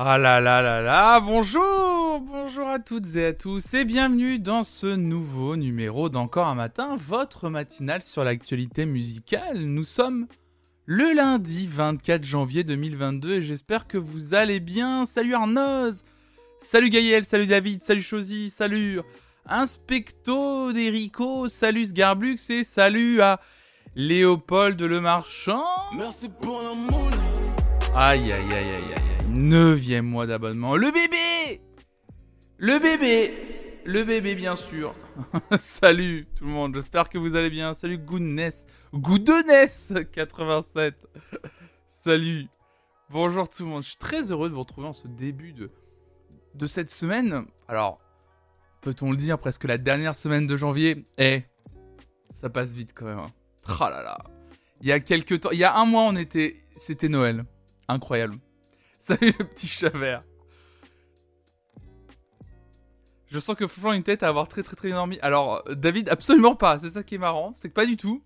Ah là là là là, bonjour Bonjour à toutes et à tous et bienvenue dans ce nouveau numéro d'Encore un matin, votre matinale sur l'actualité musicale. Nous sommes le lundi 24 janvier 2022 et j'espère que vous allez bien. Salut Arnoz Salut Gaël, salut David, salut Chosy, salut Inspecto d'Erico, salut Sgarblux et salut à Léopold le Marchand. Merci pour l'amour. Aïe aïe aïe aïe aïe. Neuvième mois d'abonnement. Le bébé Le bébé Le bébé, bien sûr. Salut tout le monde, j'espère que vous allez bien. Salut Goodness. Goodness 87. Salut. Bonjour tout le monde. Je suis très heureux de vous retrouver en ce début de, de cette semaine. Alors, peut-on le dire, presque la dernière semaine de janvier? Eh, ça passe vite quand même. Hein. Là. Il y a quelques temps, il y a un mois, on était, c'était Noël. Incroyable. Salut le petit chat vert. Je sens que Florent a une tête à avoir très très très bien dormi. Alors, euh, David, absolument pas. C'est ça qui est marrant. C'est que pas du tout.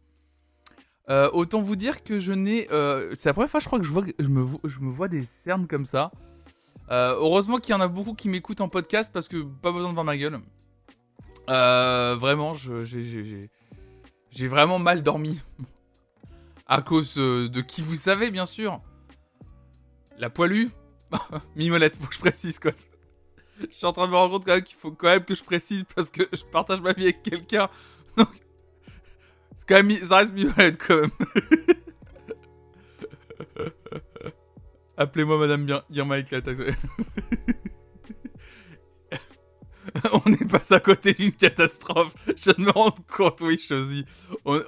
Euh, autant vous dire que je n'ai. Euh, c'est la première fois, je crois, que je, vois, je me vois des cernes comme ça. heureusement qu'il y en a beaucoup qui m'écoutent en podcast parce que pas besoin de voir ma gueule. vraiment, j'ai vraiment mal dormi. à cause de qui vous savez, bien sûr. La poilue Mimolette, faut que je précise quoi. Je suis en train de me rendre compte quand même qu'il faut quand même que je précise parce que je partage ma vie avec quelqu'un. Donc, c'est quand même, ça reste Mimolette quand même. Appelez-moi Madame Irma éclate. On n'est pas à côté d'une catastrophe. Je me rends compte, oui, Chosy. On,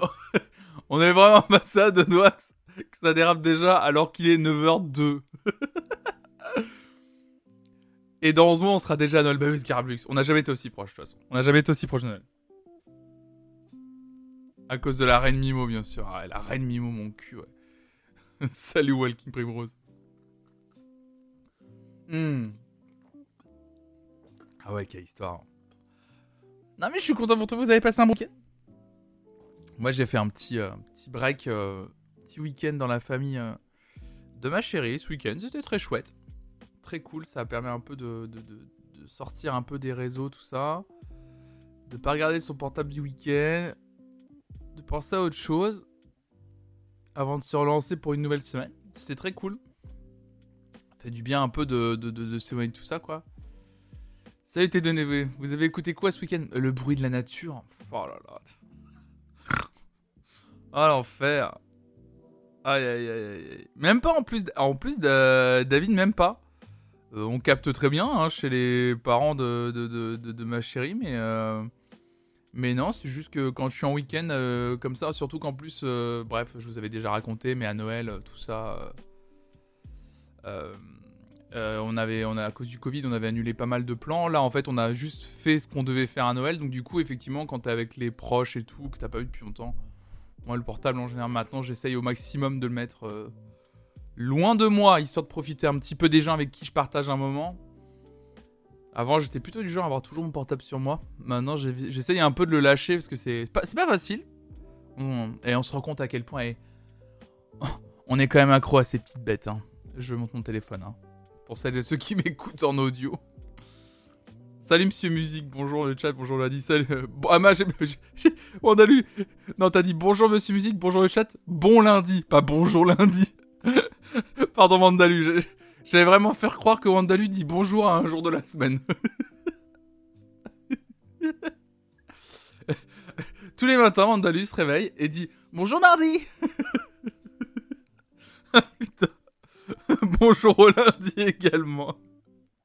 on est vraiment pas ça de doigts que ça dérape déjà alors qu'il est 9h02. Et dans 11 mois, on sera déjà à Noël. Bah On n'a jamais été aussi proche, de toute façon. On n'a jamais été aussi proche de Noël. À cause de la reine Mimo, bien sûr. Ah, la reine Mimo, mon cul, ouais. Salut, Walking Primrose. Hmm. Ah ouais, quelle histoire. Non, mais je suis content pour toi. Vous avez passé un bon week-end? Moi, j'ai fait un petit, euh, petit break, euh, petit week-end dans la famille. Euh, de ma chérie ce week-end. C'était très chouette. Très cool. Ça permet un peu de, sortir un peu des réseaux, tout ça. De pas regarder son portable du week-end. De penser à autre chose. Avant de se relancer pour une nouvelle semaine. C'était très cool. Ça fait du bien un peu de, de, s'éloigner de tout ça, quoi. Salut TDNV, vous avez écouté quoi ce week-end? Le bruit de la nature. Oh là là. Oh l'enfer. Aïe, aïe, aïe. Même pas en plus, en plus David, même pas. Euh, on capte très bien hein, chez les parents de, de, de, ma chérie, mais, euh, mais non, c'est juste que quand je suis en week-end euh, comme ça, surtout qu'en plus, bref, je vous avais déjà raconté, mais à Noël, tout ça, on avait, on a, à cause du Covid, on avait annulé pas mal de plans. Là, en fait, on a juste fait ce qu'on devait faire à Noël, donc du coup, effectivement, quand t'es avec les proches et tout, que t'as pas eu depuis longtemps moi, le portable, en général, maintenant, j'essaye au maximum de le mettre euh, loin de moi, histoire de profiter un petit peu des gens avec qui je partage un moment. Avant, j'étais plutôt du genre à avoir toujours mon portable sur moi. Maintenant, j'essaye un peu de le lâcher parce que c'est pas, facile. et on se rend compte à quel point on est quand même accro à ces petites bêtes. Hein. Je monte mon téléphone. Hein. Pour celles et ceux qui m'écoutent en audio. Salut Monsieur Musique, bonjour le chat, bonjour dit, salut. Bon, ah, j'ai, on a lu. Non, t'as dit bonjour Monsieur Musique, bonjour le chat, bon lundi, pas bonjour lundi. Pardon Wandalu, j'allais vraiment faire croire que Wandalu dit bonjour à un jour de la semaine. Tous les matins, Wandalu se réveille et dit bonjour mardi. Putain. bonjour au lundi également.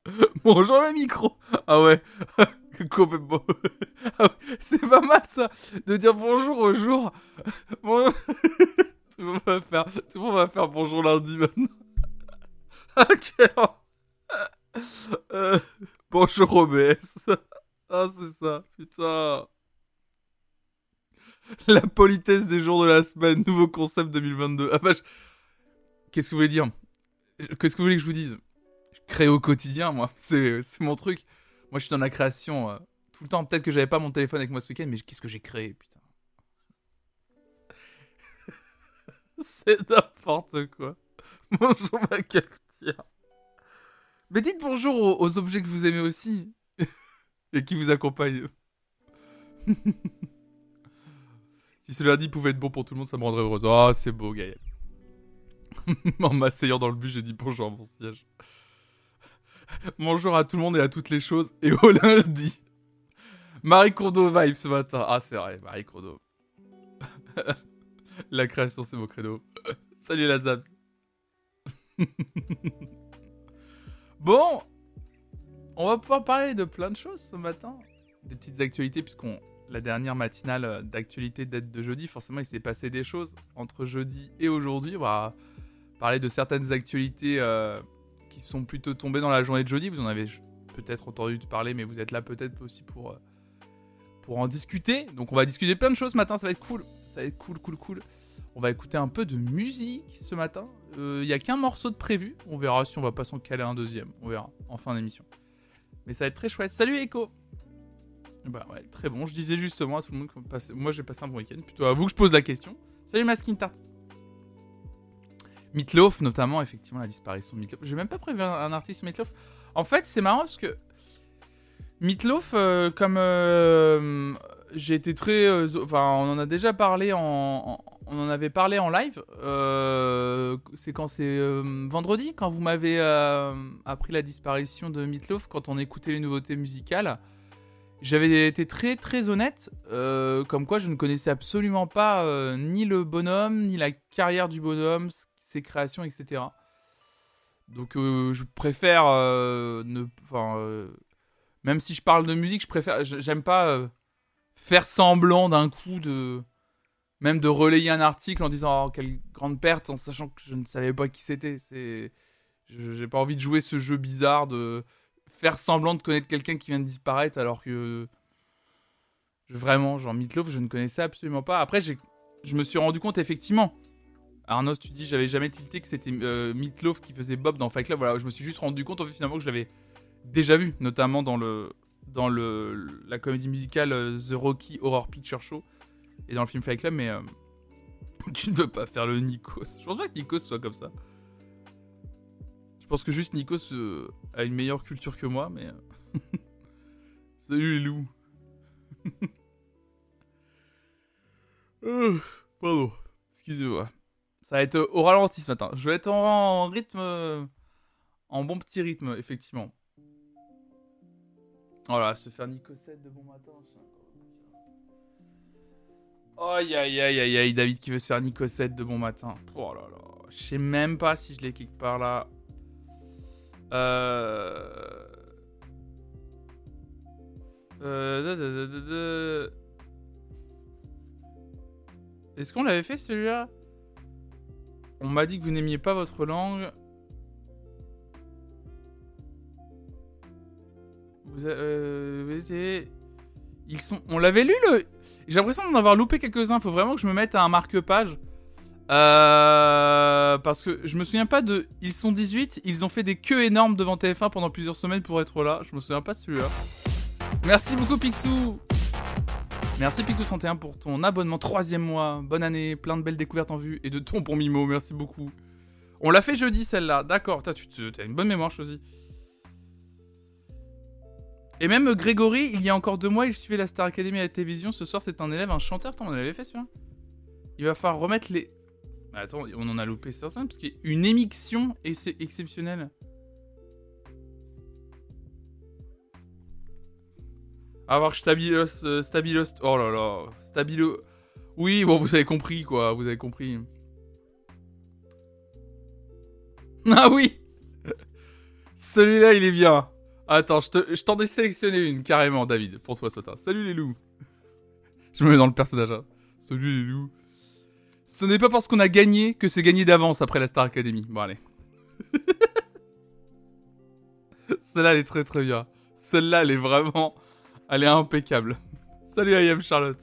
Bonjour le micro. Ah ouais. Complètement. Ah c'est pas mal ça de dire bonjour au jour. Tout, le monde va faire... faire bonjour lundi maintenant. ok. Euh, bonjour OBS. Ah c'est ça. Putain. La politesse des jours de la semaine. Nouveau concept 2022. Ah bah, Qu'est-ce que vous voulez dire? Qu'est-ce que vous voulez que je vous dise? Créer au quotidien, moi. C'est mon truc. Moi, je suis dans la création euh, tout le temps. Peut-être que j'avais pas mon téléphone avec moi ce week-end, mais qu'est-ce que j'ai créé, putain. C'est n'importe quoi. Bonjour ma cafetière. Mais dites bonjour aux, objets que vous aimez aussi. et qui vous accompagnent. si ce lundi pouvait être bon pour tout le monde, ça me rendrait heureuse. Oh, c'est beau, Gaël. en m'asseyant dans le bus, j'ai dit bonjour à mon siège. bonjour à tout le monde et à toutes les choses. Et au lundi. Marie Courdeau vibe ce matin. Ah, c'est vrai, Marie Courdeau. La création, c'est mon credo. Salut la Zabs. bon, on va pouvoir parler de plein de choses ce matin. Des petites actualités, puisqu'on la dernière matinale d'actualité date de jeudi. Forcément, il s'est passé des choses entre jeudi et aujourd'hui. On va parler de certaines actualités euh, qui sont plutôt tombées dans la journée de jeudi. Vous en avez peut-être entendu parler, mais vous êtes là peut-être aussi pour, euh, pour en discuter. Donc, on va discuter plein de choses ce matin. Ça va être cool. Ça va être cool, cool, cool. On va écouter un peu de musique ce matin. Il n'y a qu'un morceau de prévu. On verra si on va pas s'en caler un deuxième. On verra en fin d'émission. Mais ça va être très chouette. Salut Echo Bah ouais, très bon. Je disais justement à tout le monde que moi j'ai passé un bon week-end. Plutôt à vous que je pose la question. Salut Maskin Tart Meatloaf, notamment, effectivement, la disparition de Meatloaf. J'ai même pas prévu un, artiste Meatloaf. En fait, c'est marrant parce que Meatloaf, euh, comme euh, j'ai été très. Euh, enfin, on en a déjà parlé en, on en avait parlé en live. C'est quand c'est vendredi, quand vous m'avez appris la disparition de Meatloaf, quand on écoutait les nouveautés musicales. J'avais été très très honnête, comme quoi je ne connaissais absolument pas ni le bonhomme, ni la carrière du bonhomme, ses créations, etc. Donc je préfère ne, enfin, même si je parle de musique, je préfère, j'aime pas faire semblant d'un coup de même de relayer un article en disant oh, quelle grande perte en sachant que je ne savais pas qui c'était. C'est, j'ai pas envie de jouer ce jeu bizarre de faire semblant de connaître quelqu'un qui vient de disparaître alors que vraiment, genre Meatloaf, je ne connaissais absolument pas. Après, je me suis rendu compte effectivement. Arnaud, tu dis j'avais jamais tilté que c'était euh, Meatloaf qui faisait Bob dans Fight Club. Voilà, je me suis juste rendu compte en fait, finalement que je l'avais déjà vu, notamment dans le dans le la comédie musicale euh, The Rocky Horror Picture Show et dans le film Fight Club, mais euh, tu ne veux pas faire le Nikos. Je pense pas que Nikos soit comme ça. Je pense que juste Nikos euh, a une meilleure culture que moi, mais. Salut les loups. pardon, excusez-moi. Ça va être au ralenti ce matin. Je vais être en, rythme. En bon petit rythme, effectivement. Voilà, se faire Nikosette de bon matin. Aïe aïe aïe aïe aïe, David qui veut se faire Nicosette de bon matin. Oh là là, je sais même pas si je l'ai quelque part là. Euh... Euh... Est-ce qu'on l'avait fait celui-là? On m'a dit que vous n'aimiez pas votre langue. Vous, euh, Ils sont. On l'avait lu le. J'ai l'impression d'en avoir loupé quelques-uns. Faut vraiment que je me mette à un marque-page. Euh, parce que je me souviens pas de. Ils sont 18, ils ont fait des queues énormes devant TF1 pendant plusieurs semaines pour être là. Je me souviens pas de celui-là. Merci beaucoup, Pixou. Merci Pixou31 pour ton abonnement. Troisième mois. Bonne année. Plein de belles découvertes en vue. Et de ton pour Mimo. Merci beaucoup. On l'a fait jeudi celle-là. D'accord. Tu as une bonne mémoire, choisi. Et même Grégory, il y a encore deux mois, il suivait la Star Academy à la télévision. Ce soir, c'est un élève, un chanteur. Attends, on avait fait celui-là. Il va falloir remettre les. Attends, on en a loupé certains, parce qu'il y une et c'est exceptionnel. Avoir Stabilos, euh, Stabilos. Oh là là. Stabilo. Oui, bon, vous avez compris, quoi. Vous avez compris. Ah oui Celui-là, il est bien. Attends, je t'en ai sélectionné une carrément, David, pour toi ce. Salut les loups. Je me mets dans le personnage. Hein. Salut les loups. Ce n'est pas parce qu'on a gagné que c'est gagné d'avance après la Star Academy. Bon, allez. Celle-là, elle est très très bien. Celle-là, elle est vraiment. Elle est impeccable. Salut, I Charlotte.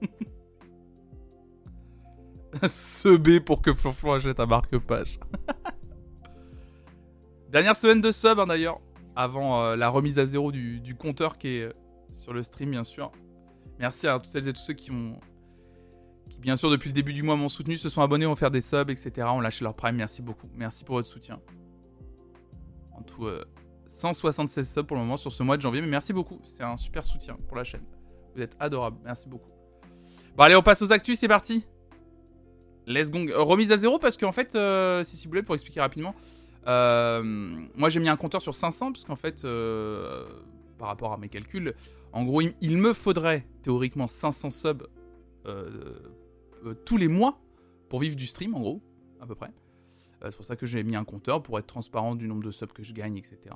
B pour que Flonflon achète un marque-page. Dernière semaine de sub, hein, d'ailleurs avant euh, la remise à zéro du, compteur qui est euh, sur le stream, bien sûr. Merci à toutes celles et tous ceux qui ont, qui bien sûr depuis le début du mois m'ont soutenu, se sont abonnés, ont fait des subs, etc. ont lâché leur prime. Merci beaucoup. Merci pour votre soutien. En tout, euh, 176 subs pour le moment sur ce mois de janvier. Mais merci beaucoup. C'est un super soutien pour la chaîne. Vous êtes adorable. Merci beaucoup. Bon, allez, on passe aux actus. C'est parti. Let's go. Euh, remise à zéro parce qu'en fait, euh, si, vous voulez, pour expliquer rapidement, euh, moi j'ai mis un compteur sur 500 parce qu'en fait, euh, par rapport à mes calculs, en gros, il, il me faudrait théoriquement 500 subs tous les mois pour vivre du stream, en gros, à peu près. C'est pour ça que j'ai mis un compteur pour être transparent du nombre de subs que je gagne, etc.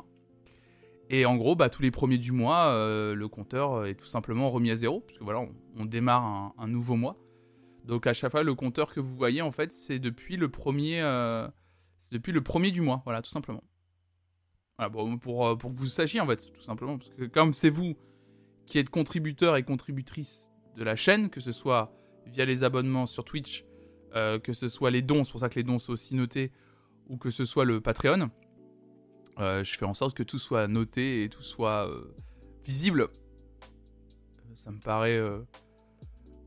Et en gros, bah, tous les premiers du mois, euh, le compteur est tout simplement remis à zéro, parce que voilà, on, démarre un, nouveau mois. Donc à chaque fois, le compteur que vous voyez, en fait, c'est depuis le premier, euh, du mois, voilà, tout simplement. Voilà, bon, pour, euh, que vous sachiez, en fait, tout simplement, parce que comme c'est vous qui êtes contributeur et contributrice de la chaîne, que ce soit via les abonnements sur Twitch, euh, que ce soit les dons, c'est pour ça que les dons sont aussi notés, ou que ce soit le Patreon, euh, je fais en sorte que tout soit noté et tout soit euh, visible. Ça me paraît... euh,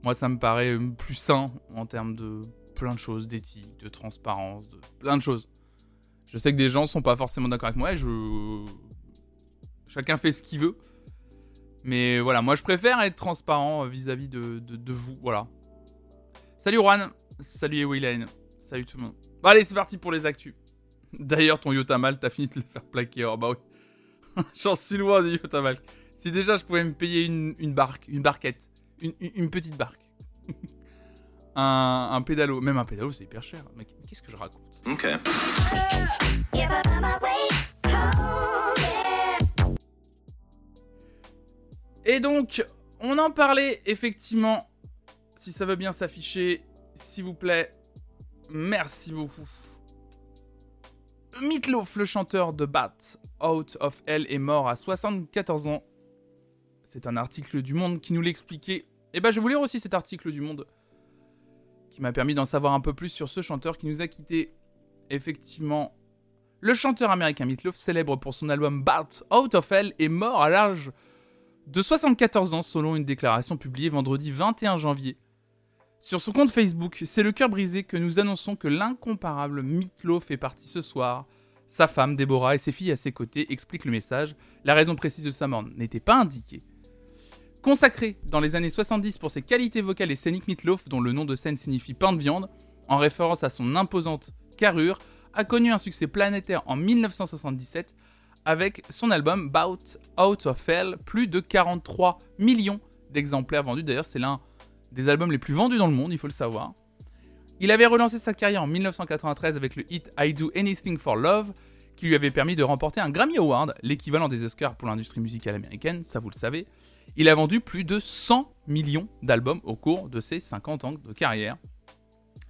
moi, ça me paraît plus sain en termes de plein de choses, d'éthique, de transparence, de plein de choses. Je sais que des gens sont pas forcément d'accord avec moi et je... Chacun fait ce qu'il veut. Mais voilà, moi je préfère être transparent vis-à-vis de, vous, voilà. Salut Juan, salut Ewayline, salut tout le monde. Bon allez, c'est parti pour les actus. D'ailleurs, ton Yotamal, t'as fini de le faire plaquer. Oh bah oui. J'en suis loin du Yotamal. Si déjà je pouvais me payer une, une barque, une barquette, une, une- une petite barque. un, un pédalo, même un pédalo c'est hyper cher. Mais qu'est-ce que je raconte? Ok. Et donc, on en parlait effectivement. Si ça veut bien s'afficher, s'il vous plaît, merci beaucoup. Meatloaf, le chanteur de Bat Out of Hell, est mort à 74 ans. C'est un article du Monde qui nous l'expliquait. Et ben, je vais vous lire aussi cet article du Monde qui m'a permis d'en savoir un peu plus sur ce chanteur qui nous a quitté. Effectivement, le chanteur américain Meatloaf, célèbre pour son album Bat Out of Hell, est mort à l'âge de 74 ans selon une déclaration publiée vendredi 21 janvier. Sur son compte Facebook, c'est le cœur brisé que nous annonçons que l'incomparable Meatloaf est parti ce soir. Sa femme, Déborah, et ses filles à ses côtés expliquent le message. La raison précise de sa mort n'était pas indiquée. Consacré dans les années 70 pour ses qualités vocales et scéniques, Meatloaf, dont le nom de scène signifie pain de viande, en référence à son imposante carrure, a connu un succès planétaire en 1977 avec son album Bout Out of Hell, plus de 43 millions d'exemplaires vendus. D'ailleurs, c'est l'un des albums les plus vendus dans le monde, il faut le savoir. Il avait relancé sa carrière en 1993 avec le hit I Do Anything for Love, qui lui avait permis de remporter un Grammy Award, l'équivalent des Oscars pour l'industrie musicale américaine, ça vous le savez. Il a vendu plus de 100 millions d'albums au cours de ses 50 ans de carrière.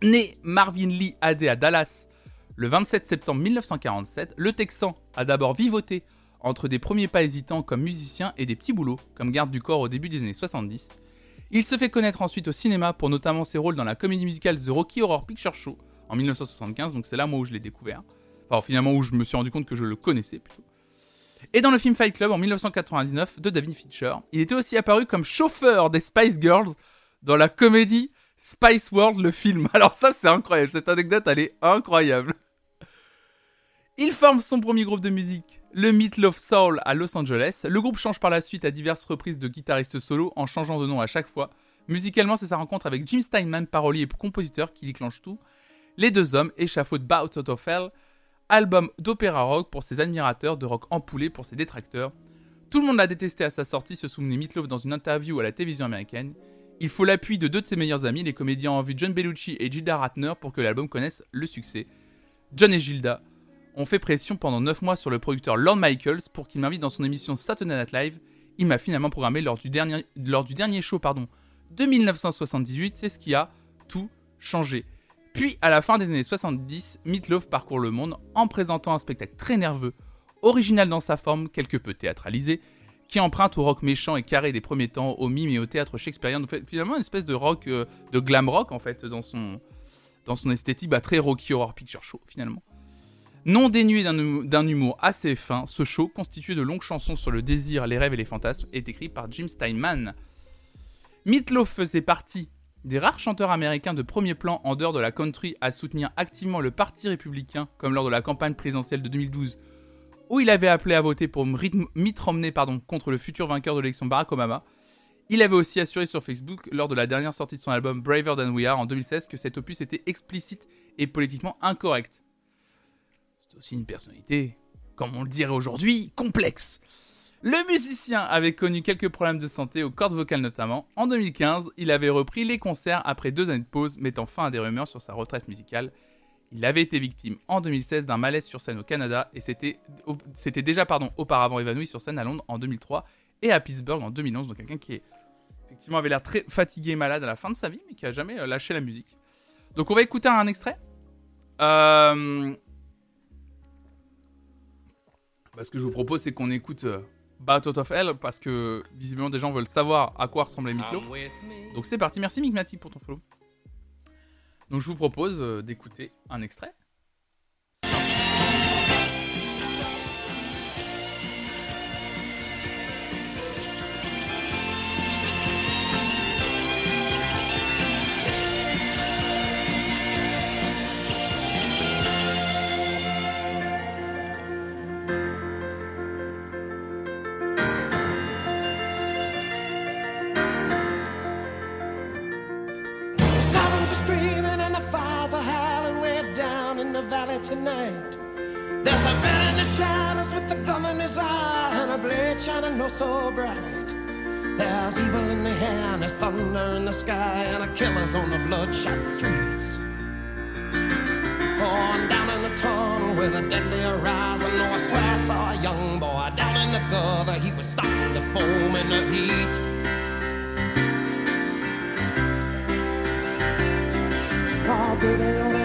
Né Marvin Lee Adé à Dallas le 27 septembre 1947, le Texan a d'abord vivoté entre des premiers pas hésitants comme musicien et des petits boulots comme garde du corps au début des années 70. Il se fait connaître ensuite au cinéma pour notamment ses rôles dans la comédie musicale The Rocky Horror Picture Show en 1975, donc c'est là moi où je l'ai découvert. Enfin finalement où je me suis rendu compte que je le connaissais plutôt. Et dans le film Fight Club en 1999 de David Fincher, il était aussi apparu comme chauffeur des Spice Girls dans la comédie Spice World, le film. Alors ça c'est incroyable, cette anecdote elle est incroyable. Il forme son premier groupe de musique, le Meatloaf Soul, à Los Angeles. Le groupe change par la suite à diverses reprises de guitariste solo en changeant de nom à chaque fois. Musicalement, c'est sa rencontre avec Jim Steinman, parolier et compositeur, qui déclenche tout. Les deux hommes échafaudent Bout Out of Hell, album d'opéra rock pour ses admirateurs, de rock empoulé pour ses détracteurs. Tout le monde l'a détesté à sa sortie, se souvenait Meatloaf dans une interview à la télévision américaine. Il faut l'appui de deux de ses meilleurs amis, les comédiens en vue John Bellucci et Gilda Ratner, pour que l'album connaisse le succès. John et Gilda ont fait pression pendant 9 mois sur le producteur Lorne Michaels pour qu'il m'invite dans son émission Saturday Night Live. Il m'a finalement programmé lors du dernier, lors du dernier show pardon, de 1978, c'est ce qui a tout changé. Puis, à la fin des années 70, Meatloaf parcourt le monde en présentant un spectacle très nerveux, original dans sa forme, quelque peu théâtralisé, qui emprunte au rock méchant et carré des premiers temps, au mime et au théâtre shakespearien. Finalement, une espèce de rock, euh, de glam rock en fait, dans son, dans son esthétique, bah, très Rocky Horror Picture Show finalement. Non dénué d'un hum- humour assez fin, ce show, constitué de longues chansons sur le désir, les rêves et les fantasmes, est écrit par Jim Steinman. Meatloaf faisait partie des rares chanteurs américains de premier plan en dehors de la country à soutenir activement le Parti républicain, comme lors de la campagne présidentielle de 2012, où il avait appelé à voter pour Mitt Romney contre le futur vainqueur de l'élection Barack Obama. Il avait aussi assuré sur Facebook, lors de la dernière sortie de son album Braver Than We Are en 2016, que cet opus était explicite et politiquement incorrect. Aussi une personnalité, comme on le dirait aujourd'hui, complexe. Le musicien avait connu quelques problèmes de santé aux cordes vocales notamment. En 2015, il avait repris les concerts après deux années de pause, mettant fin à des rumeurs sur sa retraite musicale. Il avait été victime en 2016 d'un malaise sur scène au Canada et c'était déjà pardon, auparavant évanoui sur scène à Londres en 2003 et à Pittsburgh en 2011. Donc quelqu'un qui effectivement avait l'air très fatigué et malade à la fin de sa vie, mais qui a jamais euh, lâché la musique. Donc on va écouter un extrait. Euh... Bah, ce que je vous propose, c'est qu'on écoute euh, Bat Out of Hell parce que visiblement des gens veulent savoir à quoi ressemblait Meatloaf. Donc c'est parti, merci Micmatic pour ton follow. Donc je vous propose euh, d'écouter un extrait. Tonight. There's a man in the shadows with a gun in his eye and a blade shining no so bright. There's evil in the air and there's thunder in the sky and a killer's on the bloodshot streets. Oh, and down in the tunnel with a deadly horizon. Oh, I swear I saw a young boy down in the gutter. He was starting to foam in the heat. Oh, baby, oh, you're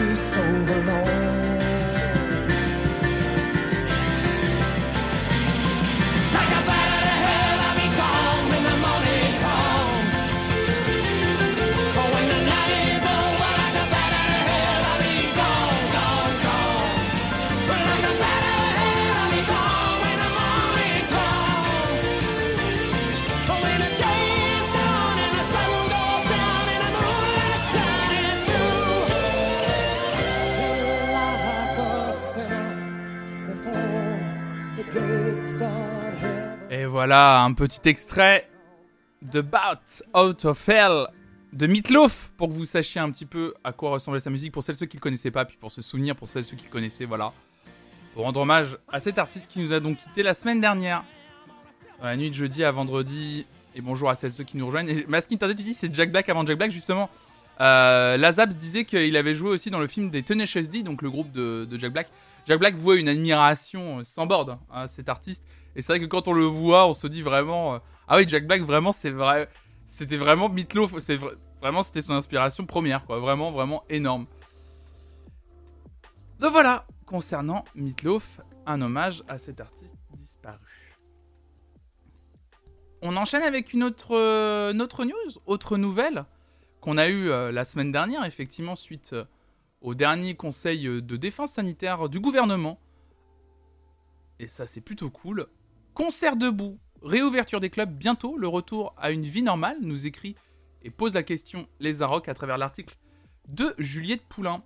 voilà un petit extrait de Bout Out of Hell de Meatloaf pour que vous sachiez un petit peu à quoi ressemblait sa musique pour celles ceux qui le connaissaient pas puis pour se souvenir pour celles ceux qui le connaissaient voilà. Pour rendre hommage à cet artiste qui nous a donc quitté la semaine dernière. Dans la nuit de jeudi à vendredi et bonjour à celles ceux qui nous rejoignent. Et Maskin tu dis c'est Jack Black avant Jack Black justement. Euh, Lazabs disait qu'il avait joué aussi dans le film des Tenacious D donc le groupe de, Jack Black. Jack Black voit une admiration sans borne à cet artiste et c'est vrai que quand on le voit, on se dit vraiment, euh, ah oui, Jack Black, vraiment, c'est vrai, c'était vraiment Meatloaf, c'est vra- vraiment, c'était son inspiration première, quoi, vraiment, vraiment énorme. Donc voilà, concernant Meatloaf, un hommage à cet artiste disparu. On enchaîne avec une autre, euh, news, autre nouvelle qu'on a eue euh, la semaine dernière, effectivement, suite au dernier conseil de défense sanitaire du gouvernement. Et ça, c'est plutôt cool. Concert debout, réouverture des clubs bientôt, le retour à une vie normale, nous écrit et pose la question Les Arocs à travers l'article de Juliette Poulain.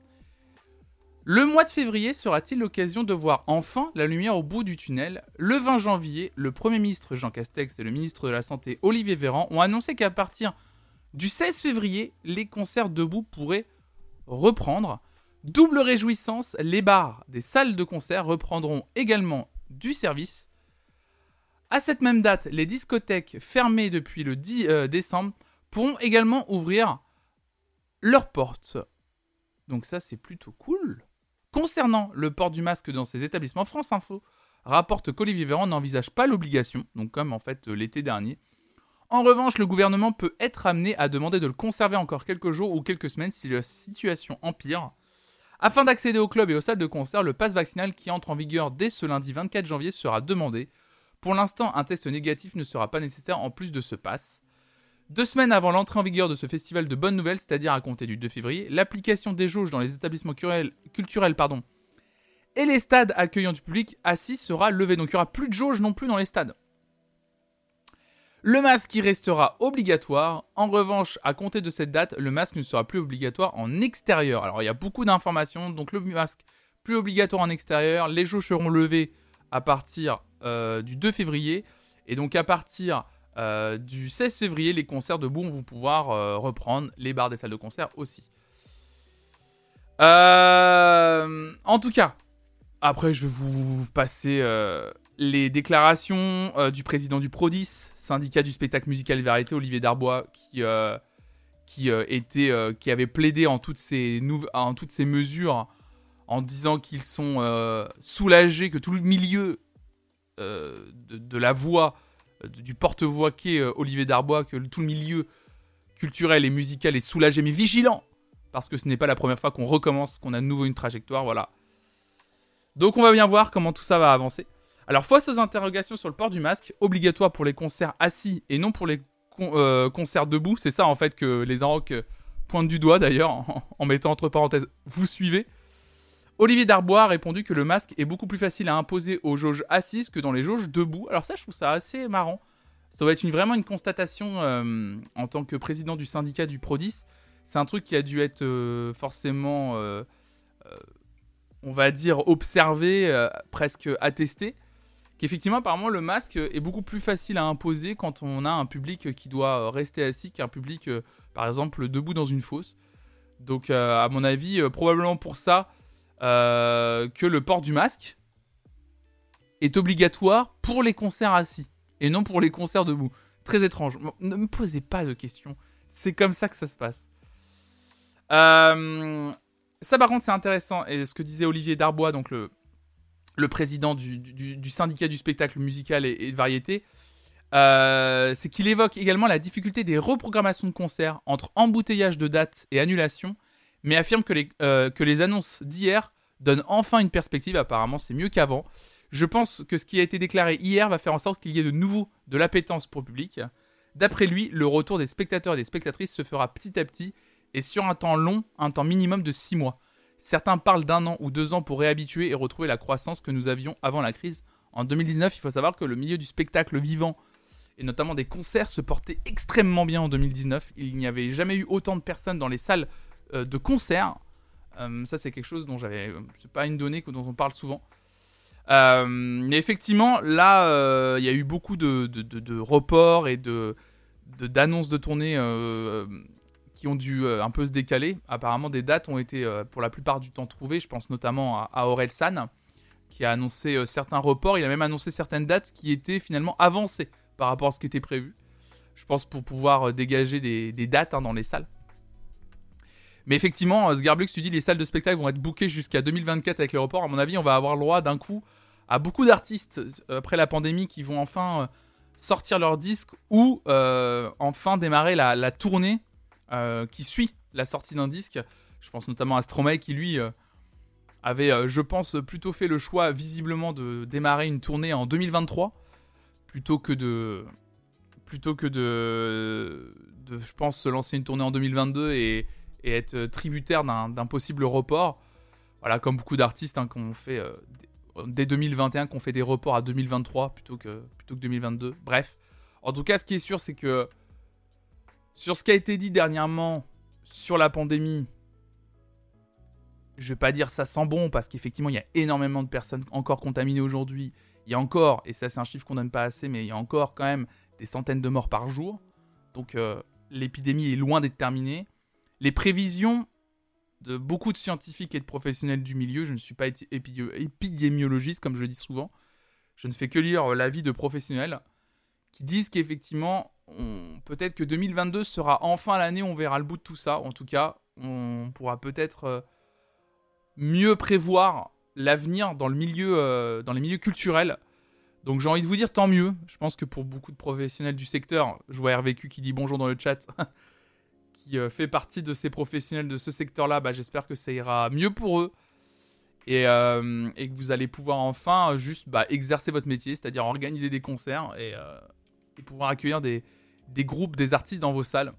Le mois de février sera-t-il l'occasion de voir enfin la lumière au bout du tunnel? Le 20 janvier, le Premier ministre Jean Castex et le ministre de la Santé Olivier Véran ont annoncé qu'à partir du 16 février, les concerts debout pourraient reprendre. Double réjouissance, les bars des salles de concert reprendront également du service. À cette même date, les discothèques fermées depuis le 10 euh, décembre pourront également ouvrir leurs portes. Donc ça, c'est plutôt cool. Concernant le port du masque dans ces établissements, France Info rapporte qu'Olivier Véran n'envisage pas l'obligation, donc comme en fait euh, l'été dernier. En revanche, le gouvernement peut être amené à demander de le conserver encore quelques jours ou quelques semaines si la situation empire. Afin d'accéder au club et aux salles de concert, le pass vaccinal qui entre en vigueur dès ce lundi 24 janvier sera demandé. Pour l'instant, un test négatif ne sera pas nécessaire en plus de ce pass. Deux semaines avant l'entrée en vigueur de ce festival de bonnes nouvelles, c'est-à-dire à compter du 2 février, l'application des jauges dans les établissements culturels, pardon, et les stades accueillant du public assis sera levée. Donc il n'y aura plus de jauge non plus dans les stades. Le masque qui restera obligatoire. En revanche, à compter de cette date, le masque ne sera plus obligatoire en extérieur. Alors il y a beaucoup d'informations. Donc le masque plus obligatoire en extérieur. Les jauges seront levées à partir euh, du 2 février. Et donc à partir euh, du 16 février, les concerts debout vont pouvoir euh, reprendre. Les bars des salles de concert aussi. En tout cas, après je vais vous passer les déclarations du président du Prodis, syndicat du spectacle musical et variété, Olivier Darbois, qui, qui, était, qui avait plaidé en toutes ces, en toutes ces mesures en disant qu'ils sont euh, soulagés, que tout le milieu euh, de, la voix, euh, du porte-voix qu'est Olivier Darbois, que tout le milieu culturel et musical est soulagé, mais vigilant, parce que ce n'est pas la première fois qu'on recommence, qu'on a de nouveau une trajectoire, voilà. Donc on va bien voir comment tout ça va avancer. Alors face aux interrogations sur le port du masque, obligatoire pour les concerts assis et non pour les con- concerts debout, c'est ça en fait que les euh, pointent du doigt d'ailleurs, en mettant entre parenthèses, vous suivez. Olivier Darbois a répondu que le masque est beaucoup plus facile à imposer aux jauges assises que dans les jauges debout. Alors ça, je trouve ça assez marrant. Ça va être vraiment une constatation euh, en tant que président du syndicat du Prodis. C'est un truc qui a dû être euh, forcément, euh, on va dire, observé, presque attesté. Qu'effectivement, apparemment, le masque est beaucoup plus facile à imposer quand on a un public qui doit rester assis qu'un public, par exemple, debout dans une fosse. Donc, à mon avis, probablement pour ça, euh, que le port du masque est obligatoire pour les concerts assis et non pour les concerts debout. Très étrange. Ne me posez pas de questions. C'est comme ça que ça se passe. Euh, ça, par contre, c'est intéressant. Et ce que disait Olivier Darbois, donc le, le président du, du- syndicat du spectacle musical et, et de variété, euh, c'est qu'il évoque également la difficulté des reprogrammations de concerts entre embouteillage de dates et annulation, mais affirme que les, euh, que les annonces d'hier donnent enfin une perspective. Apparemment, c'est mieux qu'avant. Je pense que ce qui a été déclaré hier va faire en sorte qu'il y ait de nouveau de l'appétence pour le public. D'après lui, le retour des spectateurs et des spectatrices se fera petit à petit et sur un temps long, un temps minimum de 6 mois. Certains parlent d'un an ou deux ans pour réhabituer et retrouver la croissance que nous avions avant la crise. En 2019, il faut savoir que le milieu du spectacle vivant et notamment des concerts se portait extrêmement bien en 2019. Il n'y avait jamais eu autant de personnes dans les salles de concert. Euh, ça, c'est quelque chose dont j'avais. euh, C'est pas une donnée dont on parle souvent. Euh, mais effectivement, là, euh, il y a eu beaucoup de, reports et d'annonces de, tournées euh, qui ont dû euh, un peu se décaler. Apparemment, des dates ont été euh, pour la plupart du temps trouvées. Je pense notamment à, à Aurel San, qui a annoncé euh, certains reports. Il a même annoncé certaines dates qui étaient finalement avancées par rapport à ce qui était prévu. Je pense pour pouvoir euh, dégager des, des dates hein, dans les salles. Mais effectivement, euh, Sgarblux, tu dis les salles de spectacle vont être bookées jusqu'à 2024 avec les reports. À mon avis, on va avoir le droit d'un coup à beaucoup d'artistes euh, après la pandémie qui vont enfin euh, sortir leur disque ou enfin démarrer la, tournée qui suit la sortie d'un disque. Je pense notamment à Stromae qui lui avait, je pense, plutôt fait le choix visiblement de démarrer une tournée en 2023 plutôt que de plutôt que de, de je pense se lancer une tournée en 2022 et, et être euh, tributaire d'un possible report. Voilà, comme beaucoup d'artistes hein, qui ont fait euh, dès 2021 qu'on fait des reports à 2023 plutôt que, plutôt que 2022. Bref. En tout cas, ce qui est sûr, c'est que sur ce qui a été dit dernièrement sur la pandémie, je vais pas dire ça sent bon parce qu'effectivement, il y a énormément de personnes encore contaminées aujourd'hui. Il y a encore, et ça c'est un chiffre qu'on donne pas assez, mais il y a encore quand même des centaines de morts par jour. Donc euh, l'épidémie est loin d'être terminée. Les prévisions de beaucoup de scientifiques et de professionnels du milieu. Je ne suis pas épi- épi- épidémiologiste, comme je le dis souvent. Je ne fais que lire euh, l'avis de professionnels qui disent qu'effectivement, peut-être que 2022 sera enfin l'année où on verra le bout de tout ça. En tout cas, on pourra peut-être euh, mieux prévoir l'avenir dans le euh, dans les milieux culturels. Donc j'ai envie de vous dire tant mieux. Je pense que pour beaucoup de professionnels du secteur, je vois RVQ qui dit bonjour dans le chat, qui euh, fait partie de ces professionnels de ce secteur-là, bah, j'espère que ça ira mieux pour eux. Et, euh, que vous allez pouvoir enfin euh, juste bah, exercer votre métier, c'est-à-dire organiser des concerts et, pouvoir accueillir des, groupes, des artistes dans vos salles.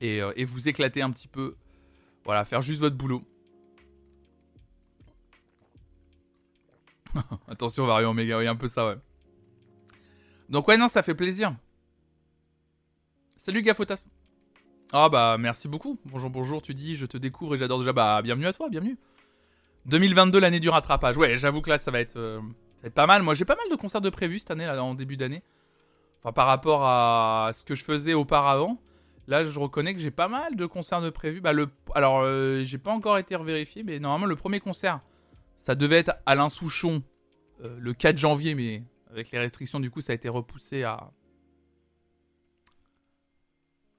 Et, vous éclater un petit peu. Voilà, faire juste votre boulot. Attention, Variant Omega, oui, un peu ça, ouais. Donc, ouais, non, ça fait plaisir. Salut, Gafotas. Ah, bah, merci beaucoup. Bonjour, bonjour, tu dis, je te découvre et j'adore déjà. Bah, bienvenue à toi, bienvenue. 2022, l'année du rattrapage. Ouais, j'avoue que là, ça va être, euh, ça va être pas mal. Moi, j'ai pas mal de concerts de prévus cette année, là, en début d'année. Enfin, par rapport à ce que je faisais auparavant. Là, je reconnais que j'ai pas mal de concerts de prévus. Bah, le... Alors, euh, j'ai pas encore été revérifié, mais normalement, le premier concert, ça devait être Alain Souchon euh, le 4 janvier, mais avec les restrictions, du coup, ça a été repoussé à.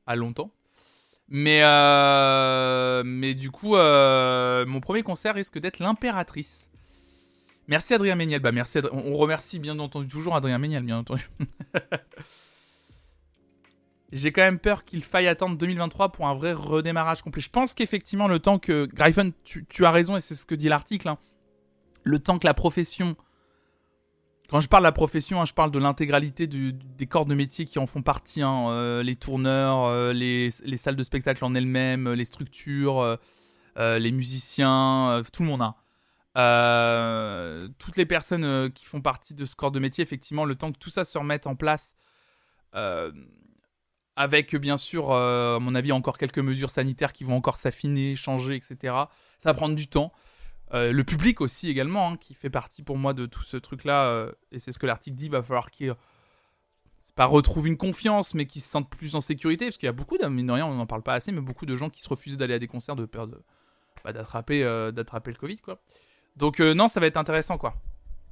à longtemps. Mais, euh, mais du coup, euh, mon premier concert risque d'être l'Impératrice. Merci Adrien Méniel. Bah, merci On remercie bien entendu toujours Adrien Méniel, bien entendu. J'ai quand même peur qu'il faille attendre 2023 pour un vrai redémarrage complet. Je pense qu'effectivement, le temps que. Gryphon, tu, tu as raison et c'est ce que dit l'article. hein. Le temps que la profession. Quand je parle de la profession, hein, je parle de l'intégralité des corps de métier qui en font partie. hein, euh, les tourneurs, euh, les, les salles de spectacle en elles-mêmes, euh, les structures, les musiciens, tout le monde. Euh, toutes les personnes qui font partie de ce corps de métier, effectivement, le temps que tout ça se remette en place, avec bien sûr, à mon avis, encore quelques mesures sanitaires qui vont encore s'affiner, changer, etc. Ça va prendre du temps. Euh, le public aussi également, hein, qui fait partie pour moi de tout ce truc-là, euh, et c'est ce que l'article dit, va falloir qu'ils c'est pas retrouvent une confiance, mais qu'ils se sentent plus en sécurité, parce qu'il y a beaucoup, mine de on n'en parle pas assez, mais beaucoup de gens qui se refusaient d'aller à des concerts de peur de bah, d'attraper euh, d'attraper le Covid, quoi. Donc non, ça va être intéressant, quoi.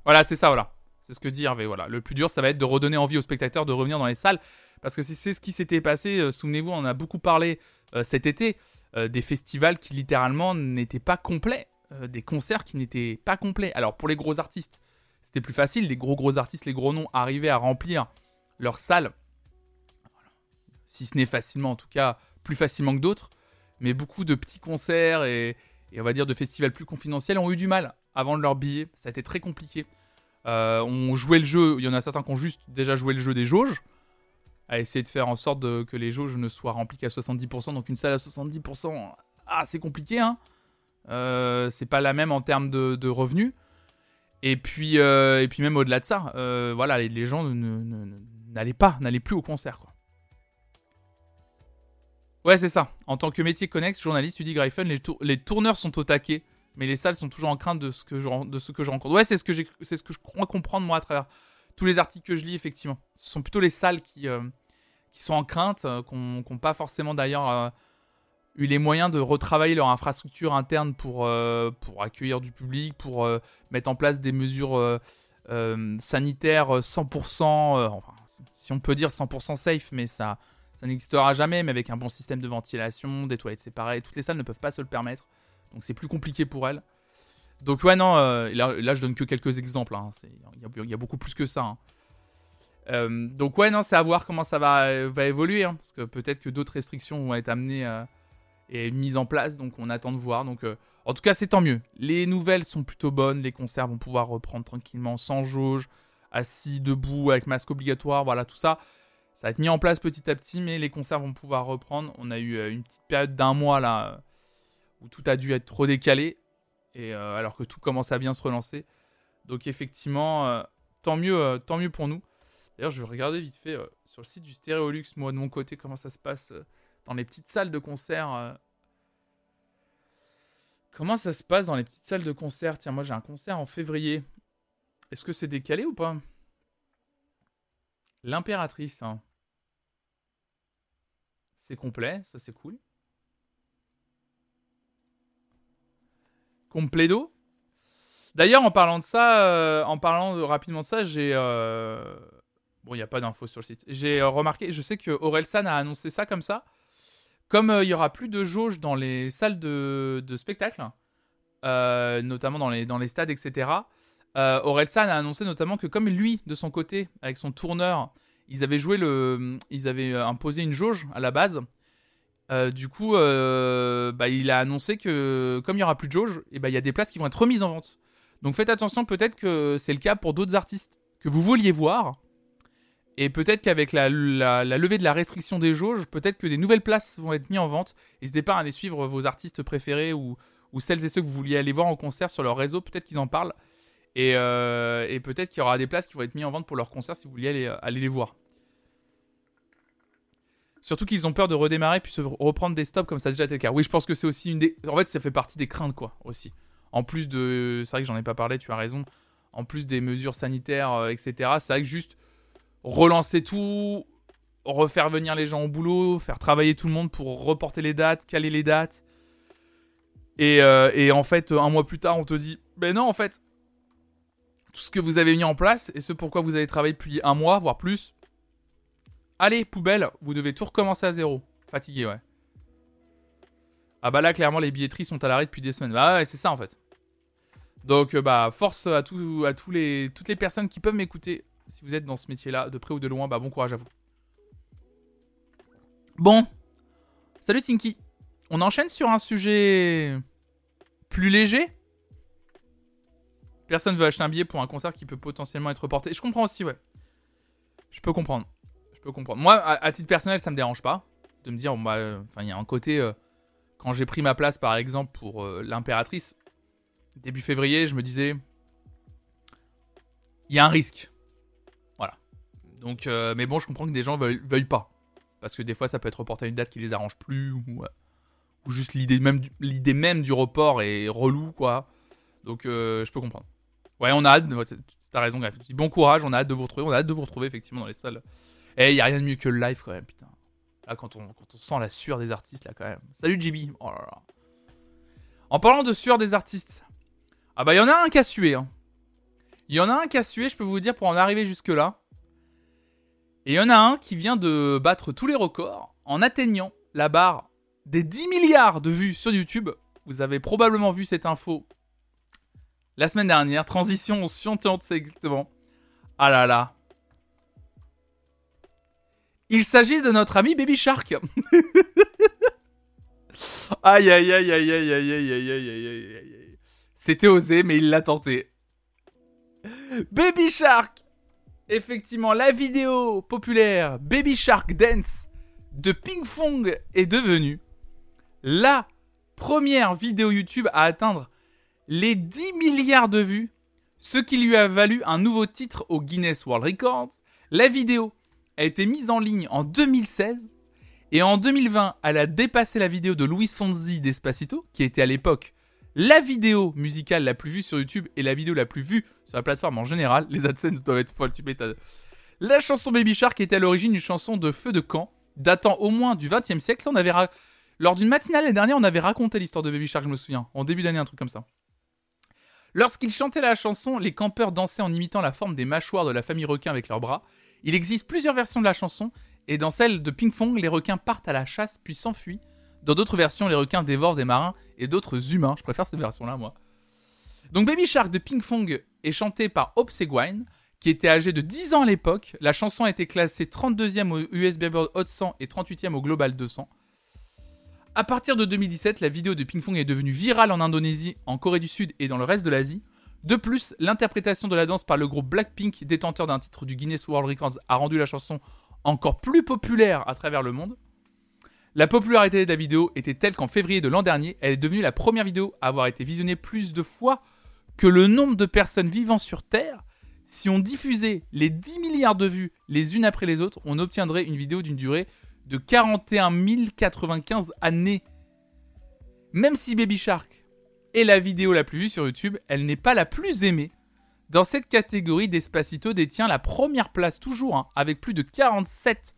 Voilà, c'est ça, voilà. C'est ce que dit Hervé, voilà. Le plus dur, ça va être de redonner envie aux spectateurs de revenir dans les salles, parce que si c'est ce qui s'était passé, souvenez-vous, on a beaucoup parlé cet été, des festivals qui littéralement n'étaient pas complets, euh, des concerts qui n'étaient pas complets. Alors pour les gros artistes, c'était plus facile, les gros gros artistes, les gros noms arrivaient à remplir leurs salles, si ce n'est facilement, en tout cas plus facilement que d'autres, mais beaucoup de petits concerts et, on va dire de festivals plus confidentiels ont eu du mal à vendre leurs billets, ça a été très compliqué. Euh, on jouait le jeu, il y en a certains qui ont juste déjà joué le jeu des jauges, à essayer de faire en sorte que les jauges ne soient remplies qu'à 70%. Donc une salle à 70%, ah, c'est compliqué, hein. Euh, c'est pas la même en termes de, revenus. Et puis, euh, et puis même au-delà de ça, euh, voilà, les, gens n'allaient pas, n'allaient plus au concert, quoi. Ouais, c'est ça. En tant que métier connexe, journaliste, tu dis Gryphon, les, tour- les tourneurs sont au taquet, mais les salles sont toujours en crainte de ce que je, de ce que je rencontre. Ouais, c'est ce que ce que je crois comprendre moi à travers tous les articles que je lis, effectivement. Ce sont plutôt les salles qui, qui sont en crainte, qui n'ont pas forcément d'ailleurs eu les moyens de retravailler leur infrastructure interne pour, euh, pour accueillir du public, pour euh, mettre en place des mesures euh, sanitaires 100%, euh, enfin, si on peut dire 100% safe, mais ça, ça n'existera jamais, mais avec un bon système de ventilation, des toilettes séparées, toutes les salles ne peuvent pas se le permettre, donc c'est plus compliqué pour elles. Donc ouais, non, là, là, je donne que quelques exemples, hein, il y, a- beaucoup plus que ça. hein. Donc ouais, non, c'est à voir comment ça va, va évoluer, hein, parce que peut-être que d'autres restrictions vont être amenées et mises en place, donc on attend de voir. Donc euh, en tout cas, c'est tant mieux. Les nouvelles sont plutôt bonnes, les concerts vont pouvoir reprendre tranquillement, sans jauge, assis, debout, avec masque obligatoire, voilà, tout ça. Ça va être mis en place petit à petit, mais les concerts vont pouvoir reprendre. On a eu euh, une petite période d'un mois là euh, où tout a dû être trop décalé, et alors que tout commence à bien se relancer. Donc effectivement, tant mieux, tant mieux pour nous. D'ailleurs, je vais regarder vite fait sur le site du Stéréolux, moi de mon côté, comment ça se passe dans les petites salles de concert. euh. Comment ça se passe dans les petites salles de concert? Tiens, moi j'ai un concert en février. Est-ce que c'est décalé ou pas? L'impératrice. hein. C'est complet, ça c'est cool. Complédo? D'ailleurs, en parlant de ça, euh, en parlant de- rapidement de ça, j'ai. euh, Bon, il n'y a pas d'infos sur le site. J'ai remarqué, je sais que Orelsan a annoncé ça comme ça. Comme euh, il y aura plus de jauge dans les salles de, spectacle, euh, notamment dans les, stades, etc., euh, Orelsan a annoncé notamment que comme lui, de son côté, avec son tourneur, ils avaient joué le, ils avaient euh, imposé une jauge à la base. du coup, bah, il a annoncé que comme il y aura plus de jauge, et bah, il y a des places qui vont être remises en vente. Donc faites attention, peut-être que c'est le cas pour d'autres artistes que vous vouliez voir Et peut-être qu'avec la, levée de la restriction des jauges, peut-être que des nouvelles places vont être mises en vente. N'hésitez pas à aller suivre vos artistes préférés ou, celles et ceux que vous vouliez aller voir en concert sur leur réseau. Peut-être qu'ils en parlent. Et, euh, peut-être qu'il y aura des places qui vont être mises en vente pour leur concert si vous vouliez aller, aller les voir. Surtout qu'ils ont peur de redémarrer puis se reprendre des stops comme ça a déjà été le cas. Oui, je pense que c'est aussi une des. En fait, ça fait partie des craintes, quoi, aussi. En plus de. C'est vrai que j'en ai pas parlé, tu as raison. En plus des mesures sanitaires, euh, etc. C'est vrai que juste relancer tout, refaire venir les gens au boulot, faire travailler tout le monde pour reporter les dates, caler les dates. Et, euh, et en fait, un mois plus tard, on te dit Ben non, en fait, tout ce que vous avez mis en place et ce pourquoi vous avez travaillé depuis un mois, voire plus, allez, poubelle, vous devez tout recommencer à zéro. Fatigué, ouais. Ah bah là, clairement, les billetteries sont à l'arrêt depuis des semaines. Bah ouais, c'est ça en fait. Donc, euh, bah, force à, tout, à tous les, toutes les personnes qui peuvent m'écouter. Si vous êtes dans ce métier-là, de près ou de loin, bah bon courage à vous. Bon. Salut Tinky. On enchaîne sur un sujet plus léger. Personne veut acheter un billet pour un concert qui peut potentiellement être reporté. Je comprends aussi, ouais. Je peux comprendre. Je peux comprendre. Moi, à, titre personnel, ça me dérange pas de me dire, bah, euh, enfin, il y a un côté. euh, quand j'ai pris ma place, par exemple, pour euh, l'impératrice, début février, je me disais, il y a un risque. Donc, euh, mais bon, je comprends que des gens veuillent, pas. Parce que des fois, ça peut être reporté à une date qui les arrange plus, ou, euh, ou juste l'idée même, l'idée même du report est relou, quoi. Donc, euh, je peux comprendre. Ouais, on a hâte, t'as raison, Gref. Bon courage, on a hâte de vous retrouver, on a hâte de vous retrouver, effectivement, dans les salles. Et il y a rien de mieux que le live, quand même, putain. Là, quand on, quand on sent la sueur des artistes, là, quand même. Salut, JB. Oh là là. En parlant de sueur des artistes, ah bah, il y en a un qui a sué, hein. Il y en a un qui a sué, je peux vous dire, pour en arriver jusque-là. Et il y en a un qui vient de battre tous les records en atteignant la barre des 10 milliards de vues sur YouTube. Vous avez probablement vu cette info la semaine dernière. Transition suivante, c'est exactement. Ah là là. Il s'agit de notre ami Baby Shark. aïe aïe aïe aïe aïe aïe aïe aïe aïe aïe aïe. C'était osé, mais il l'a tenté. Baby Shark Effectivement, la vidéo populaire Baby Shark Dance de Ping Fong est devenue la première vidéo YouTube à atteindre les 10 milliards de vues, ce qui lui a valu un nouveau titre au Guinness World Records. La vidéo a été mise en ligne en 2016 et en 2020, elle a dépassé la vidéo de Luis Fonsi d'Espacito, qui était à l'époque la vidéo musicale la plus vue sur YouTube et la vidéo la plus vue sur la plateforme en général. Les AdSense doivent être folles, tu m'étonnes. La chanson Baby Shark était à l'origine une chanson de feu de camp, datant au moins du 20 siècle. On avait Lors d'une matinale l'année dernière, on avait raconté l'histoire de Baby Shark, je me souviens. En début d'année, un truc comme ça. Lorsqu'ils chantaient la chanson, les campeurs dansaient en imitant la forme des mâchoires de la famille requin avec leurs bras. Il existe plusieurs versions de la chanson, et dans celle de Ping Fong, les requins partent à la chasse puis s'enfuient. Dans d'autres versions, les requins dévorent des marins et d'autres humains. Je préfère cette version-là, moi. Donc Baby Shark de Ping Fong est chanté par Hope Seguin, qui était âgé de 10 ans à l'époque. La chanson a été classée 32e au US Billboard Hot 100 et 38e au Global 200. À partir de 2017, la vidéo de Ping Fong est devenue virale en Indonésie, en Corée du Sud et dans le reste de l'Asie. De plus, l'interprétation de la danse par le groupe Blackpink, détenteur d'un titre du Guinness World Records, a rendu la chanson encore plus populaire à travers le monde. La popularité de la vidéo était telle qu'en février de l'an dernier, elle est devenue la première vidéo à avoir été visionnée plus de fois que le nombre de personnes vivant sur Terre. Si on diffusait les 10 milliards de vues les unes après les autres, on obtiendrait une vidéo d'une durée de 41 095 années. Même si Baby Shark est la vidéo la plus vue sur YouTube, elle n'est pas la plus aimée. Dans cette catégorie, Despacito détient la première place toujours, hein, avec plus de 47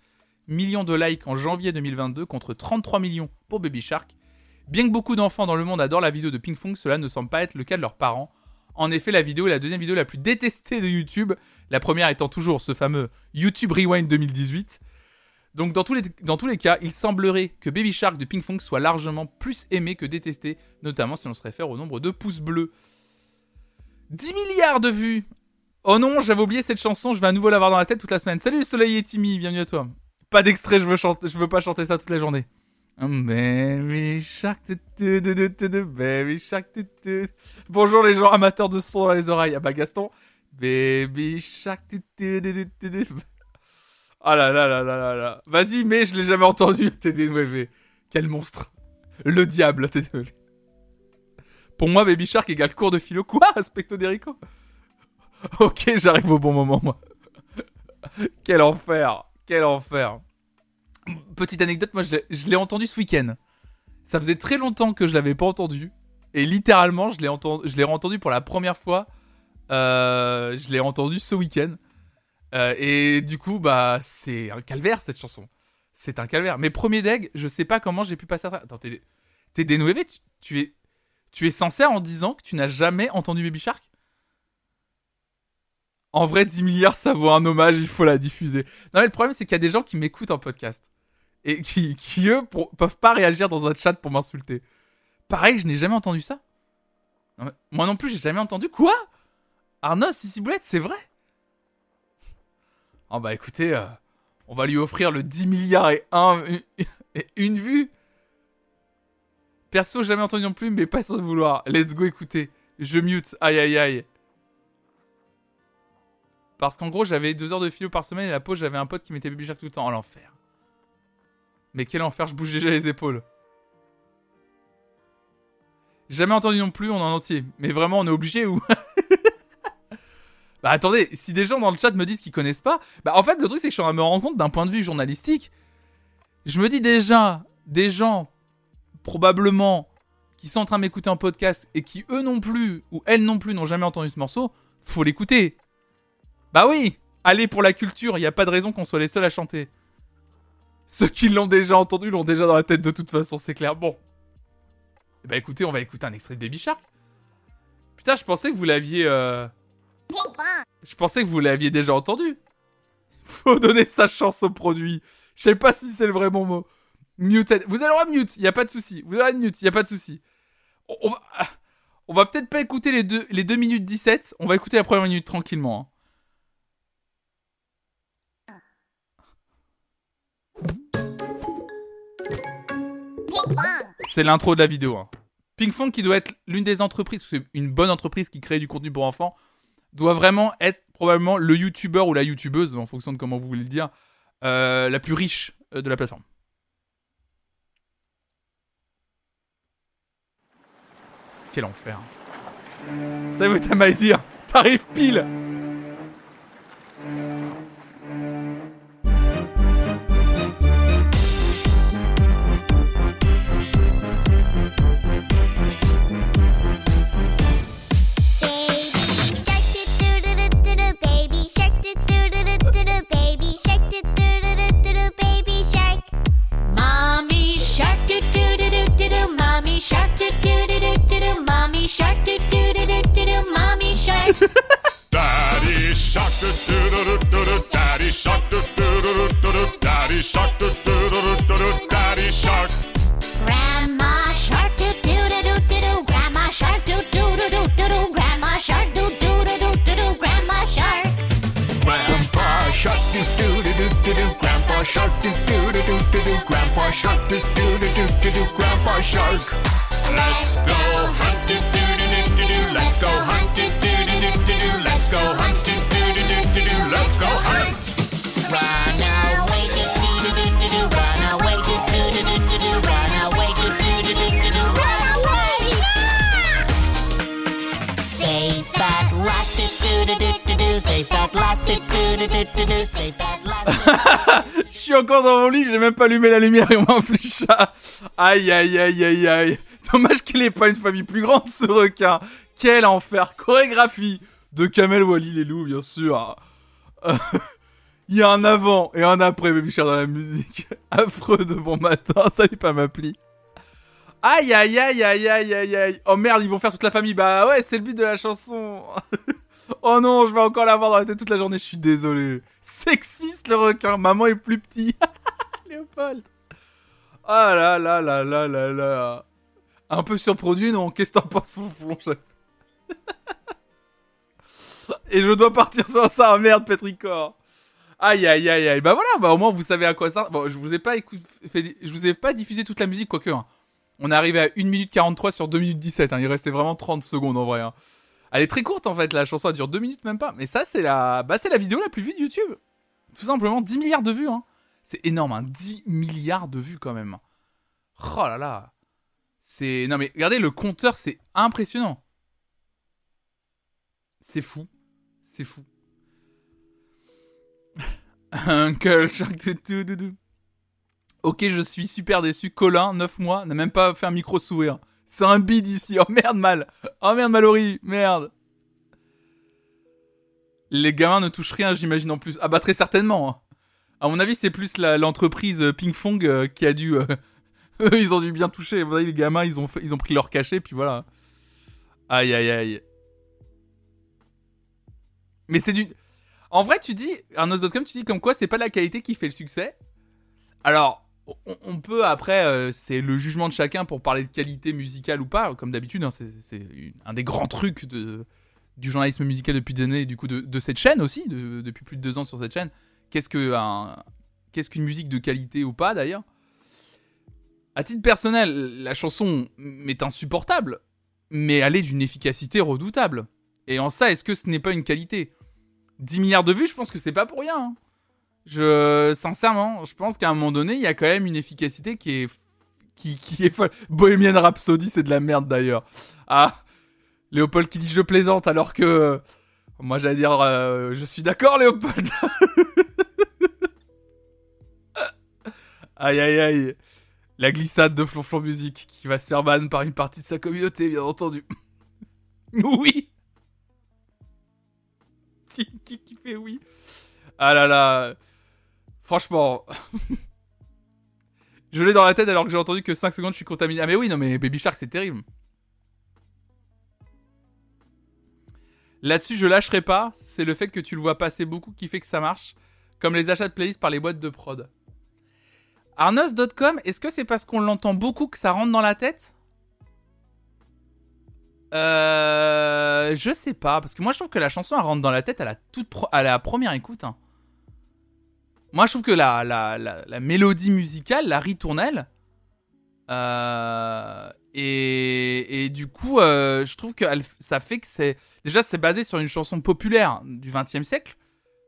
millions de likes en janvier 2022 contre 33 millions pour Baby Shark. Bien que beaucoup d'enfants dans le monde adorent la vidéo de Ping Fong, cela ne semble pas être le cas de leurs parents. En effet, la vidéo est la deuxième vidéo la plus détestée de YouTube, la première étant toujours ce fameux YouTube Rewind 2018. Donc dans tous, les, cas, il semblerait que Baby Shark de Ping Fong soit largement plus aimé que détesté, notamment si on se réfère au nombre de pouces bleus. 10 milliards de vues Oh non, j'avais oublié cette chanson, je vais à nouveau l'avoir dans la tête toute la semaine. Salut le soleil et Timmy, bienvenue à toi. Pas d'extrait, je veux chanter, je veux pas chanter ça toute la journée. Baby Shark, Baby Shark. Bonjour les gens amateurs de son dans les oreilles. Ah bah Gaston, Baby Shark. Ah là là là là là là. Vas-y, mais je l'ai jamais entendu. Quel monstre. Le diable, TDNW. Pour moi, Baby Shark égale cours de philo. Quoi? Aspecto d'Erico? Ok, j'arrive au bon moment, moi. Quel enfer. Quel enfer. Petite anecdote, moi, je l'ai- entendu ce week-end. Ça faisait très longtemps que je l'avais pas entendu. Et littéralement, je l'ai entendu, entendu pour la première fois. Euh, je l'ai entendu ce week-end. Euh, et du coup, bah, c'est un calvaire cette chanson. C'est un calvaire. Mes premiers deg, je sais pas comment j'ai pu passer à travers. Attends, t'es, t'es dénoué, tu, tu es, tu es sincère en disant que tu n'as jamais entendu Baby Shark? En vrai, 10 milliards, ça vaut un hommage, il faut la diffuser. Non, mais le problème, c'est qu'il y a des gens qui m'écoutent en podcast. Et qui, eux, peuvent pas réagir dans un chat pour m'insulter. Pareil, je n'ai jamais entendu ça. Moi non plus, j'ai jamais entendu. Quoi? Arnaud, Sissi Boulette, c'est vrai? Oh bah écoutez, euh, on va lui offrir le 10 milliards et, un, et une vue. Perso, jamais entendu non plus, mais pas sans vouloir. Let's go écouter. Je mute. Aïe aïe aïe. Parce qu'en gros, j'avais deux heures de philo par semaine et la pause, j'avais un pote qui mettait Baby tout le temps. Oh l'enfer. Mais quel enfer, je bouge déjà les épaules. Jamais entendu non plus, on en entier. Mais vraiment, on est obligé ou? Bah attendez, si des gens dans le chat me disent qu'ils connaissent pas, bah en fait le truc c'est que je me rendre compte d'un point de vue journalistique. Je me dis déjà, des gens probablement qui sont en train de m'écouter en podcast et qui eux non plus ou elles non plus n'ont jamais entendu ce morceau, faut l'écouter. Bah oui, allez pour la culture, il y a pas de raison qu'on soit les seuls à chanter. Ceux qui l'ont déjà entendu l'ont déjà dans la tête de toute façon, c'est clair. Bon. Bah écoutez, on va écouter un extrait de Baby Shark. Putain, je pensais que vous l'aviez euh, je pensais que vous l'aviez déjà entendu. Faut donner sa chance au produit. Je sais pas si c'est le vrai bon mot. Muted. Vous droit de mute, y a pas de souci. Vous droit de mute, y a pas de souci. On, va, on va peut-être pas écouter les 2 les deux minutes 17. On va écouter la première minute tranquillement. hein. C'est l'intro de la vidéo. Hein. Pink Fong, qui doit être l'une des entreprises, c'est une bonne entreprise qui crée du contenu pour enfants, doit vraiment être probablement le youtubeur ou la youtubeuse, en fonction de comment vous voulez le dire, euh, la plus riche euh, de la plateforme. Quel enfer. Ça vous t'as mal dire. T'arrives pile. Do do do do do mommy shark do do do do do même pas allumé la lumière et on ça. Aïe aïe aïe aïe aïe. Dommage qu'il ait pas une famille plus grande ce requin. Quel enfer. Chorégraphie de Kamel Wally les loups bien sûr. Il y a un avant et un après Baby Shark dans la musique. Affreux de bon matin. Salut pas m'appli. Aïe aïe aïe aïe aïe aïe aïe. Oh merde, ils vont faire toute la famille. Bah ouais, c'est le but de la chanson. oh non, je vais encore l'avoir dans la tête toute la journée. Je suis désolé. Sexiste le requin. Maman est plus petit. Léopold. Oh là là là là là là. Un peu surproduit, non? Qu'est-ce que t'en penses, Fonflon chef? Et je dois partir sans ça. Merde, Petricor. Aïe aïe aïe aïe. Bah voilà, bah au moins vous savez à quoi ça. Bon, je vous ai pas fait... je vous ai pas diffusé toute la musique quoique. Hein. On est arrivé à 1 minute 43 sur 2 minutes 17 hein. Il restait vraiment 30 secondes en vrai. hein. Elle est très courte en fait, la chanson elle dure 2 minutes même pas. Mais ça c'est la bah c'est la vidéo la plus vue de YouTube. Tout simplement 10 milliards de vues. Hein. C'est énorme, hein. 10 milliards de vues quand même. Oh là là. C'est. Non mais regardez, le compteur, c'est impressionnant. C'est fou. C'est fou. Uncle tout, tout, tout, tout. Ok, je suis super déçu. Colin, 9 mois, n'a même pas fait un micro sourire. C'est un bid ici. Oh merde, mal. Oh merde, Mallory. Merde. Les gamins ne touchent rien, j'imagine en plus. Ah bah très certainement. À mon avis, c'est plus l'entreprise euh, Ping Fong euh, qui a dû. euh, Eux, ils ont dû bien toucher. Voyez, les gamins, ils ont, ils ont pris leur cachet, puis voilà. Aïe, aïe, aïe. Mais c'est du. En vrai, tu dis, Arnos.com, tu dis comme quoi c'est pas la qualité qui fait le succès. Alors, on, peut après, c'est le jugement de chacun pour parler de qualité musicale ou pas. Comme d'habitude, hein, c'est un des grands trucs de, du journalisme musical depuis des années, du coup de, de cette chaîne aussi, de- depuis plus de deux ans sur cette chaîne. Qu'est-ce que un- qu'est-ce qu'une musique de qualité ou pas d'ailleurs? À titre personnel, la chanson m'est insupportable, mais elle est d'une efficacité redoutable. Et en ça, est-ce que ce n'est pas une qualité? 10 milliards de vues, je pense que c'est pas pour rien. hein. Je, sincèrement, je pense qu'à un moment donné, il y a quand même une efficacité qui est, qui, qui est folle. Bohemian Rhapsody, c'est de la merde d'ailleurs. Ah, Léopold qui dit je plaisante alors que, moi j'allais dire, euh, je suis d'accord Léopold. aïe aïe aïe. La glissade de Flonflon Musique qui va se faire ban par une partie de sa communauté, bien entendu. oui. Qui, qui fait oui Ah là là. Franchement. je l'ai dans la tête alors que j'ai entendu que 5 secondes je suis contaminé. Ah mais oui, non mais Baby Shark c'est terrible. Là-dessus, je lâcherai pas. C'est le fait que tu le vois passer beaucoup qui fait que ça marche. Comme les achats de playlists par les boîtes de prod. Arnos.com, est-ce que c'est parce qu'on l'entend beaucoup que ça rentre dans la tête? Euh. Je sais pas. Parce que moi, je trouve que la chanson, elle rentre dans la tête à la, toute à la première écoute. hein. Moi, je trouve que la, la, la, la mélodie musicale, la ritournelle. Euh, et, et du coup, euh, je trouve que elle- ça fait que c'est. Déjà, c'est basé sur une chanson populaire du XXe siècle.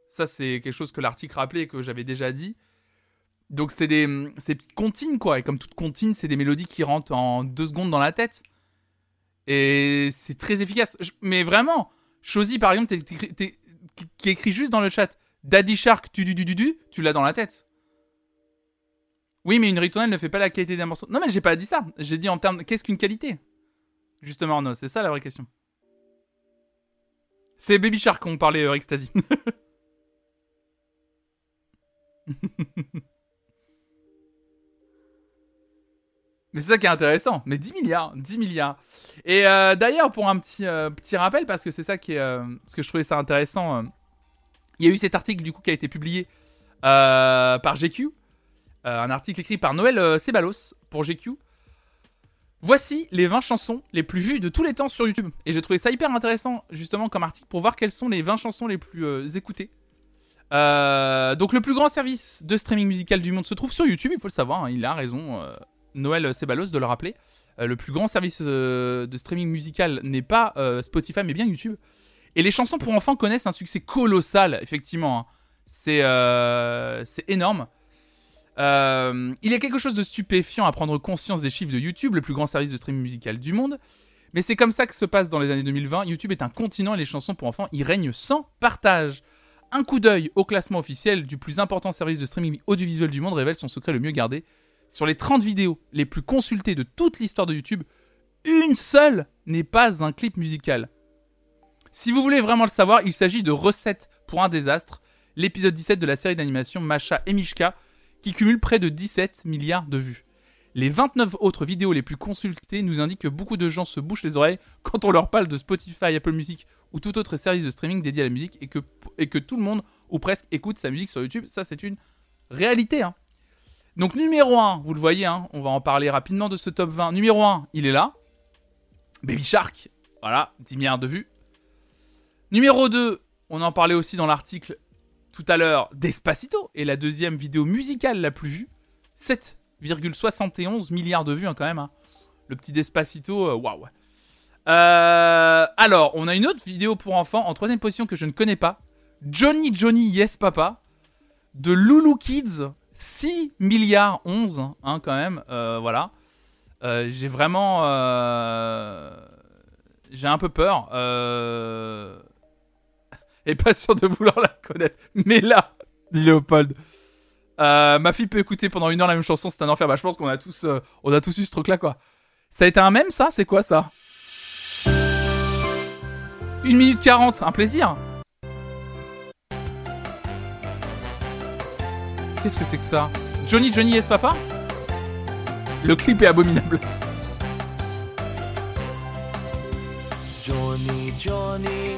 Ça, c'est quelque chose que l'article rappelait et que j'avais déjà dit. Donc, c'est des ces petites comptines, quoi. Et comme toute comptine, c'est des mélodies qui rentrent en deux secondes dans la tête. Et c'est très efficace. Mais vraiment, Chosy, par exemple, qui- écrit juste dans le chat Daddy Shark, tu du du du du, tu l'as dans la tête. Oui, mais une ritournelle ne fait pas la qualité d'un morceau. Non, mais j'ai pas dit ça. J'ai dit en termes. Qu'est-ce qu'une qualité? Justement, Arnaud, c'est ça la vraie question. C'est Baby Shark qu'on parlait, euh, Ecstasy. Mais c'est ça qui est intéressant. Mais 10 milliards, 10 milliards. Et euh, d'ailleurs, pour un petit, euh, petit rappel, parce que c'est ça qui est. euh, parce que je trouvais ça intéressant. il y a eu cet article du coup qui a été publié par GQ. un article écrit par Noël Ceballos pour GQ. Voici les 20 chansons les plus vues de tous les temps sur YouTube. Et j'ai trouvé ça hyper intéressant, justement, comme article, pour voir quelles sont les 20 chansons les plus écoutées. Donc, le plus grand service de streaming musical du monde se trouve sur YouTube, il faut le savoir, hein, il a raison, Noël Ceballos, de le rappeler. Euh, le plus grand service euh, de streaming musical n'est pas euh, Spotify, mais bien YouTube. Et les chansons pour enfants connaissent un succès colossal, effectivement. hein. C'est énorme. Il y a quelque chose de stupéfiant à prendre conscience des chiffres de YouTube, le plus grand service de streaming musical du monde. Mais c'est comme ça que se passe dans les années 2020. YouTube est un continent et les chansons pour enfants y règnent sans partage. Un coup d'œil au classement officiel du plus important service de streaming audiovisuel du monde révèle son secret le mieux gardé. Sur les 30 vidéos les plus consultées de toute l'histoire de YouTube, une seule n'est pas un clip musical. Si vous voulez vraiment le savoir, il s'agit de Recettes pour un désastre, l'épisode 17 de la série d'animation Masha et Mishka, qui cumule près de 17 milliards de vues. Les 29 autres vidéos les plus consultées nous indiquent que beaucoup de gens se bouchent les oreilles quand on leur parle de Spotify, Apple Music ou tout autre service de streaming dédié à la musique et que, et que tout le monde, ou presque, écoute sa musique sur YouTube. Ça, c'est une réalité. hein. Donc, numéro 1, vous le voyez, hein, on va en parler rapidement de ce top 20. Numéro 1, il est là. Baby Shark, voilà, 10 milliards de vues. Numéro 2, on en parlait aussi dans l'article tout à l'heure, Despacito est la deuxième vidéo musicale la plus vue. 7,71 milliards de vues hein, quand même. hein. Le petit Despacito, euh, waouh. Euh, alors, on a une autre vidéo pour enfants en troisième position que je ne connais pas. Johnny Johnny Yes Papa. de Loulou Kids, 6 milliards 11, hein, quand même, euh, voilà. Euh, j'ai vraiment... euh, J'ai un peu peur. Et pas sûr de vouloir la connaître. Mais là, dit Léopold. Ma fille peut écouter pendant une heure la même chanson, c'est un enfer. Bah, je pense qu'on a tous, on a tous eu ce truc-là, quoi. Ça a été un même, ça? C'est quoi, ça? 1 minute 40, un plaisir Qu'est-ce que c'est que ça Johnny Johnny Yes Papa Le clip est abominable. Johnny, Johnny,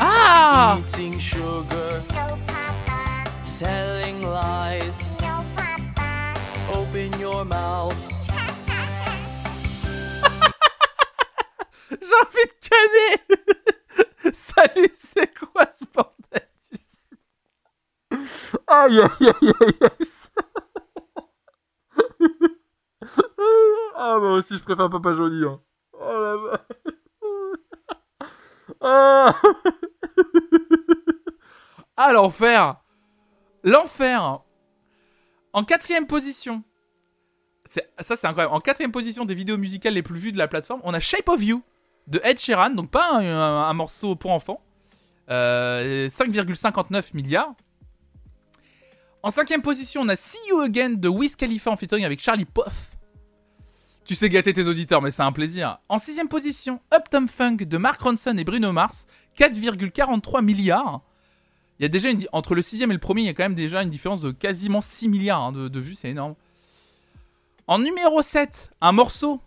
Ah eating sugar, No, Papa. telling lies. No, Papa. Open your mouth. J'ai envie de canner Salut, c'est quoi ce bordel Aïe aïe aïe aïe Ah moi aussi je préfère Papa Johnny hein. Oh la vache Ah Ah l'enfer L'enfer En quatrième position ça c'est incroyable. En quatrième position des vidéos musicales les plus vues de la plateforme, on a Shape of You de Ed Sheeran, donc pas un morceau pour enfants. Euh, 5,59 milliards. En cinquième position, on a See You Again de Wiz Khalifa en featuring avec Charlie Puth. Tu sais gâter tes auditeurs, mais c'est un plaisir. En sixième position, Uptown Funk de Mark Ronson et Bruno Mars, 4,43 milliards. Il y a entre le sixième et le premier, il y a quand même déjà une différence de quasiment 6 milliards hein, de, de vues, c'est énorme. En numéro 7, un morceau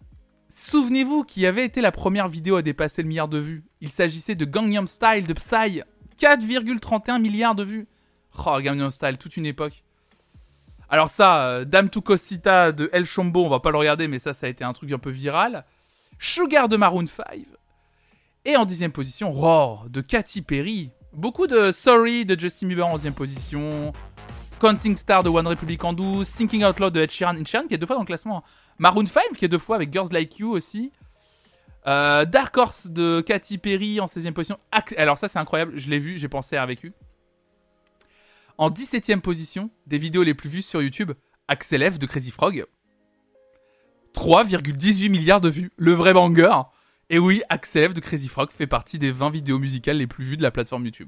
Souvenez-vous qui avait été la première vidéo à dépasser le milliard de vues. Il s'agissait de Gangnam Style de Psy. 4,31 milliards de vues. Oh, Gangnam Style, toute une époque. Alors ça, euh, Dame to Cosita de El Chombo, on va pas le regarder, mais ça, ça a été un truc un peu viral. Sugar de Maroon 5. Et en dixième position, Roar de Katy Perry. Beaucoup de Sorry de Justin Bieber en dixième position. Counting Star de One Republic en 12. Thinking Out Loud de Ed Sheeran. Ed Sheeran qui est deux fois dans le classement. Maroon 5 qui est deux fois avec Girls Like You aussi. Euh, Dark Horse de Katy Perry en 16e position. Alors ça c'est incroyable, je l'ai vu, j'ai pensé à vécu. En 17e position, des vidéos les plus vues sur YouTube, Axel F de Crazy Frog. 3,18 milliards de vues, le vrai banger. Et oui, Axel F de Crazy Frog fait partie des 20 vidéos musicales les plus vues de la plateforme YouTube.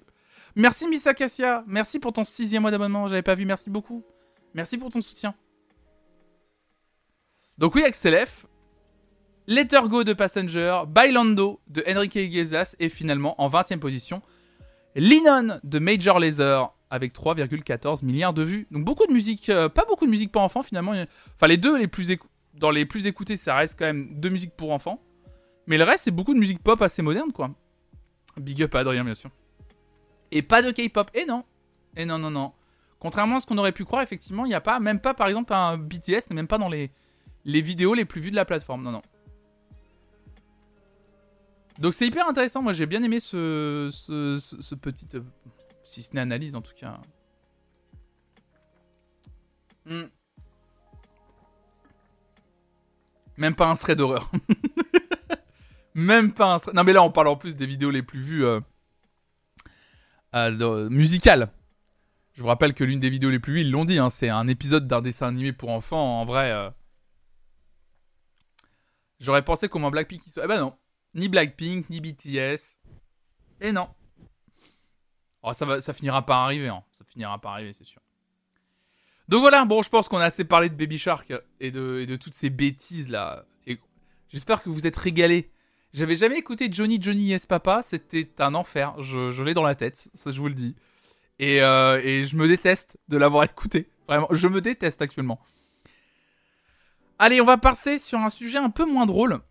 Merci Miss Acacia, merci pour ton sixième mois d'abonnement, j'avais pas vu, merci beaucoup. Merci pour ton soutien. Donc oui, Axel F, Let Her Go de Passenger, Bailando de Enrique Iglesias et finalement en 20e position, Linon de Major Lazer avec 3,14 milliards de vues. Donc beaucoup de musique, euh, pas beaucoup de musique pour enfants finalement. Enfin les deux les plus dans les plus écoutés, ça reste quand même deux musiques pour enfants. Mais le reste c'est beaucoup de musique pop assez moderne quoi. Big up à Adrien bien sûr. Et pas de K-pop. Et non. Et non non non. Contrairement à ce qu'on aurait pu croire, effectivement, il n'y a pas, même pas par exemple un BTS, même pas dans les, vidéos les plus vues de la plateforme. Non non. Donc c'est hyper intéressant. Moi j'ai bien aimé ce, ce, euh, si ce n'est analyse en tout cas. Hmm. Même pas un thread d'horreur. Même pas un thread. Non mais là on parle en plus des vidéos les plus vues euh, euh, de- musicales. Je vous rappelle que l'une des vidéos les plus vues, ils l'ont dit, hein, c'est un épisode d'un dessin animé pour enfants. En vrai, euh, j'aurais pensé qu'au moins Blackpink y soit. Eh ben non, ni Blackpink, ni BTS. Et non. Oh, ça, finira par arriver, hein. ça finira par arriver, c'est sûr. Donc voilà, bon, je pense qu'on a assez parlé de Baby Shark et de, toutes ces bêtises là. J'espère que vous êtes régalés. J'avais jamais écouté Johnny Johnny Yes Papa, c'était un enfer. Je, l'ai dans la tête, ça je vous le dis. Et, euh, et je me déteste de l'avoir écouté. Vraiment, je me déteste actuellement. Allez, on va passer sur un sujet un peu moins drôle.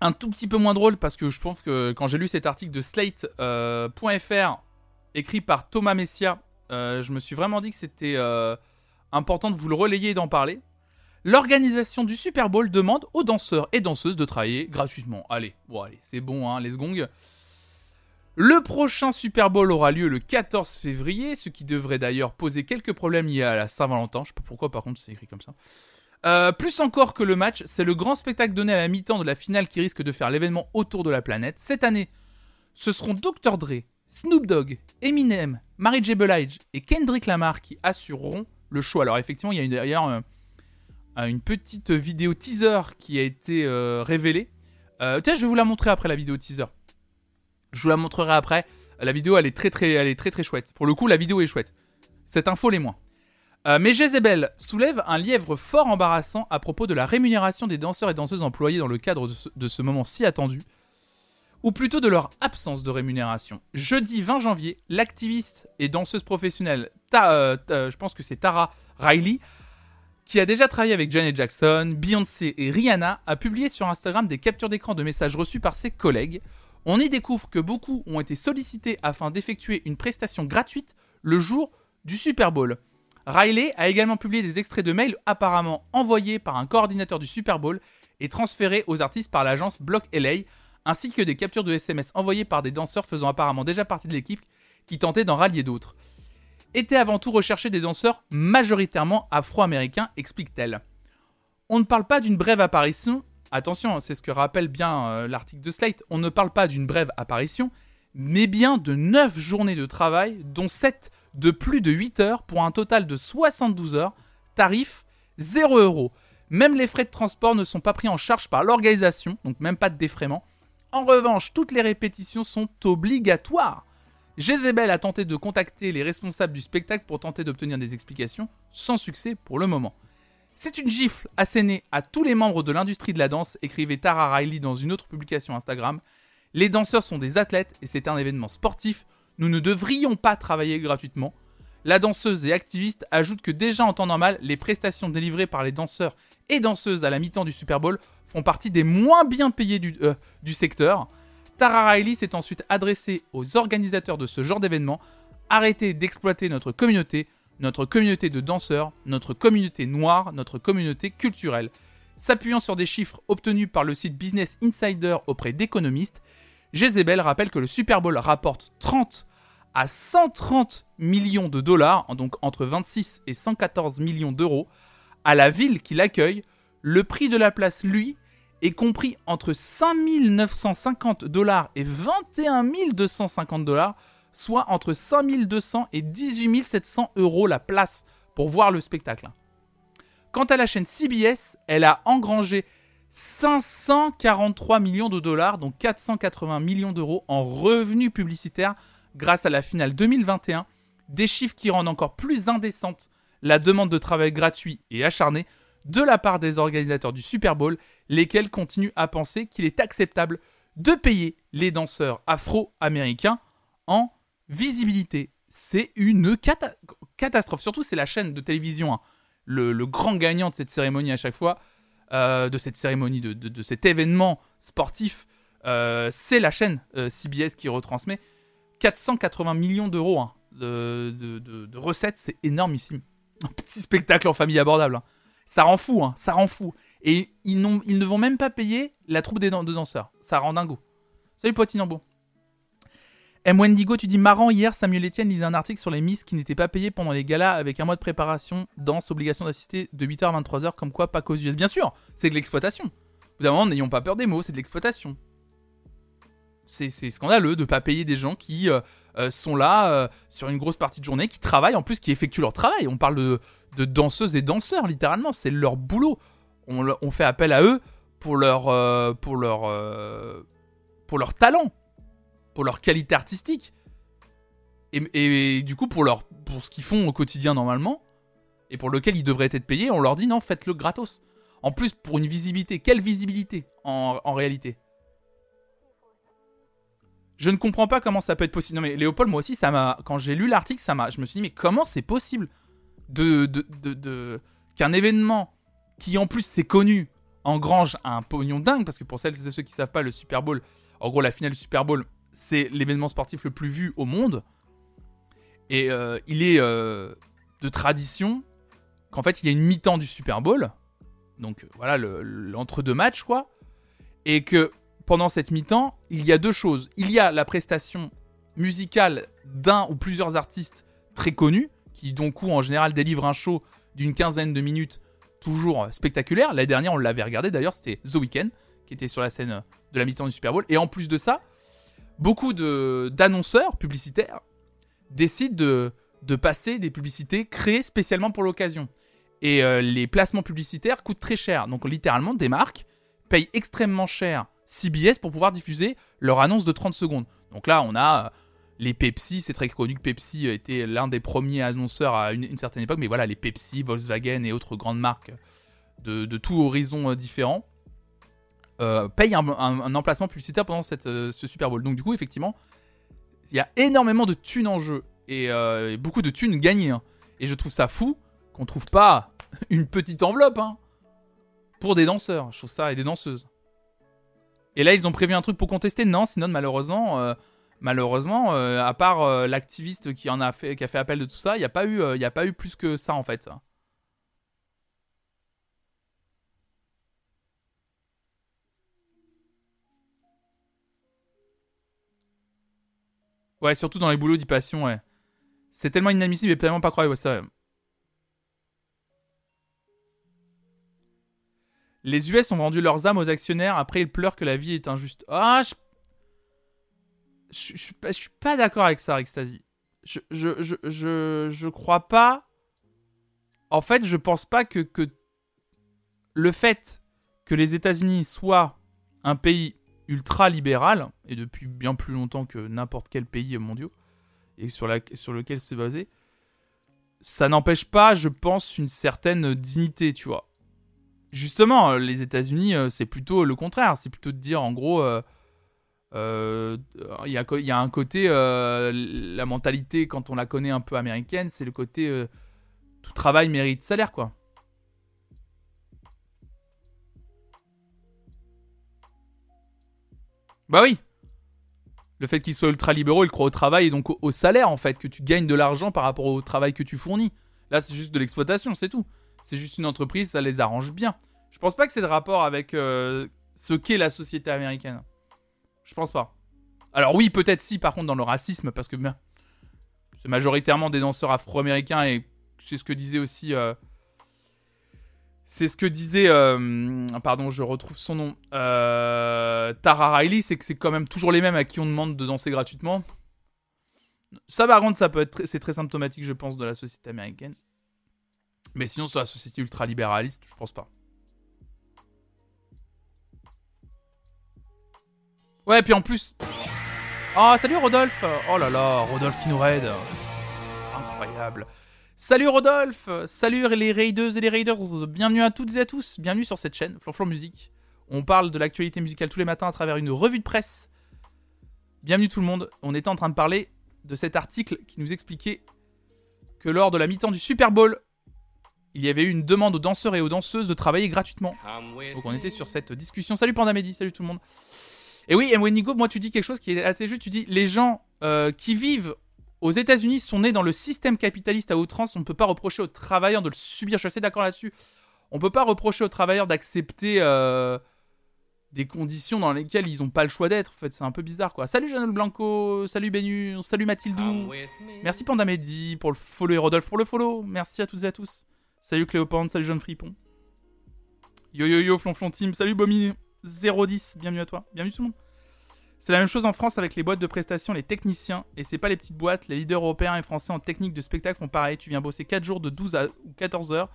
Un tout petit peu moins drôle parce que je pense que quand j'ai lu cet article de Slate.fr écrit par Thomas Messia, euh, je me suis vraiment dit que c'était euh, important de vous le relayer et d'en parler. L'organisation du Super Bowl demande aux danseurs et danseuses de travailler gratuitement. Allez, bon allez, c'est bon, hein, les gongs. Le prochain Super Bowl aura lieu le 14 février, ce qui devrait d'ailleurs poser quelques problèmes liés à la Saint-Valentin. Je sais pas pourquoi, par contre, c'est écrit comme ça. Euh, plus encore que le match, c'est le grand spectacle donné à la mi-temps de la finale qui risque de faire l'événement autour de la planète. Cette année, ce seront Dr. Dre, Snoop Dogg, Eminem, Mary J. Blige et Kendrick Lamar qui assureront le show. Alors effectivement, il y a une- d'ailleurs euh, euh, une petite vidéo teaser qui a été euh, révélée. Euh, je vais vous la montrer après la vidéo teaser. Je vous la montrerai après. La vidéo, elle est très très, très très chouette. Pour le coup, la vidéo est chouette. Cette info l'est moins. Mais Jezebel soulève un lièvre fort embarrassant à propos de la rémunération des danseurs et danseuses employés dans le cadre de ce moment si attendu, ou plutôt de leur absence de rémunération. Jeudi 20 janvier, l'activiste et danseuse professionnelle, euh, je pense que c'est Tara Riley, qui a déjà travaillé avec Janet Jackson, Beyoncé et Rihanna, a publié sur Instagram des captures d'écran de messages reçus par ses collègues. On y découvre que beaucoup ont été sollicités afin d'effectuer une prestation gratuite le jour du Super Bowl. Riley a également publié des extraits de mails apparemment envoyés par un coordinateur du Super Bowl et transférés aux artistes par l'agence Block LA, ainsi que des captures de SMS envoyées par des danseurs faisant apparemment déjà partie de l'équipe qui tentaient d'en rallier d'autres. Étaient avant tout recherchés des danseurs majoritairement afro-américains, explique-t-elle. On ne parle pas d'une brève apparition, attention, c'est ce que rappelle bien euh, l'article de Slate, on ne parle pas d'une brève apparition, mais bien de 9 journées de travail, dont 7 de plus de 8 heures pour un total de 72 heures, tarif 0 euros. Même les frais de transport ne sont pas pris en charge par l'organisation, donc même pas de défraiement. En revanche, toutes les répétitions sont obligatoires. Jezebel a tenté de contacter les responsables du spectacle pour tenter d'obtenir des explications, sans succès pour le moment. C'est une gifle assénée à tous les membres de l'industrie de la danse, écrivait Tara Riley dans une autre publication Instagram. Les danseurs sont des athlètes et c'est un événement sportif. Nous ne devrions pas travailler gratuitement. La danseuse et activiste ajoute que déjà en temps normal, les prestations délivrées par les danseurs et danseuses à la mi-temps du Super Bowl font partie des moins bien payés du, euh, du secteur. Tara Riley s'est ensuite adressée aux organisateurs de ce genre d'événement. Arrêtez d'exploiter notre communauté, notre communauté de danseurs, notre communauté noire, notre communauté culturelle. S'appuyant sur des chiffres obtenus par le site Business Insider auprès d'économistes, Jezebel rappelle que le Super Bowl rapporte 30 à 130 millions de dollars, donc entre 26 et 114 millions d'euros, à la ville qui l'accueille. Le prix de la place, lui, est compris entre 5 950 dollars et 21 250 dollars, soit entre 5 200 et 18 700 euros la place pour voir le spectacle. Quant à la chaîne CBS, elle a engrangé 543 millions de dollars, donc 480 millions d'euros en revenus publicitaires grâce à la finale 2021, des chiffres qui rendent encore plus indécente la demande de travail gratuit et acharné de la part des organisateurs du Super Bowl, lesquels continuent à penser qu'il est acceptable de payer les danseurs afro-américains en visibilité. C'est une cata- catastrophe. Surtout, c'est la chaîne de télévision, hein, le, grand gagnant de cette cérémonie à chaque fois, euh, de cette cérémonie, de cet événement sportif. euh, c'est la chaîne euh, CBS qui retransmet 480 millions d'euros hein, de, recettes. C'est énormissime. Un petit spectacle en famille abordable. hein. Ça rend fou, hein, ça rend fou. Et ils, ne vont même pas payer la troupe des dan- de danseurs. Ça rend dingo. Salut Poitinambo. M. Wendigo, tu dis marrant, hier Samuel Etienne lisait un article sur les Miss qui n'étaient pas payées pendant les galas avec un mois de préparation, danse, obligation d'assister de 8h à 23h, comme quoi pas cause US. Bien sûr, c'est de l'exploitation. Moment, n'ayons pas peur des mots, c'est de l'exploitation. C'est scandaleux de pas payer des gens qui euh, euh, sont là euh, sur une grosse partie de journée, qui travaillent, en plus qui effectuent leur travail. On parle de, danseuses et danseurs, littéralement, c'est leur boulot. On, fait appel à eux pour leur, pour leur, pour leur talent, pour leur qualité artistique. Et, du coup, pour, leur, pour ce qu'ils font au quotidien normalement, et pour lequel ils devraient être payés, on leur dit non, faites-le gratos. En plus, pour une visibilité. Quelle visibilité en réalité? Je ne comprends pas comment ça peut être possible. Non mais Léopold, moi aussi, ça m'a. Quand j'ai lu l'article, ça m'a. Je me suis dit mais comment c'est possible de, de, de, qu'un événement qui en plus c'est connu engrange un pognon dingue parce que pour celles et ceux qui savent pas, le Super Bowl, en gros la finale du Super Bowl, c'est l'événement sportif le plus vu au monde. Et euh, il est euh, de tradition qu'en fait il y a une mi-temps du Super Bowl, donc voilà le- l'entre-deux matchs quoi, et que pendant cette mi-temps il y a deux choses. Il y a la prestation musicale d'un ou plusieurs artistes très connus qui donc en général délivrent un show d'une quinzaine de minutes toujours spectaculaire. L'année dernière on l'avait regardé d'ailleurs, c'était The Weeknd qui était sur la scène de la mi-temps du Super Bowl. Et en plus de ça, beaucoup d'annonceurs publicitaires décident de, de passer des publicités créées spécialement pour l'occasion. Et euh, les placements publicitaires coûtent très cher. Donc littéralement, des marques payent extrêmement cher CBS pour pouvoir diffuser leur annonce de 30 secondes. Donc là, on a euh, les Pepsi, c'est très connu que Pepsi était l'un des premiers annonceurs à une, certaine époque, mais voilà, les Pepsi, Volkswagen et autres grandes marques de, de tout horizon euh, euh, payent un, emplacement publicitaire pendant euh, ce Super Bowl. Donc du coup, effectivement, il y a énormément de thunes en jeu et, euh, et beaucoup de thunes gagnées. hein. Et je trouve ça fou qu'on trouve pas une petite enveloppe hein, pour des danseurs. Je trouve ça et des danseuses. Et là, ils ont prévu un truc pour contester Non, sinon malheureusement, euh, malheureusement, euh, à part euh, l'activiste qui en a fait, qui a fait appel de tout ça, il n'y a pas eu, a pas eu plus que ça en fait. Ouais, surtout dans les boulots d'e-passion, ouais. C'est tellement inadmissible et tellement pas croyable, ouais, ça. Les US ont vendu leurs âmes aux actionnaires, après ils pleurent que la vie est injuste. Ah, je... Suis pas, d'accord avec ça, Extasy. Je, je, crois pas... En fait, je pense pas que, le fait que les États-Unis soient un pays ultra libéral, et depuis bien plus longtemps que n'importe quel pays mondial, et sur, la, sur lequel se baser, ça n'empêche pas, je pense, une certaine dignité, tu vois. Justement, euh, les États-Unis, euh, c'est plutôt le contraire. C'est plutôt de dire, en gros, euh, il y, a, un côté, la mentalité, quand on la connaît un peu américaine, c'est le côté tout travail mérite salaire, quoi. Bah oui. Le fait qu'ils soient ultra libéraux, ils croient au travail et donc au salaire en fait, que tu gagnes de l'argent par rapport au travail que tu fournis. Là, c'est juste de l'exploitation, c'est tout. C'est juste une entreprise, ça les arrange bien. Je pense pas que c'est de rapport avec euh, ce qu'est la société américaine. Je pense pas. Alors oui, peut-être si, par contre, dans le racisme, parce que ben, c'est majoritairement des danseurs afro-américains et c'est ce que disait aussi. euh, c'est ce que disait. euh, pardon, je retrouve son nom. Tara Riley, c'est que c'est quand même toujours les mêmes à qui on demande de danser gratuitement. Ça, par contre, ça peut être. C'est très symptomatique, je pense, de la société américaine. Mais sinon, sur la société ultra-libéraliste, je pense pas. Ouais, puis en plus. Oh, salut Rodolphe Oh là là, Rodolphe qui nous raide. Incroyable. Salut Rodolphe Salut les raideuses et les raiders Bienvenue à toutes et à tous Bienvenue sur cette chaîne, Flanflan Musique. On parle de l'actualité musicale tous les matins à travers une revue de presse. Bienvenue tout le monde. On était en train de parler de cet article qui nous expliquait que lors de la mi-temps du Super Bowl, il y avait eu une demande aux danseurs et aux danseuses de travailler gratuitement. Donc on était sur cette discussion. Salut Pandamedi, salut tout le monde. Et oui, Nigo, moi tu dis quelque chose qui est assez juste. Tu dis les gens euh, qui vivent aux États-Unis sont nés dans le système capitaliste à outrance. On ne peut pas reprocher aux travailleurs de le subir. Je suis assez d'accord là-dessus. On ne peut pas reprocher aux travailleurs d'accepter euh, des conditions dans lesquelles ils n'ont pas le choix d'être. En fait, c'est un peu bizarre quoi. Salut Jeannot Blanco, salut Benu, salut Mathildou. Merci Pandamedi pour le follow et Rodolphe pour le follow. Merci à toutes et à tous. Salut Cléopande, salut Jeune Fripon. Yo yo yo Flonflon Team, salut Bomi 010, bienvenue à toi, bienvenue tout le monde. C'est la même chose en France avec les boîtes de prestations, les techniciens, et c'est pas les petites boîtes, les leaders européens et français en technique de spectacle font pareil, tu viens bosser 4 jours de 12 à ou 14 heures,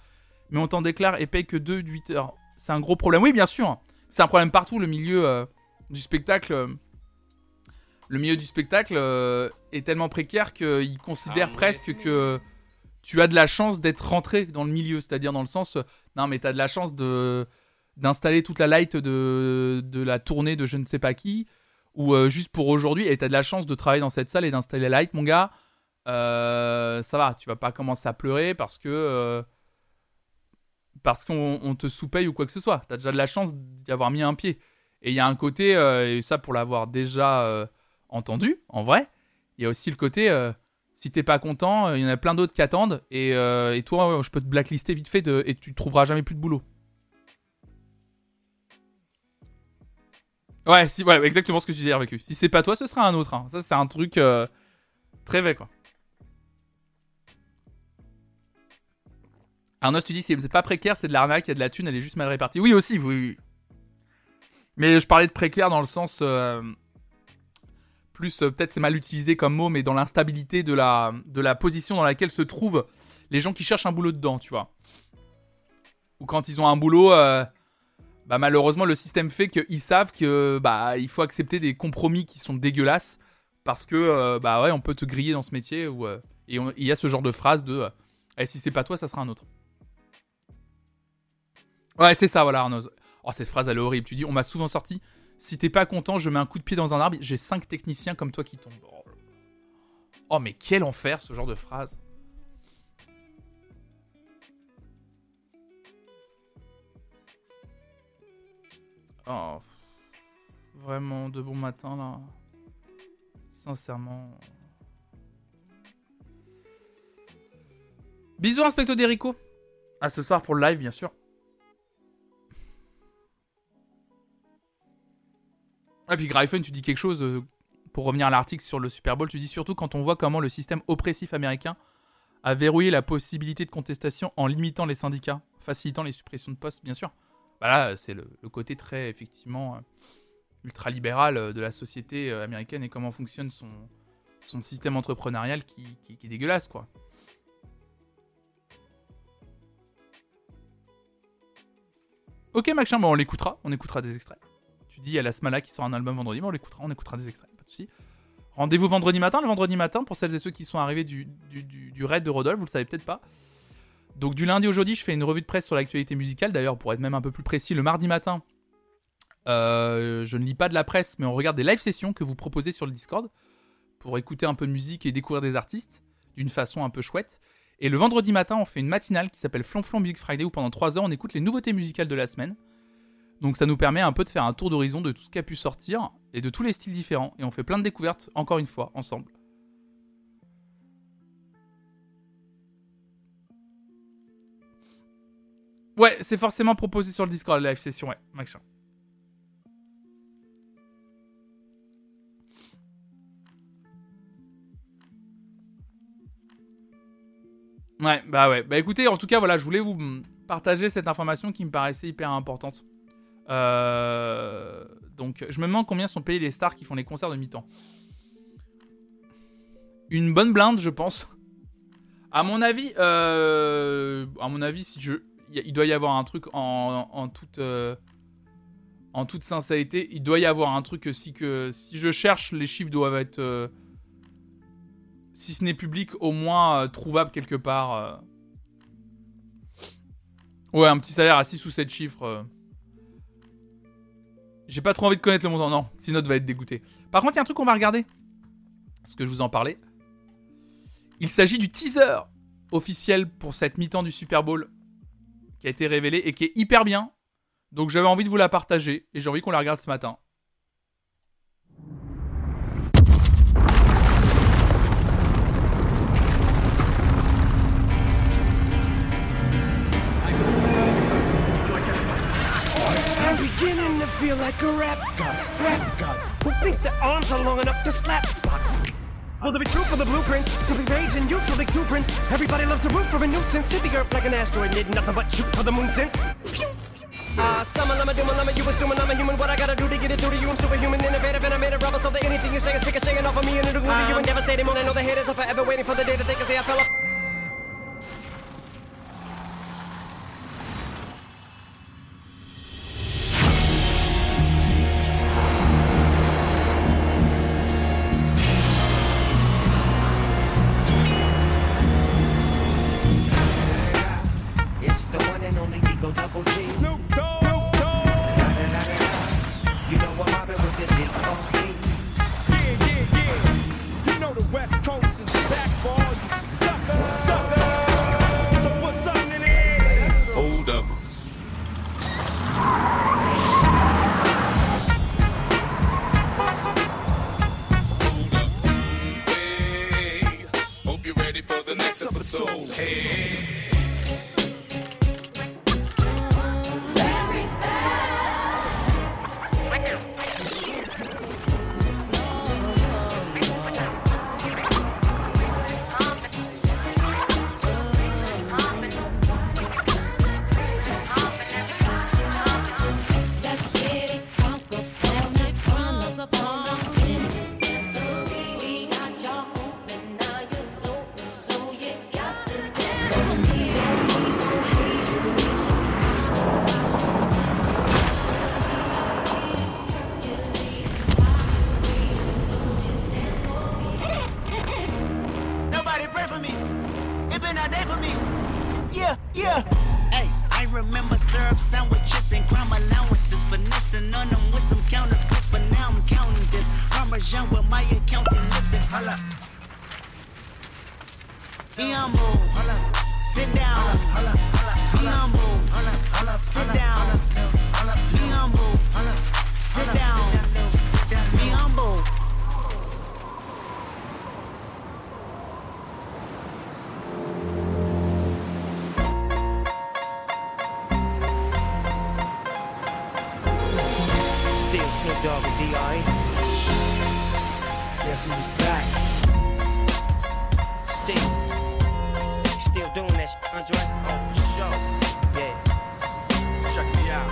mais on t'en déclare et paye que 2 de 8 heures. C'est un gros problème, oui bien sûr, c'est un problème partout, le milieu euh, du spectacle... euh, le milieu du spectacle euh, est tellement précaire qu'ils considèrent presque que tu as de la chance d'être rentré dans le milieu, c'est-à-dire dans le sens, euh, non mais tu as de la chance de d'installer toute la light de, de la tournée de je ne sais pas qui, ou euh, juste pour aujourd'hui, et tu as de la chance de travailler dans cette salle et d'installer la light, mon gars, euh, ça va, tu vas pas commencer à pleurer parce que parce qu'on on te sous-paye ou quoi que ce soit. Tu as déjà de la chance d'y avoir mis un pied. Et il y a un côté, et ça pour l'avoir déjà entendu, en vrai, il y a aussi le côté, si t'es pas content, euh, il y en a plein d'autres qui attendent, et, euh, toi, je peux te blacklister vite fait, et tu trouveras jamais plus de boulot. Ouais, si, exactement ce que tu disais, vécu. Si c'est pas toi, ce sera un autre. hein. Ça, c'est un truc euh, très vrai, quoi. Arnos, tu dis, c'est pas précaire, c'est de l'arnaque, il y a de la thune, elle est juste mal répartie. Oui, aussi, oui, oui. Mais je parlais de précaire dans le sens. Plus euh, peut-être c'est mal utilisé comme mot, mais dans l'instabilité de la, de la position dans laquelle se trouvent les gens qui cherchent un boulot dedans, tu vois. Ou quand ils ont un boulot, euh, bah malheureusement le système fait qu'ils savent que bah il faut accepter des compromis qui sont dégueulasses parce que euh, bah ouais on peut te griller dans ce métier ou et il y a ce genre de phrase de Eh, si c'est pas toi ça sera un autre. Ouais c'est ça voilà Arnaud. Oh cette phrase elle est horrible. Tu dis on m'a souvent sorti si t'es pas content je mets un coup de pied dans un arbre j'ai cinq techniciens comme toi qui tombent. Oh, mais quel enfer ce genre de phrase. Oh, vraiment de bon matin là. Sincèrement. Bisous Inspecto Derico. À ce soir pour le live bien sûr. Ah puis Gryphon tu dis quelque chose euh, pour revenir à l'article sur le Super Bowl, tu dis surtout quand on voit comment le système oppressif américain a verrouillé la possibilité de contestation en limitant les syndicats, facilitant les suppressions de postes, bien sûr. Bah là, c'est le, côté très, effectivement, euh, ultralibéral euh, de la société américaine et comment fonctionne son, système entrepreneurial qui est dégueulasse, quoi. Ok, machin, bon, on l'écoutera, on écoutera des extraits. Y a la Smala qui sort un album vendredi, bon, on l'écoutera, on écoutera des extraits, pas de soucis. Rendez-vous vendredi matin, le vendredi matin, pour celles et ceux qui sont arrivés du, du, du- du raid de Rodolphe, vous le savez peut-être pas. Donc du lundi au jeudi, je fais une revue de presse sur l'actualité musicale. D'ailleurs, pour être même un peu plus précis, le mardi matin, euh, je ne lis pas de la presse, mais on regarde des live sessions que vous proposez sur le Discord pour écouter un peu de musique et découvrir des artistes d'une façon un peu chouette. Et le vendredi matin, on fait une matinale qui s'appelle Flonflon Music Friday où pendant 3 heures, on écoute les nouveautés musicales de la semaine. Donc ça nous permet un peu de faire un tour d'horizon de tout ce qui a pu sortir et de tous les styles différents. Et on fait plein de découvertes, encore une fois, ensemble. Ouais, c'est forcément proposé sur le Discord, la live session, ouais, machin. Ouais, bah ouais. Bah écoutez, en tout cas, voilà, je voulais vous partager cette information qui me paraissait hyper importante. Euh, Donc, je me demande combien sont payés les stars qui font les concerts de mi-temps. Une bonne blinde, je pense. À mon avis, euh, à mon avis, si je, il doit y avoir un truc en, toute, euh, en toute sincérité, il doit y avoir un truc si que si je cherche, les chiffres doivent être, si ce n'est public, au moins trouvable quelque part. Ouais, un petit salaire à 6 ou 7 chiffres. J'ai pas trop envie de connaître le montant, non. Sinon, va être dégoûté. Par contre, il y a un truc qu'on va regarder. Parce que je vous en parlais. Il s'agit du teaser officiel pour cette mi-temps du Super Bowl qui a été révélé et qui est hyper bien. Donc j'avais envie de vous la partager et j'ai envie qu'on la regarde ce matin. Beginning to feel like a rap god, rap god, who thinks their arms are long enough to slap spots. Will there be truth for the blueprint? Simply rage and youthful exuberance. Everybody loves the root for a nuisance. Hit the earth like an asteroid, need nothing but shoot for the moon since. Ah, summer, lama, doom, lama, you assuming I'm a human. What I gotta do to get it through to you? I'm superhuman, innovative, and I made a rubber so that anything you say is ricocheting off of me and it'll glue to you and devastating. More, I know the haters are forever waiting for the day that they can say I fell up. Still doing that, shit, Andre? Oh, for sure. Yeah. Check me out.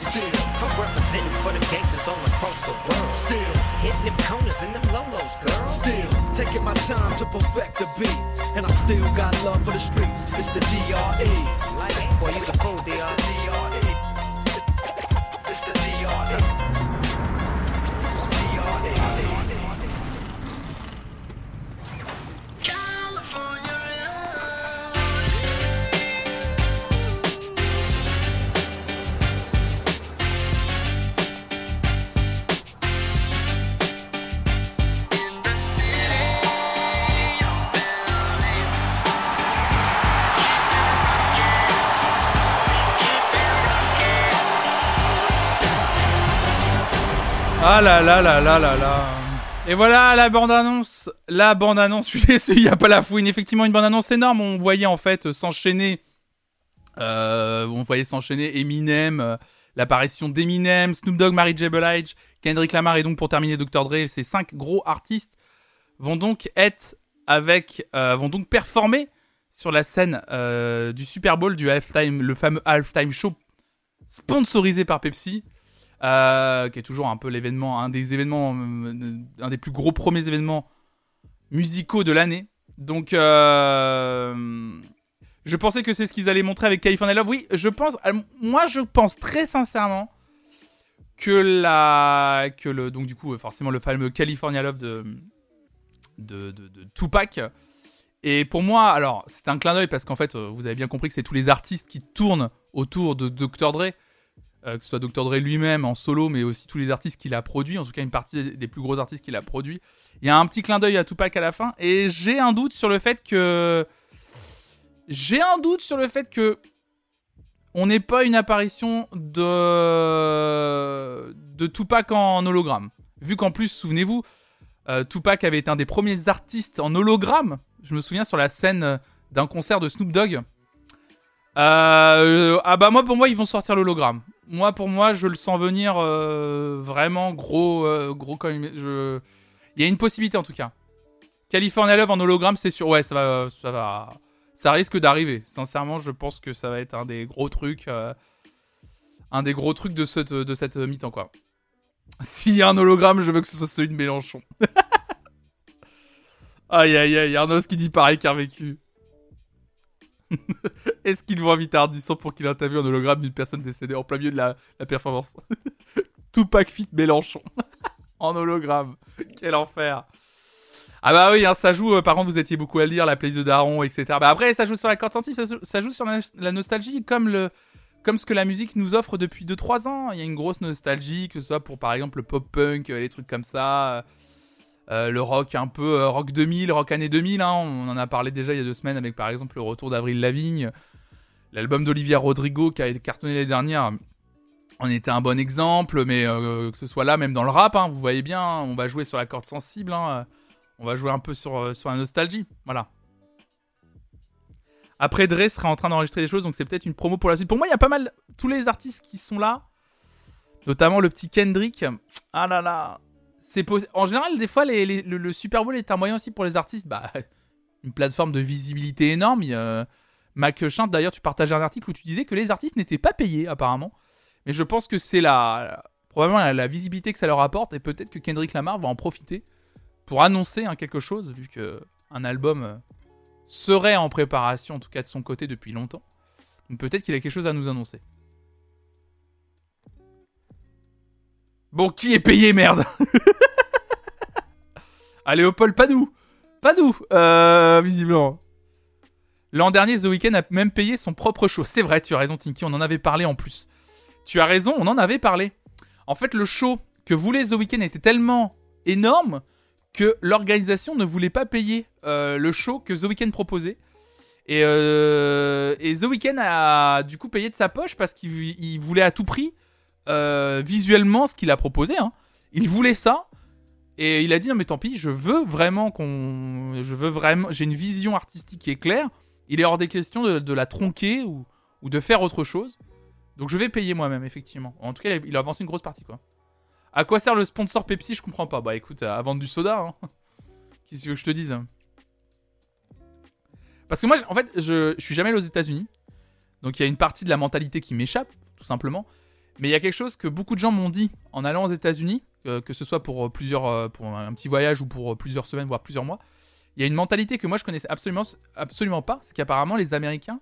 Still. I'm representing for the gangsters all across the world. Still. Hitting them corners and them lolos, girl. Still taking my time to perfect the beat, and I still got love for the streets. It's the DRE. Like? Boy, you the fool, D.R. DRE. Et voilà la bande-annonce. La bande-annonce, il n'y a pas la fouine. Effectivement, une bande-annonce énorme. On voyait en fait s'enchaîner. euh, on voyait s'enchaîner Eminem, euh, l'apparition d'Eminem, Snoop Dogg, Mary J. Blige, Kendrick Lamar et donc pour terminer Dr. Dre. Ces cinq gros artistes vont donc être avec, euh, vont donc performer sur la scène du Super Bowl, du halftime, le fameux halftime show sponsorisé par Pepsi euh, qui est toujours un peu l'événement, un des événements, euh, un des plus gros premiers événements musicaux de l'année. Donc, euh, je pensais que c'est ce qu'ils allaient montrer avec California Love. Oui, je pense, moi je pense très sincèrement que la, que le, donc du coup, forcément le fameux California Love de, de, de, de Tupac. Et pour moi, alors, c'est un clin d'œil parce qu'en fait, vous avez bien compris que c'est tous les artistes qui tournent autour de Dr. Dre euh, que ce soit Dr. Dre lui-même en solo, mais aussi tous les artistes qu'il a produits, en tout cas une partie des plus gros artistes qu'il a produits. Il y a un petit clin d'œil à Tupac à la fin, et j'ai un doute sur le fait que. J'ai un doute sur le fait que. On n'ait pas une apparition de. de Tupac en hologramme. Vu qu'en plus, souvenez-vous, euh, Tupac avait été un des premiers artistes en hologramme. Je me souviens sur la scène d'un concert de Snoop Dogg. Euh, ah bah moi pour moi ils vont sortir l'hologramme. Moi pour moi je le sens venir euh, vraiment gros euh, gros quand. Il y a une possibilité en tout cas. California Love en hologramme c'est sûr ouais ça va ça va ça risque d'arriver. Sincèrement je pense que ça va être un des gros trucs euh, un des gros trucs de cette de cette mi-temps quoi. S'il y a un hologramme je veux que ce soit celui de Mélenchon. aïe aïe aïe Arnaud qui dit pareil car vécu. Est-ce qu'ils vont inviter Ardisson pour qu'il interviewe un hologramme d'une personne décédée en plein milieu de la, la performance Tupac fit Mélenchon en hologramme. Quel enfer. Ah bah oui, hein, ça joue. euh, par contre, vous étiez beaucoup à le dire, la playlist de Daron, etc. Bah après, ça joue sur la corde sensible, ça, joue- sur la, nostalgie, comme ce que la musique nous offre depuis 2-3 ans. Il y a une grosse nostalgie, que ce soit pour par exemple le pop-punk, euh, les trucs comme ça. euh, euh, le rock un peu euh, rock 2000, rock année 2000, hein, on en a parlé déjà il y a deux semaines avec par exemple le retour d'Avril Lavigne, l'album d'Olivia Rodrigo qui a été cartonné l'année dernière, en était un bon exemple, mais euh, que ce soit là, même dans le rap, hein, vous voyez bien, on va jouer sur la corde sensible, hein, on va jouer un peu sur, sur la nostalgie, voilà. Après, Dre sera en train d'enregistrer des choses, donc c'est peut-être une promo pour la suite. Pour moi, il y a pas mal, tous les artistes qui sont là, notamment le petit Kendrick, ah là là, en général des fois le, Super Bowl est un moyen aussi pour les artistes bah une plateforme de visibilité énorme. Mac Chint d'ailleurs tu partageais un article où tu disais que les artistes n'étaient pas payés apparemment. Mais je pense que c'est la probablement la, visibilité que ça leur apporte et peut-être que Kendrick Lamar va en profiter pour annoncer hein, quelque chose vu que un album euh, serait en préparation en tout cas de son côté depuis longtemps. Peut-être qu'il a quelque chose à nous annoncer Bon, qui est payé, merde Ah, Léopold, pas nous Pas nous, euh, visiblement. L'an dernier, The Weeknd a même payé son propre show. C'est vrai, tu as raison, Tinky, on en avait parlé en plus. Tu as raison, on en avait parlé. En fait, le show que voulait The Weeknd était tellement énorme que l'organisation ne voulait pas payer euh, le show que The Weeknd proposait. Et, euh, et The Weeknd a du coup payé de sa poche parce qu'il il voulait à tout prix euh, visuellement ce qu'il a proposé. hein. Il voulait ça. Et il a dit non mais tant pis, je veux vraiment qu'on, je veux vraiment, j'ai une vision artistique qui est claire. Il est hors des questions de, la tronquer ou, de faire autre chose. Donc je vais payer moi-même effectivement. En tout cas, il a, avancé une grosse partie quoi. À quoi sert le sponsor Pepsi Je comprends pas. Bah écoute, à vendre du soda. Hein. Qu'est-ce que je te dise Parce que moi, en fait, je, je suis jamais allé aux États-Unis. Donc il y a une partie de la mentalité qui m'échappe, tout simplement. Mais il y a quelque chose que beaucoup de gens m'ont dit en allant aux États-Unis, euh, que ce soit pour euh, plusieurs, euh, pour un petit voyage ou pour plusieurs semaines, voire plusieurs mois. Il y a une mentalité que moi je connaissais absolument, absolument pas, c'est qu'apparemment les Américains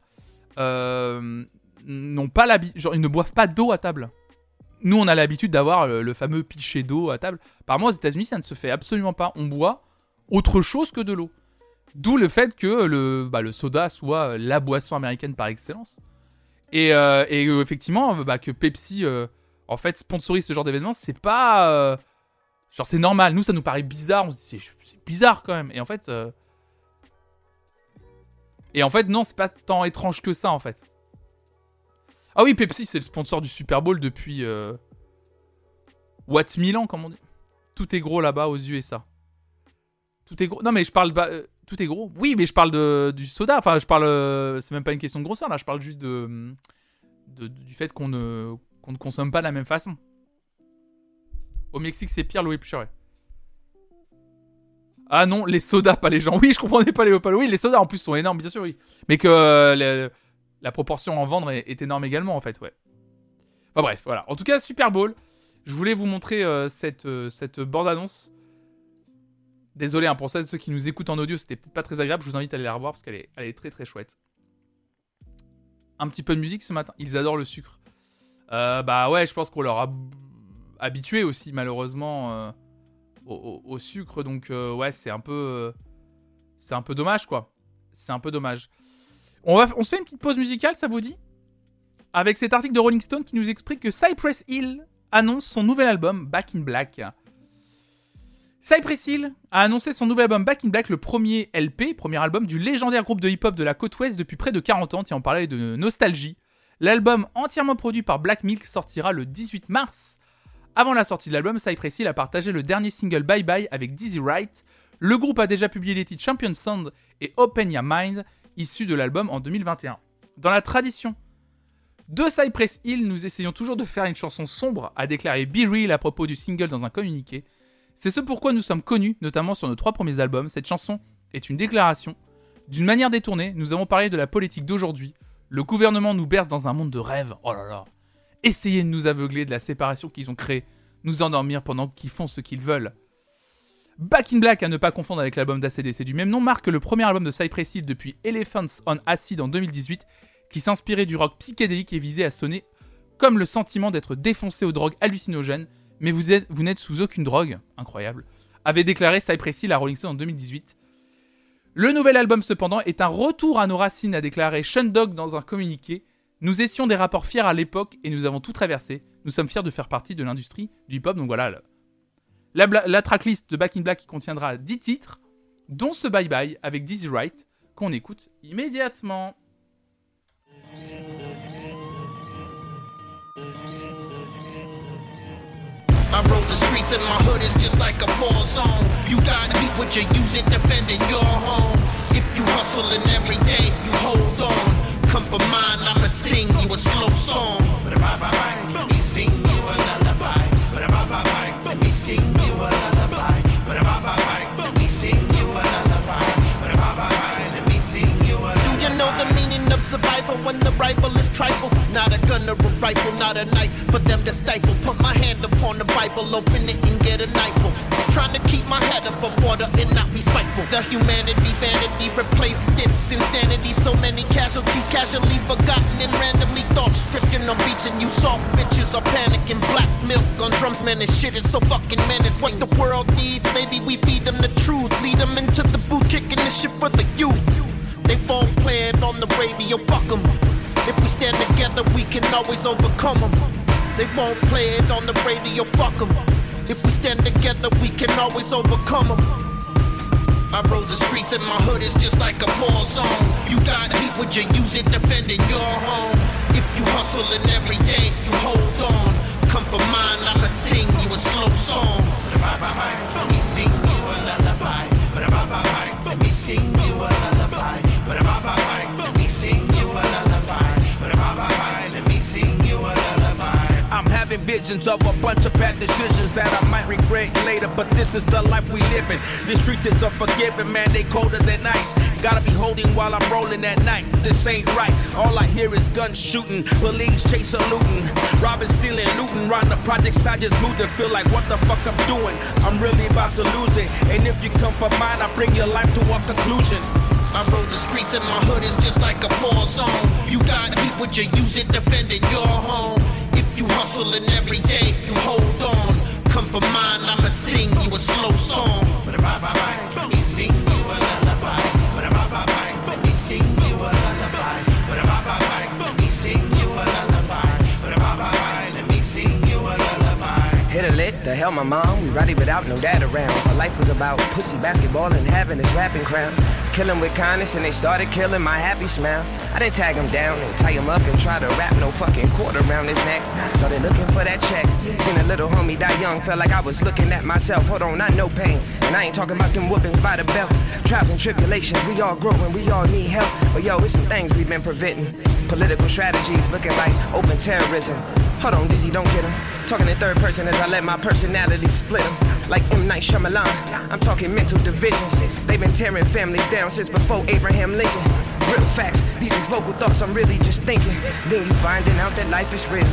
n'ont pas l'habitude, genre ils ne boivent pas d'eau à table. Nous on a l'habitude d'avoir le, le fameux pichet d'eau à table. Apparemment aux États-Unis ça ne se fait absolument pas. On boit autre chose que de l'eau. D'où le fait que le, bah, le soda soit la boisson américaine par excellence. Et, euh, euh, effectivement, bah, que Pepsi, euh, en fait, sponsorise ce genre d'événement, c'est pas. euh, genre, c'est normal. Nous, ça nous paraît bizarre. On se dit, c'est- bizarre quand même. Et en fait. euh, Et en fait, non, c'est pas tant étrange que ça, en fait. Ah oui, Pepsi, c'est le sponsor du Super Bowl depuis. Euh... What Milan, comme on dit. Tout est gros là-bas aux USA. Tout est gros. Non, mais je parle. pas- euh, tout est gros. Oui, mais je parle de, du soda. Enfin, je parle. euh, C'est même pas une question de grosseur, là. Je parle juste de. du fait qu'on ne, consomme pas de la même façon. Au Mexique, c'est pire, l'eau est. Ah non, les sodas, pas les gens. Oui, je comprenais pas les pas Oui, les sodas en plus sont énormes, bien sûr, oui. Mais que euh, la, proportion en vendre est, énorme également, en fait, ouais. Enfin bref, voilà. En tout cas, Super Bowl. Je voulais vous montrer cette, euh, cette bande-annonce. Désolé hein, pour ça, ceux qui nous écoutent en audio, c'était peut-être pas très agréable. Je vous invite à aller la revoir parce qu'elle est, très très chouette. Un petit peu de musique ce matin. Ils adorent le sucre. Euh, bah ouais, je pense qu'on leur a habitué aussi malheureusement euh, au, sucre. Donc euh, ouais, c'est un peu, c'est un peu dommage quoi. C'est un peu dommage. On va, on se fait une petite pause musicale, ça vous dit? Avec cet article de Rolling Stone qui nous explique que Cypress Hill annonce son nouvel album Back in Black. Cypress Hill a annoncé son nouvel album Back in Black, le premier LP, premier album du légendaire groupe de hip-hop de la côte ouest depuis près de 40 ans, tiens on parlait de nostalgie. L'album entièrement produit par Black Milk sortira le 18 mars. Avant la sortie de l'album, Cypress Hill a partagé le dernier single Bye Bye avec Dizzy Wright. Le groupe a déjà publié les titres Champion Sound et Open Your Mind, issus de l'album en 2021. Dans la tradition de Cypress Hill, nous essayons toujours de faire une chanson sombre, a déclaré Be Real à propos du single dans un communiqué. C'est ce pourquoi nous sommes connus, notamment sur nos trois premiers albums. Cette chanson est une déclaration. D'une manière détournée, nous avons parlé de la politique d'aujourd'hui. Le gouvernement nous berce dans un monde de rêves. Oh là là. Essayez de nous aveugler de la séparation qu'ils ont créée, nous endormir pendant qu'ils font ce qu'ils veulent. Back in Black, à ne pas confondre avec l'album d'ACDC du même nom, marque le premier album de Cypress Hill depuis Elephants on Acid en 2018, qui s'inspirait du rock psychédélique et visait à sonner comme le sentiment d'être défoncé aux drogues hallucinogènes, mais vous êtes- vous n'êtes sous aucune drogue, incroyable, avait déclaré Cypress Hill à Rolling Stone en 2018. Le nouvel album, cependant, est un retour à nos racines, a déclaré Sean Dog dans un communiqué. Nous étions des rapports fiers à l'époque et nous avons tout traversé. Nous sommes fiers de faire partie de l'industrie du hip-hop. Donc voilà, la, la tracklist de Back in Black qui contiendra 10 titres, dont ce Bye Bye avec Dizzy Wright, qu'on écoute immédiatement. I roll the streets and my hood is just like a war zone. You gotta eat what you use it defending your home. If you hustling every day, you hold on. Come for mine, I'ma sing you a slow song. But if I Let me sing of survival when the rifle is trifle? Not a gun or a rifle, not a knife for them to stifle. Put my hand upon the Bible, open it and get a knifeful. Trying to keep my head above water and not be spiteful. The humanity, vanity replaced its insanity. So many casualties, casually forgotten and randomly thought stricken. I'm reaching you soft bitches are panicking. Black milk on drums, man, this shit is so fucking menacing. What the world needs, maybe we feed them the truth. Lead them into the boot, kicking this shit for the youth. They phone playing on the radio, fuck them. If we stand together, we can always overcome them. They won't play it on the radio, fuck them. If we stand together, we can always overcome them. I roll the streets and my hood is just like a war zone. You gotta be what you use it defending your home? If you hustle and every day, you hold on. Come for mine, I'ma sing you a slow song. Let me sing you a lullaby. Let me sing you a lullaby. Let me sing you a lullaby. Let me sing you a lullaby. I'm having visions of a bunch of bad decisions that I might regret later, but this is the life we live in. The streets is unforgiving, man, they colder than ice. Gotta be holding while I'm rolling at night. This ain't right. All I hear is guns shooting, police chasing, looting, robbing, stealing, looting. Round the projects, I just moved and feel like what the fuck I'm doing. I'm really about to lose it, and if you come for mine, I bring your life to a conclusion. I roll the streets and my hood is just like a war zone. You got heat, would you use it defending your home? If you hustling every day, you hold on. Come for mine, I'ma sing you a slow song. Let me sing you a lullaby. Let me sing you a lullaby. Let me sing you a lullaby. Let me sing you a lullaby. Hit a lick, the hell my mom, we rowdy without no dad around. My life was about pussy, basketball, and having this rapping crown. Killing with kindness, and they started killing my happy smile. I didn't tag him down and tie him up and try to wrap no fucking cord around his neck. Started looking for that check. Seen a little homie die young, felt like I was looking at myself. Hold on, I know pain. And I ain't talking about them whoopings by the belt. Trials and tribulations, we all grow and we all need help. But yo, it's some things we've been preventing. Political strategies looking like open terrorism. Hold on, Dizzy, don't get him. Talking in third person as I let my personality split him. Like M. Night Shyamalan, I'm talking mental divisions. They've been tearing families down since before Abraham Lincoln. Real facts, these is vocal thoughts I'm really just thinking. Then you finding out that life is real.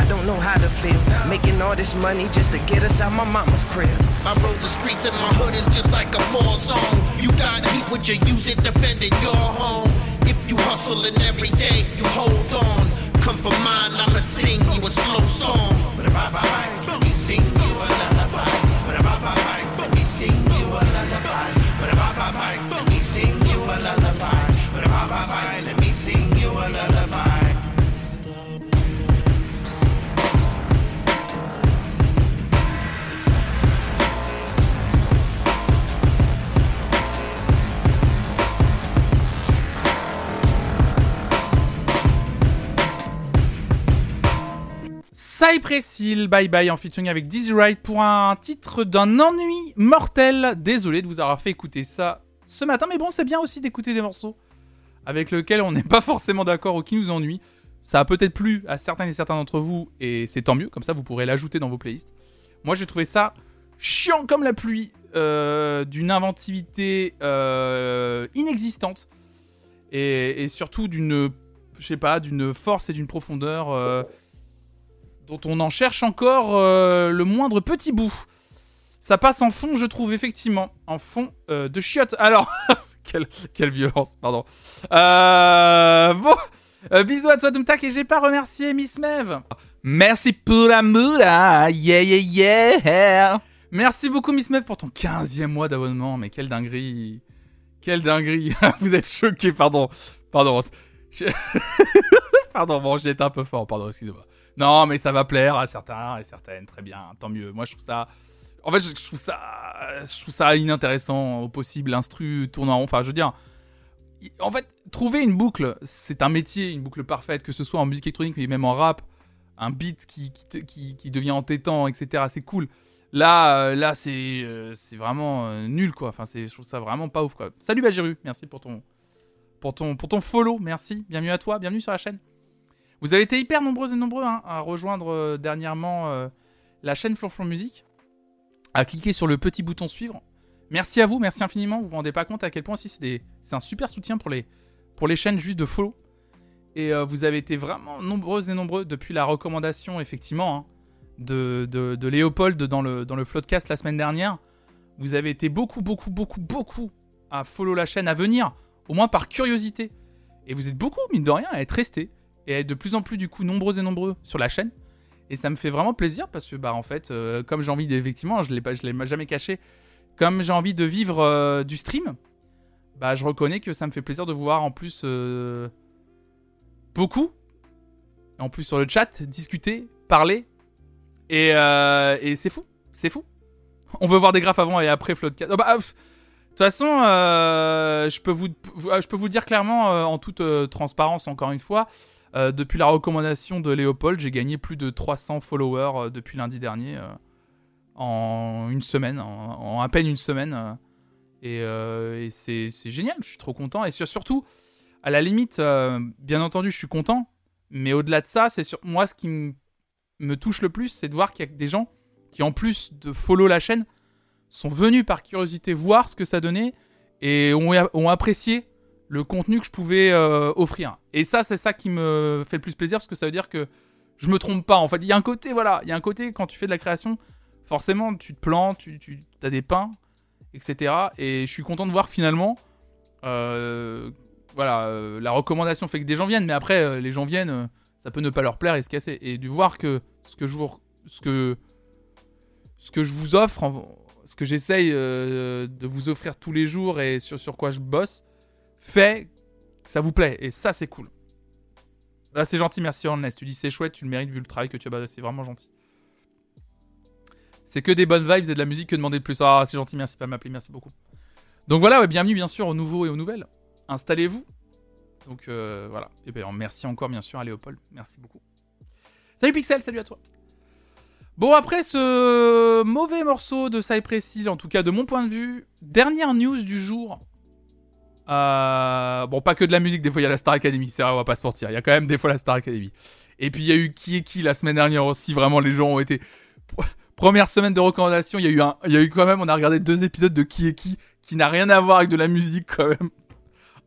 I don't know how to feel. Making all this money just to get us out my mama's crib. I roll the streets and my hood is just like a war zone. You got heat, would you use it defending your home? If you hustling every day, you hold on. Come for mine, I'ma sing you a slow song. But if I Let me sing you Let me sing you a lullaby. Let me sing you a lullaby. Cypress Hill, bye bye, en featuring avec Dizzy Wright pour un titre d'un ennui mortel. Désolé de vous avoir fait écouter ça ce matin, mais bon, c'est bien aussi d'écouter des morceaux avec lesquels on n'est pas forcément d'accord ou qui nous ennuient. Ça a peut-être plu à certains et certains d'entre vous, et c'est tant mieux, comme ça vous pourrez l'ajouter dans vos playlists. Moi j'ai trouvé ça chiant comme la pluie, euh, d'une inventivité euh, inexistante, et, surtout d'une, je sais pas, d'une force et d'une profondeur euh, dont on en cherche encore le moindre petit bout. Ça passe en fond, je trouve, effectivement, en fond euh, de chiottes. Alors, quelle, quelle violence, pardon. Euh, bon, euh, bisous à toi, Doomtak, et j'ai pas remercié Miss Mev. Merci pour la moula, yeah, yeah, yeah. Merci beaucoup, Miss Mev, pour ton 15e mois d'abonnement, mais quelle dinguerie. Quelle dinguerie. Vous êtes choqués, pardon. Pardon. Je- pardon, bon, j'ai été un peu fort, pardon, excusez-moi. Non, mais ça va plaire à certains et certaines, très bien, tant mieux. Moi, je trouve ça. En fait, je trouve ça, ça inintéressant au possible, instru tournant rond. Enfin, je veux dire, en fait, trouver une boucle, c'est un métier, une boucle parfaite, que ce soit en musique électronique, mais même en rap, un beat qui, devient entêtant, etc. C'est cool. Là, euh, là, c'est, euh, vraiment euh, nul, quoi. Enfin, c'est, je trouve ça vraiment pas ouf, quoi. Salut Bajiru, merci pour ton, pour ton, pour ton follow, merci. Bienvenue à toi, bienvenue sur la chaîne. Vous avez été hyper nombreux et nombreux hein, à rejoindre dernièrement la chaîne Flonflon Musique, à cliquer sur le petit bouton suivre. Merci à vous, merci infiniment. Vous vous rendez pas compte à quel point aussi c'est un super soutien pour les, pour les chaînes juste de follow. Et euh, vous avez été vraiment nombreux et nombreux depuis la recommandation, effectivement, hein, de, de, de Léopold dans le, dans le Floodcast la semaine dernière. Vous avez été beaucoup, beaucoup, beaucoup, beaucoup à follow la chaîne, à venir, au moins par curiosité. Et vous êtes beaucoup, mine de rien, à être restés et à être de plus en plus du coup nombreux et nombreux sur la chaîne. Et ça me fait vraiment plaisir parce que bah en fait, euh, comme j'ai envie l'ai pas, je l'ai jamais caché, comme j'ai envie de vivre euh, du stream, bah je reconnais que ça me fait plaisir de voir en plus euh, beaucoup. en plus sur le chat, discuter, parler. Et, et c'est fou, c'est fou. On veut voir des graphes avant et après Floodcast. Oh, bah, de toute façon, euh, je, peux vous, dire clairement, en toute transparence, encore une fois, euh, depuis la recommandation de Léopold, j'ai gagné plus de 300 followers euh, depuis lundi dernier, euh, en une semaine, en, à peine une semaine. et c'est génial, je suis trop content. Et sur- surtout, à la limite, bien entendu, je suis content, mais au-delà de ça, c'est sur moi ce qui me touche le plus, c'est de voir qu'il y a des gens qui, en plus de follow la chaîne, sont venus par curiosité voir ce que ça donnait et ont apprécié le contenu que je pouvais euh, offrir. Et ça, c'est ça qui me fait le plus plaisir parce que ça veut dire que je me trompe pas. En fait, il y a un côté, voilà, il y a un côté quand tu fais de la création, forcément, tu te plantes, tu, tu as des pains, etc. Et je suis content de voir finalement, euh, voilà, euh, la recommandation fait que des gens viennent, mais après, les gens viennent, ça peut ne pas leur plaire et se casser. Et de voir que ce que je vous, offre, ce que j'essaye de vous offrir tous les jours et sur quoi je bosse, fait ça vous plaît. Et ça, c'est cool. Là, c'est gentil, merci Ernest. Tu dis c'est chouette, tu le mérites vu le travail que tu as basé. C'est vraiment gentil. C'est que des bonnes vibes et de la musique que demander de plus. Ah, c'est gentil, merci pas m'appeler, merci beaucoup. Donc voilà, bienvenue bien sûr aux nouveaux et aux nouvelles. Installez-vous. Donc euh, voilà. Et bien merci encore bien sûr à Léopold. Merci beaucoup. Salut Pixel, salut à toi. Bon, après ce mauvais morceau de Cypress Hill, en tout cas de mon point de vue, dernière news du jour. Euh, bon, pas que de la musique, des fois il y a la Star Academy, c'est vrai, on va pas se mentir. Il y a quand même des fois la Star Academy. Et puis il y a eu qui est qui la semaine dernière aussi, vraiment les gens ont été. Première semaine de recommandation, il y a eu un, y a eu quand même, on a regardé deux épisodes de qui est qui, qui n'a rien à voir avec de la musique quand même.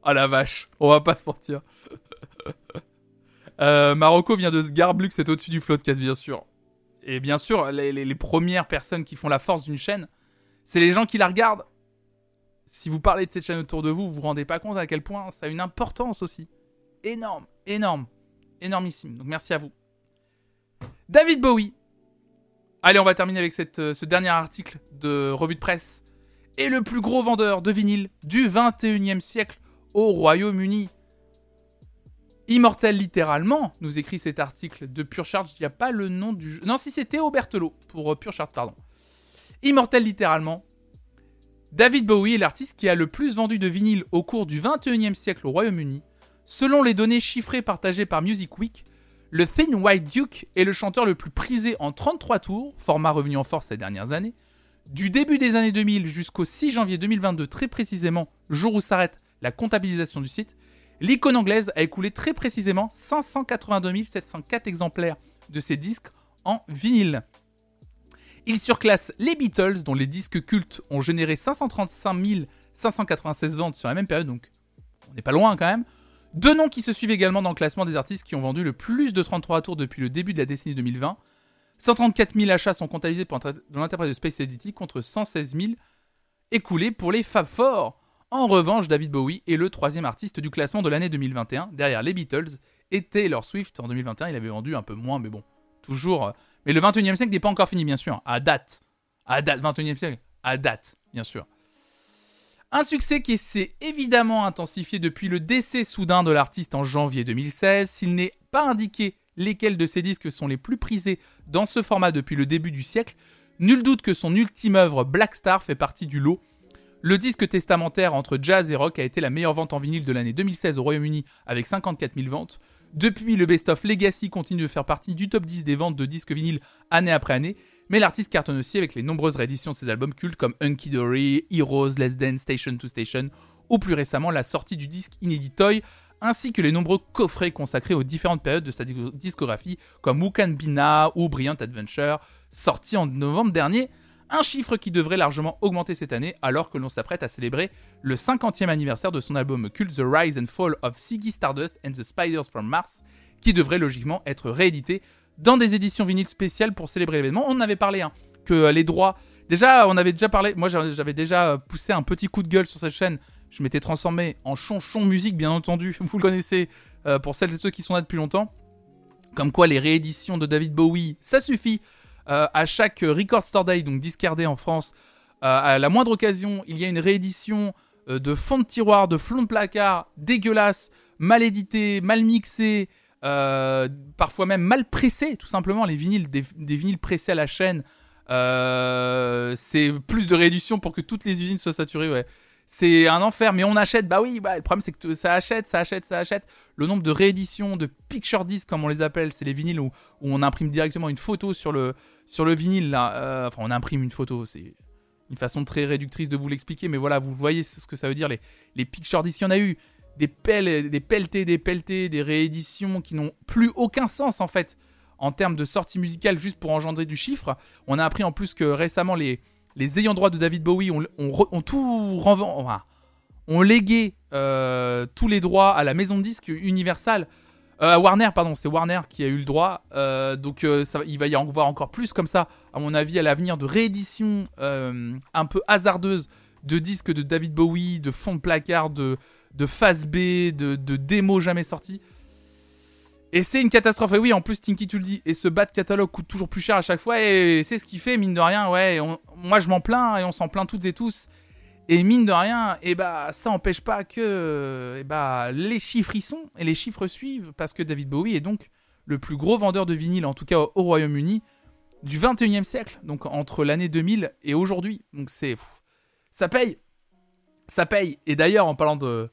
Ah la vache, on va pas se mentir. Euh, Marocco vient de Sgarblux, c'est au-dessus du floodcast bien sûr. Et bien sûr, les premières personnes qui font la force d'une chaîne, c'est les gens qui la regardent. Si vous parlez de cette chaîne autour de vous, vous vous rendez pas compte à quel point ça a une importance aussi. Énorme, énorme, énormissime. Donc merci à vous. David Bowie. Allez, on va terminer avec cette, euh, ce dernier article de revue de presse. Et le plus gros vendeur de vinyle du 21e siècle au Royaume-Uni. Immortel littéralement, nous écrit cet article de Pure Charge. Il n'y a pas le nom du jeu. Non, si c'était Obertelo pour euh, Pure Charge, pardon. Immortel littéralement. David Bowie est l'artiste qui a le plus vendu de vinyle au cours du 21e siècle au Royaume-Uni. Selon les données chiffrées partagées par Music Week, le Thin White Duke est le chanteur le plus prisé en 33 tours, format revenu en force ces dernières années. Du début des années 2000 jusqu'au 6 janvier 2022, très précisément, jour où s'arrête la comptabilisation du site, l'icône anglaise a écoulé très précisément 582 704 exemplaires de ses disques en vinyle. Il surclasse les Beatles, dont les disques cultes ont généré 535 596 ventes sur la même période, donc on n'est pas loin quand même. Deux noms qui se suivent également dans le classement des artistes qui ont vendu le plus de 33 tours depuis le début de la décennie 2020. 134 000 achats sont comptabilisés pour l'interprète de Space Oddity contre 116 000 écoulés pour les Fab Four. En revanche, David Bowie est le troisième artiste du classement de l'année 2021, derrière les Beatles et Taylor Swift. En 2021, il avait vendu un peu moins, mais bon, toujours. Mais le 21e siècle n'est pas encore fini, bien sûr, à date. À date, 21e siècle, à date, bien sûr. Un succès qui s'est évidemment intensifié depuis le décès soudain de l'artiste en janvier 2016. S'il n'est pas indiqué lesquels de ses disques sont les plus prisés dans ce format depuis le début du siècle, nul doute que son ultime œuvre Black Star fait partie du lot. Le disque testamentaire entre jazz et rock a été la meilleure vente en vinyle de l'année 2016 au Royaume-Uni avec 54 000 ventes. Depuis, le Best of Legacy continue de faire partie du top 10 des ventes de disques vinyles année après année, mais l'artiste cartonne aussi avec les nombreuses rééditions de ses albums cultes comme Hunky Dory, Heroes, Let's Dance, Station to Station, ou plus récemment la sortie du disque inédit Toy, ainsi que les nombreux coffrets consacrés aux différentes périodes de sa disco- discographie comme Be Now ou Brilliant Adventure, sorti en novembre dernier, un chiffre qui devrait largement augmenter cette année alors que l'on s'apprête à célébrer le 50e anniversaire de son album culte The Rise and Fall of Ziggy Stardust and the Spiders from Mars, qui devrait logiquement être réédité dans des éditions vinyles spéciales pour célébrer l'événement. On en avait parlé, hein, que les droits... Déjà, on avait déjà parlé, moi j'avais déjà poussé un petit coup de gueule sur cette chaîne, je m'étais transformé en chonchon musique, bien entendu, vous le connaissez, euh, pour celles et ceux qui sont là depuis longtemps. Comme quoi les rééditions de David Bowie, ça suffit. Euh, à chaque Record Store Day, donc discardé en France, euh, à la moindre occasion, il y a une réédition euh, de fond de tiroir, de fond de placard, dégueulasse, mal édité, mal mixé, parfois même mal pressés, tout simplement. Les vinyles, des, des vinyles pressés à la chaîne, c'est plus de réédition pour que toutes les usines soient saturées, ouais. C'est un enfer, mais on achète, bah oui, bah, le problème c'est que ça achète, ça achète, ça achète. Le nombre de rééditions, de picture discs comme on les appelle, c'est les vinyles où, on imprime directement une photo sur le, sur le vinyle, là. Euh, enfin, on imprime une photo, c'est une façon très réductrice de vous l'expliquer, mais voilà, vous voyez ce que ça veut dire, les, les picture discs, il y en a eu des pelles, des pelletés, des pelletés, des rééditions qui n'ont plus aucun sens en fait en termes de sortie musicale juste pour engendrer du chiffre. On a appris en plus que récemment les, les ayants droit de David Bowie ont, tout ont légué euh, tous les droits à la maison de disques Universal. Euh, Warner, pardon, c'est Warner qui a eu le droit. Euh, donc euh, il va y en avoir encore plus comme ça, à mon avis, à l'avenir de rééditions un peu hasardeuses de disques de David Bowie, de fonds de placard, de, de phase B, de, de démos jamais sorties. Et c'est une catastrophe. Et oui, en plus, Tinky, tu le dis, et ce bas de catalogue coûte toujours plus cher à chaque fois. Et c'est ce qui fait, mine de rien, ouais. moi, je m'en plains et on s'en plaint toutes et tous. Et mine de rien, et bah, ça empêche pas que et bah, les chiffres y sont et les chiffres suivent parce que David Bowie est donc le plus gros vendeur de vinyle, en tout cas au, au Royaume-Uni, du 21e siècle. Donc entre l'année 2000 et aujourd'hui. Donc c'est. Ça paye. Ça paye. Et d'ailleurs, en parlant de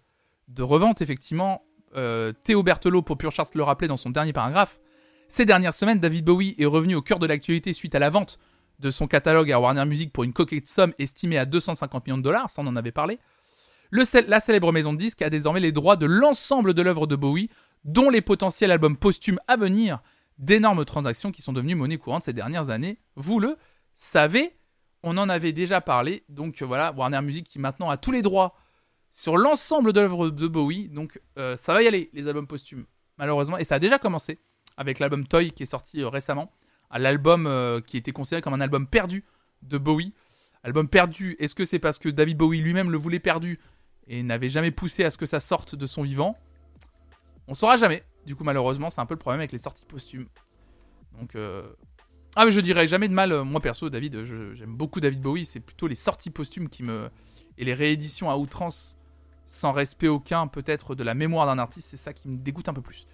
revente, effectivement, euh, Théo Berthelot, pour Pure Charts, le rappelait dans son dernier paragraphe. Ces dernières semaines, David Bowie est revenu au cœur de l'actualité suite à la vente de son catalogue à Warner Music pour une coquette somme estimée à 250 millions de dollars, ça on en avait parlé. La célèbre maison de disques a désormais les droits de l'ensemble de l'œuvre de Bowie, dont les potentiels albums posthumes à venir, d'énormes transactions qui sont devenues monnaie courante ces dernières années. Vous le savez, on en avait déjà parlé, donc voilà, Warner Music qui maintenant a tous les droits sur l'ensemble de l'œuvre de Bowie, donc euh, ça va y aller, les albums posthumes, malheureusement, et ça a déjà commencé avec l'album Toy qui est sorti euh, récemment, l'album euh, qui était considéré comme un album perdu de Bowie. Album perdu, est-ce que c'est parce que David Bowie lui-même le voulait perdu et n'avait jamais poussé à ce que ça sorte de son vivant? On saura jamais. Du coup, malheureusement, c'est un peu le problème avec les sorties posthumes. Donc, ah, mais je dirais jamais de mal, moi perso, David, j'aime beaucoup David Bowie, c'est plutôt les sorties posthumes qui me. et les rééditions à outrance, sans respect aucun, peut-être, de la mémoire d'un artiste, c'est ça qui me dégoûte un peu plus.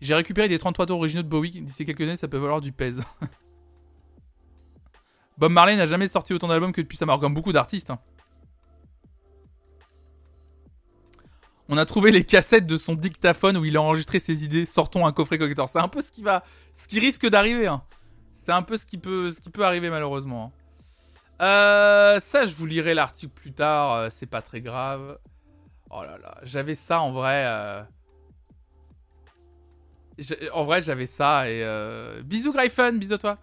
J'ai récupéré des 33 tours originaux de Bowie, d'ici quelques années, ça peut valoir du pèse. Bob Marley n'a jamais sorti autant d'albums que depuis sa mort, comme beaucoup d'artistes. hein. On a trouvé les cassettes de son dictaphone où il a enregistré ses idées. Sortons un coffret collector. C'est un peu ce qui va, ce qui risque d'arriver. hein. C'est un peu ce qui peut, ce qui peut arriver malheureusement. hein. Euh, ça, je vous lirai l'article plus tard. euh, c'est pas très grave. Oh là là, j'avais ça en vrai. euh, En vrai, j'avais ça et euh, bisous Gryphon, bisous à toi.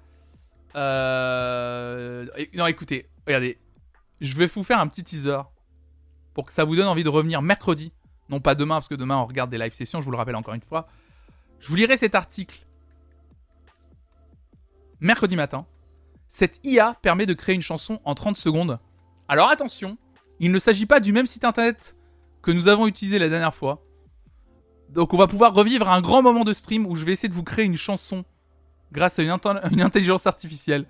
Non, écoutez, regardez, je vais vous faire un petit teaser pour que ça vous donne envie de revenir mercredi, non pas demain parce que demain on regarde des live sessions. Je vous le rappelle encore une fois. Je vous lirai cet article mercredi matin. Cette IA permet de créer une chanson en 30 secondes. Alors attention, il ne s'agit pas du même site internet que nous avons utilisé la dernière fois. Donc on va pouvoir revivre un grand moment de stream où je vais essayer de vous créer une chanson grâce à une, intelligence artificielle.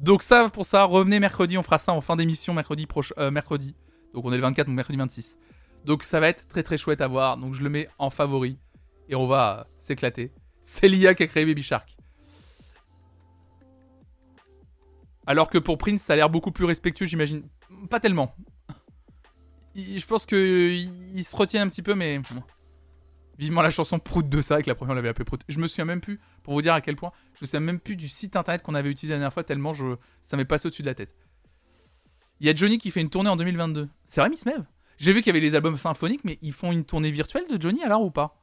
Donc ça, pour ça, revenez mercredi, on fera ça en fin d'émission mercredi prochain. mercredi. Donc on est le 24, donc mercredi 26. Donc ça va être très très chouette à voir. Donc je le mets en favori. Et on va euh, s'éclater. C'est l'IA qui a créé Baby Shark. Alors que pour Prince, ça a l'air beaucoup plus respectueux, j'imagine. Pas tellement. Je pense que il se retient un petit peu, mais vivement la chanson Prout de ça, que la première on l'avait appelée Prout. Je me souviens même plus, pour vous dire à quel point, je me souviens même plus du site internet qu'on avait utilisé la dernière fois, tellement je, ça m'est passé au-dessus de la tête. Il y a Johnny qui fait une tournée en 2022. C'est vrai, Miss Mev J'ai vu qu'il y avait les albums symphoniques, mais ils font une tournée virtuelle de Johnny alors ou pas?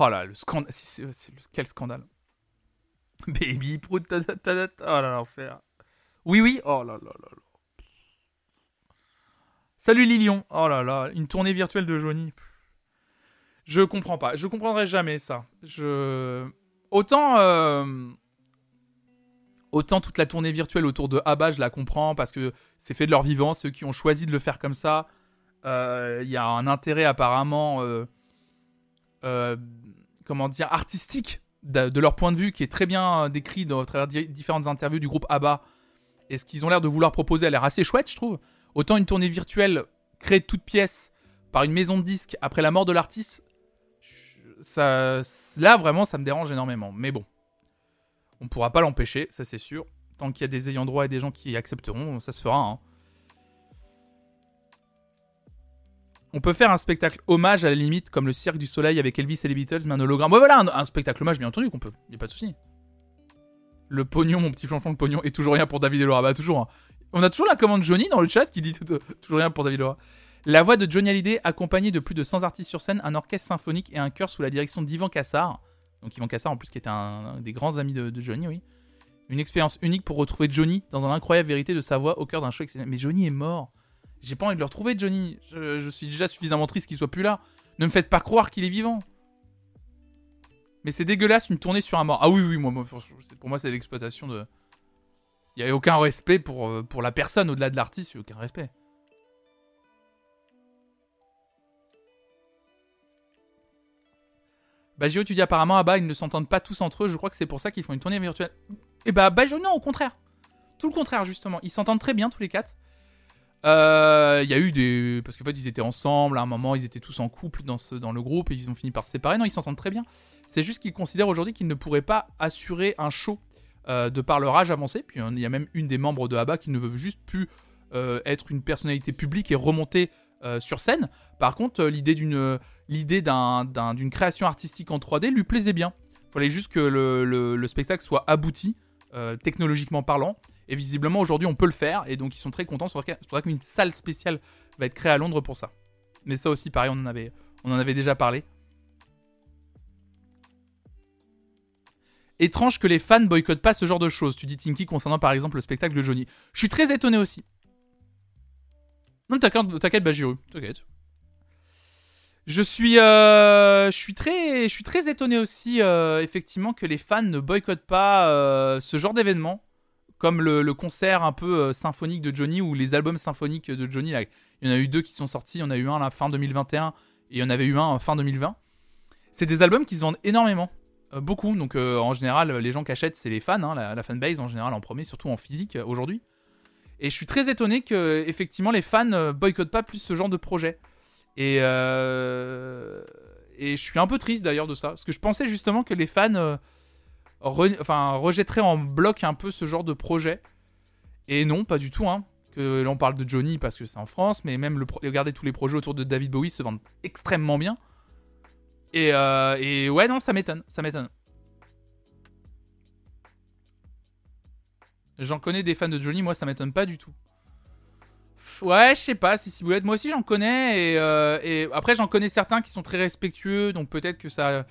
Oh là, le scandale. Quel scandale. Baby Prout, ta, ta, ta, ta. Oh là l'enfer. Oui, oui, oh là là là là. Salut Lilion. Oh là là, une tournée virtuelle de Johnny. Je comprends pas. Je comprendrai jamais ça. Je autant euh, autant toute la tournée virtuelle autour de Abba, je la comprends parce que c'est fait de leur vivant, ceux qui ont choisi de le faire comme ça. Euh, Il y a un intérêt apparemment, euh, comment dire, artistique de, leur point de vue qui est très bien euh, décrit dans, travers di- différentes interviews du groupe Abba. Et ce qu'ils ont l'air de vouloir proposer a l'air assez chouette, je trouve. Autant une tournée virtuelle créée de toutes pièces par une maison de disques après la mort de l'artiste, ça, là vraiment ça me dérange énormément. Mais bon, on pourra pas l'empêcher, ça c'est sûr. Tant qu'il y a des ayants droit et des gens qui accepteront, ça se fera. hein. On peut faire un spectacle hommage à la limite, comme le Cirque du Soleil avec Elvis et les Beatles, mais un hologramme. Ouais, voilà, un, spectacle hommage, bien entendu, qu'on peut. Y a pas de souci. Le pognon, mon petit flanfon, le pognon, et toujours rien pour David et Laura. Bah, toujours. hein. On a toujours la commande Johnny dans le chat qui dit tout- toujours rien pour David et Laura. La voix de Johnny Hallyday, accompagnée de plus de 100 artistes sur scène, un orchestre symphonique et un chœur sous la direction d'Ivan Cassar. Donc, Ivan Cassar, en plus, qui était un, des grands amis de, de Johnny, oui. Une expérience unique pour retrouver Johnny dans un incroyable vérité de sa voix au cœur d'un show exceptionnel. Mais Johnny est mort. J'ai pas envie de le retrouver, Johnny. Je, suis déjà suffisamment triste qu'il soit plus là. Ne me faites pas croire qu'il est vivant. Mais c'est dégueulasse une tournée sur un mort. Ah oui, oui, moi, pour moi, c'est l'exploitation de. Il y a aucun respect pour, euh, pour la personne au-delà de l'artiste, aucun respect. Bah, Gio, tu dis apparemment, ah bah, ils ne s'entendent pas tous entre eux, je crois que c'est pour ça qu'ils font une tournée virtuelle. Et bah, bah, non, au contraire. Tout le contraire, justement. Ils s'entendent très bien, tous les quatre. Euh, Il y a eu des. Parce qu'en fait, ils étaient ensemble, à un moment, ils étaient tous en couple dans, le groupe et ils ont fini par se séparer. Non, ils s'entendent très bien. C'est juste qu'ils considèrent aujourd'hui qu'ils ne pourraient pas assurer un show euh, de par leur âge avancé. Puis il y a même une des membres de ABBA qui ne veut juste plus euh, être une personnalité publique et remonter euh, sur scène. Par contre, euh, l'idée d'une l'idée d'un- création artistique en 3D lui plaisait bien. Il fallait juste que le, le- le spectacle soit abouti, euh, technologiquement parlant. Et visiblement, aujourd'hui, on peut le faire. Et donc, ils sont très contents. C'est pour ça- qu'une salle spéciale va être créée à Londres pour ça. Mais ça aussi, pareil, on en avait, déjà parlé. Étrange que les fans boycottent pas ce genre de choses, tu dis Tinky concernant par exemple le spectacle de Johnny. Je suis très étonné aussi. Non, t'inquiète, t'inquiète, Bajiru, t'inquiète. Je suis, euh, je suis très, je suis très étonné aussi, euh, effectivement, que les fans ne boycottent pas euh, ce genre d'événement, comme le, concert un peu euh, symphonique de Johnny ou les albums symphoniques de Johnny. Il y en a eu deux qui sont sortis, il y en a eu un la fin 2021 et il y en avait eu un en fin 2020. C'est des albums qui se vendent énormément. Euh, beaucoup, donc euh, en général, les gens qui achètent, c'est les fans, hein, la, fanbase en général en premier, surtout en physique euh, aujourd'hui. Et je suis très étonné que, effectivement, les fans euh, boycottent pas plus ce genre de projet. Et, euh, et je suis un peu triste d'ailleurs de ça, parce que je pensais justement que les fans euh, enfin, rejetteraient en bloc un peu ce genre de projet. Et non, pas du tout. Hein. Que là, on parle de Johnny parce que c'est en France, mais même le tous les projets autour de David Bowie se vendent extrêmement bien. Et, euh, et ouais, non, ça m'étonne, ça m'étonne. J'en connais des fans de Johnny, moi ça m'étonne pas du tout. Ouais, je sais pas, si Ciboulette, moi aussi j'en connais, euh, et après j'en connais certains qui sont très respectueux, donc peut-être que ça...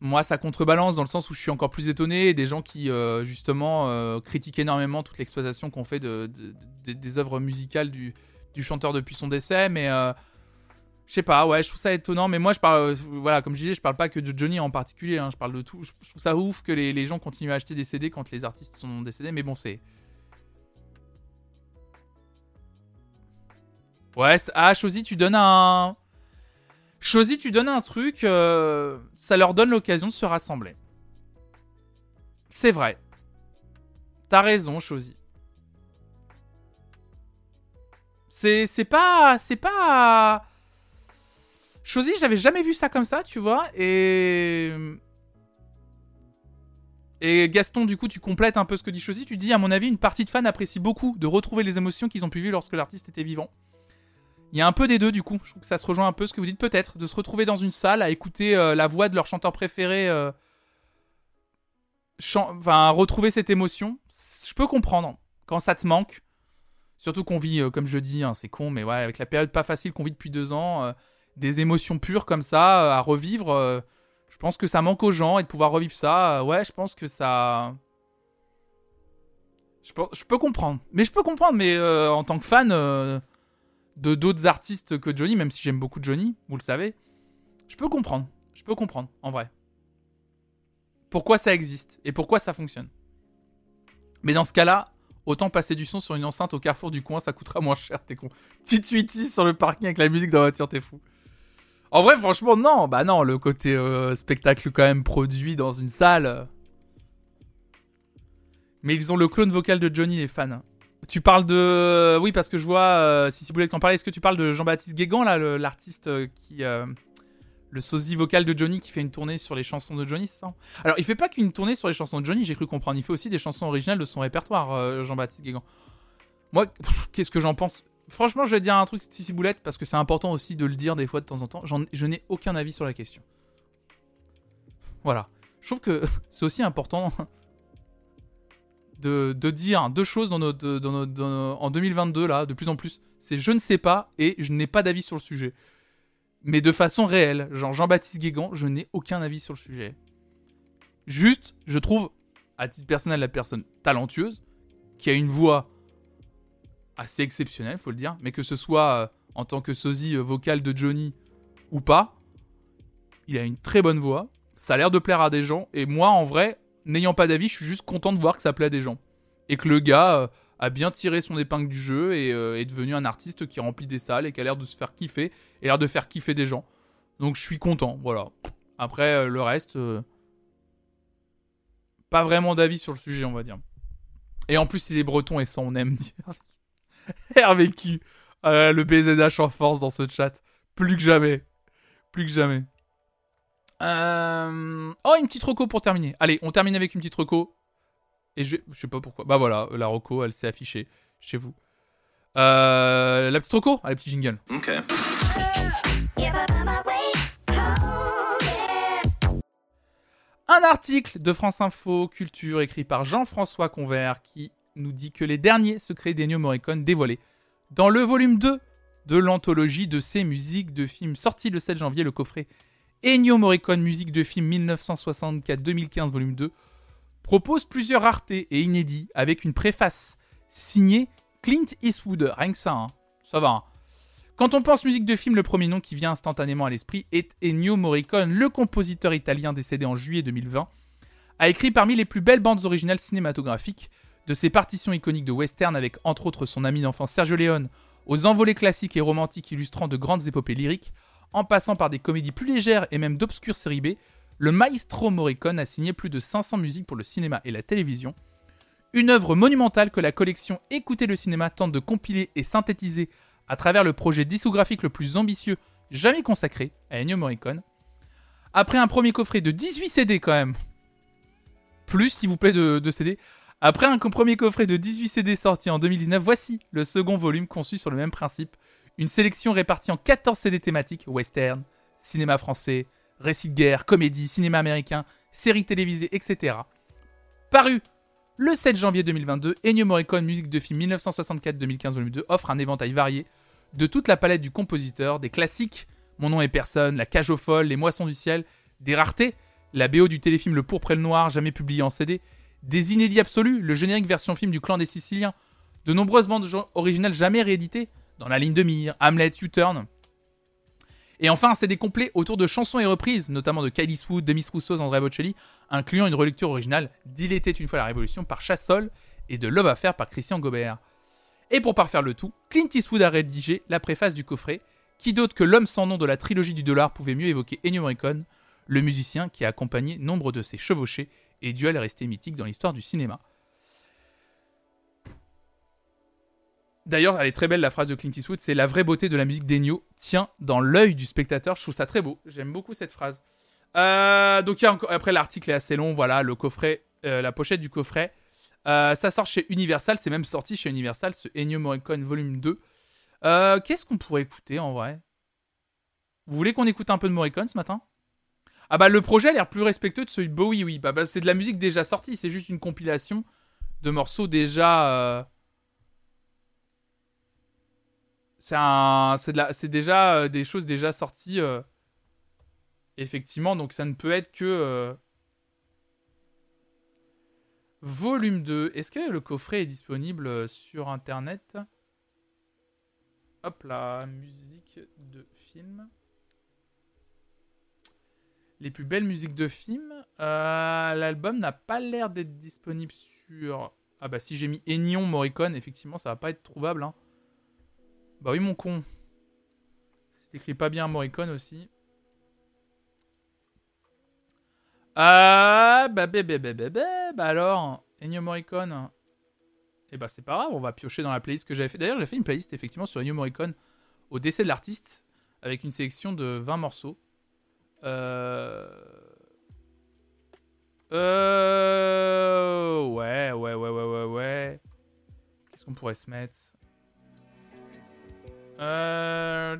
Moi ça contrebalance dans le sens où je suis encore plus étonné, des gens qui euh, justement euh, critiquent énormément toute l'exploitation qu'on fait de, de- de- des œuvres musicales du, du chanteur depuis son décès, mais... euh, je sais pas, ouais, je trouve ça étonnant, mais moi je parle, voilà, comme je disais, je parle pas que de Johnny en particulier, hein, je parle de tout. Je, trouve ça ouf que les, les gens continuent à acheter des CD quand les artistes sont décédés, mais bon, c'est. Ouais, ah, Chosy, tu donnes un. Chosy, tu donnes un truc, euh, ça leur donne l'occasion de se rassembler. C'est vrai. T'as raison, Chosy. C'est pas. C'est pas. Chosy, j'avais jamais vu ça comme ça, tu vois, et. Et Gaston, du coup, tu complètes un peu ce que dit Chosy. Tu dis, à mon avis, une partie de fans apprécie beaucoup de retrouver les émotions qu'ils ont pu vivre lorsque l'artiste était vivant. Il y a un peu des deux, du coup. Je trouve que ça se rejoint un peu ce que vous dites, peut-être, de se retrouver dans une salle à écouter euh, la voix de leur chanteur préféré. euh, chan- Enfin, retrouver cette émotion. Je peux comprendre. Quand ça te manque. Surtout qu'on vit, euh, comme je dis, hein, c'est con, mais ouais, avec la période pas facile qu'on vit depuis deux ans, euh, des émotions pures comme ça à revivre, je pense que ça manque aux gens et de pouvoir revivre ça, ouais, je pense que ça. Je peux, comprendre. Mais je peux comprendre, mais en tant que fan de d'autres artistes que Johnny, même si j'aime beaucoup Johnny, vous le savez, je peux comprendre. Je peux comprendre, en vrai. Pourquoi ça existe et pourquoi ça fonctionne. Mais dans ce cas-là, autant passer du son sur une enceinte au carrefour du coin, ça coûtera moins cher, t'es con. Petite 8 sur le parking avec la musique dans la voiture, t'es fou. En vrai, franchement, non. Bah non, le côté euh, spectacle quand même produit dans une salle. Mais ils ont le clone vocal de Johnny, les fans. Tu parles de. Oui, parce que je vois euh, Sissi Boulette qui en parlait. Est-ce que tu parles de Jean-Baptiste Guégan, là, l'artiste euh, qui. euh, le sosie vocal de Johnny qui fait une tournée sur les chansons de Johnny, c'est ça? Alors, il fait pas qu'une tournée sur les chansons de Johnny, j'ai cru comprendre. Il fait aussi des chansons originales de son répertoire, Jean-Baptiste Guégan. Moi, qu'est-ce que j'en pense? Franchement, je vais dire un truc, Sissi Boulette, parce que c'est important aussi de le dire des fois de temps en temps. Je n'ai aucun avis sur la question. Voilà. Je trouve que c'est aussi important de, dire deux choses dans notre, en 2022, là, de plus en plus. C'est je ne sais pas et je n'ai pas d'avis sur le sujet. Mais de façon réelle. Genre Jean-Baptiste Guégan, je n'ai aucun avis sur le sujet. Juste, je trouve, à titre personnel, la personne talentueuse, qui a une voix assez exceptionnelle, faut le dire, mais que ce soit euh, en tant que sosie euh, vocal de Johnny ou pas, il a une très bonne voix, ça a l'air de plaire à des gens, et moi, en vrai, n'ayant pas d'avis, je suis juste content de voir que ça plaît à des gens. Et que le gars euh, a bien tiré son épingle du jeu et euh, est devenu un artiste qui remplit des salles et qui a l'air de se faire kiffer, et l'air de faire kiffer des gens. Donc je suis content, voilà. Après, euh, le reste, pas vraiment d'avis sur le sujet, on va dire. Et en plus, il est breton et ça, on aime dire. RVQ, le BZH en force dans ce chat. Plus que jamais. Plus que jamais. Euh, Oh, une petite reco pour terminer. Allez, on termine avec une petite reco. Et je, je sais pas pourquoi. Bah voilà, la reco, elle s'est affichée chez vous. Euh, la petite reco Allez, petit jingle. Ok. Un article de France Info Culture écrit par Jean-François Convert qui nous dit que les derniers secrets d'Ennio Morricone dévoilés dans le volume 2 de l'anthologie de ses musiques de films sorti le 7 janvier, le coffret Ennio Morricone musique de film 1964-2015 volume 2 propose plusieurs raretés et inédits avec une préface signée Clint Eastwood. Rien que ça, hein. ça va. hein. Quand on pense musique de film, le premier nom qui vient instantanément à l'esprit est Ennio Morricone, le compositeur italien décédé en juillet 2020, a écrit parmi les plus belles bandes originales cinématographiques, de ses partitions iconiques de western avec entre autres son ami d'enfance Sergio Leone, aux envolées classiques et romantiques illustrant de grandes épopées lyriques, en passant par des comédies plus légères et même d'obscures séries B, le maestro Morricone a signé plus de 500 musiques pour le cinéma et la télévision, une œuvre monumentale que la collection Écoutez le cinéma tente de compiler et synthétiser à travers le projet discographique le plus ambitieux jamais consacré à Ennio Morricone. Après un premier coffret de 18 CD quand même, plus s'il vous plaît de, CD, après un premier coffret de 18 CD sorti en 2019, voici le second volume conçu sur le même principe, une sélection répartie en 14 CD thématiques, western, cinéma français, récits de guerre, comédie, cinéma américain, séries télévisées, etc. Paru le 7 janvier 2022, Ennio Morricone, musique de film 1964-2015 volume 2, offre un éventail varié de toute la palette du compositeur, des classiques, Mon nom est personne, La cage aux folles, Les moissons du ciel, des raretés, la BO du téléfilm Le pourpre et le noir, jamais publié en CD, des inédits absolus, le générique version film du clan des Siciliens, de nombreuses bandes originales jamais rééditées, dans La ligne de mire, Hamlet, U-Turn, et enfin, un CD complet autour de chansons et reprises, notamment de Kylie Swood, Demis Rousseau, Andrea Bocelli, incluant une relecture originale d'Il était une fois la Révolution par Chassol et de Love Affair par Christian Gobert. Et pour parfaire le tout, Clint Eastwood a rédigé la préface du coffret, qui d'autre que l'homme sans nom de la trilogie du dollar pouvait mieux évoquer Ennio Morricone, le musicien qui a accompagné nombre de ses chevauchés et duels restés mythiques dans l'histoire du cinéma. D'ailleurs, elle est très belle la phrase de Clint Eastwood, c'est la vraie beauté de la musique d'Ennio tient dans l'œil du spectateur. Je trouve ça très beau, j'aime beaucoup cette phrase. Euh, donc il y a encore- après l'article est assez long, voilà le coffret, euh, la pochette du coffret. Euh, ça sort chez Universal, c'est même sorti chez Universal, ce Ennio Morricone volume 2. Euh, Qu'est-ce qu'on pourrait écouter en vrai? Vous voulez qu'on écoute un peu de Morricone ce matin? Ah bah le projet a l'air plus respectueux de celui de Bowie, oui. Bah, bah, c'est de la musique déjà sortie, c'est juste une compilation de morceaux déjà... euh, C'est déjà euh, des choses déjà sorties. euh, effectivement, donc ça ne peut être que euh, volume 2. Est-ce que le coffret est disponible sur internet? Hop là, musique de film. Les plus belles musiques de film. L'album n'a pas l'air d'être disponible sur. Ah bah si j'ai mis Enion Morricone, effectivement ça va pas être trouvable. hein. Bah oui mon con. C'est écrit pas bien Morricone aussi. Ah bah bah bah bah bah bah, bah alors Ennio Morricone. Et bah c'est pas grave, on va piocher dans la playlist que j'avais fait. D'ailleurs, j'ai fait une playlist effectivement sur Ennio Morricone au décès de l'artiste avec une sélection de 20 morceaux. Euh... Euh... Ouais, ouais, ouais, ouais, ouais, ouais. Qu'est-ce qu'on pourrait se mettre? Euh...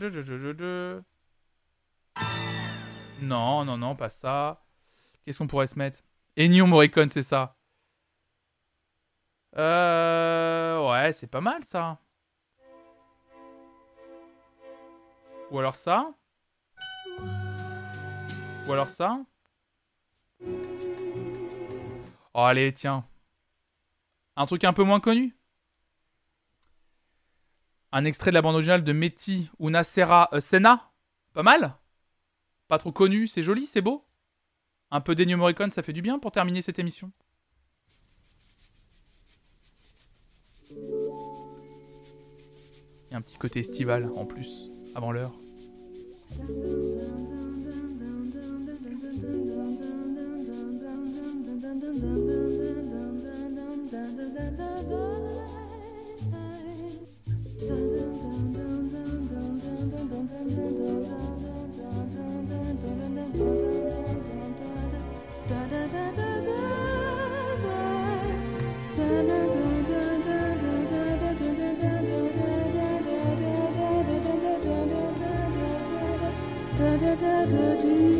Non, non, non, pas ça. Qu'est-ce qu'on pourrait se mettre? Ennio Morricone, c'est ça. Euh... Ouais, c'est pas mal ça. Ou alors ça. Ou alors ça. Oh, allez, tiens. Un truc un peu moins connu? Un extrait de la bande originale de Meti Una Serra euh, Senna. Pas mal Pas trop connu, c'est joli, c'est beau Un peu d'Ennio Morricone, ça fait du bien pour terminer cette émission. Il y a un petit côté estival en plus, avant l'heure. Ennio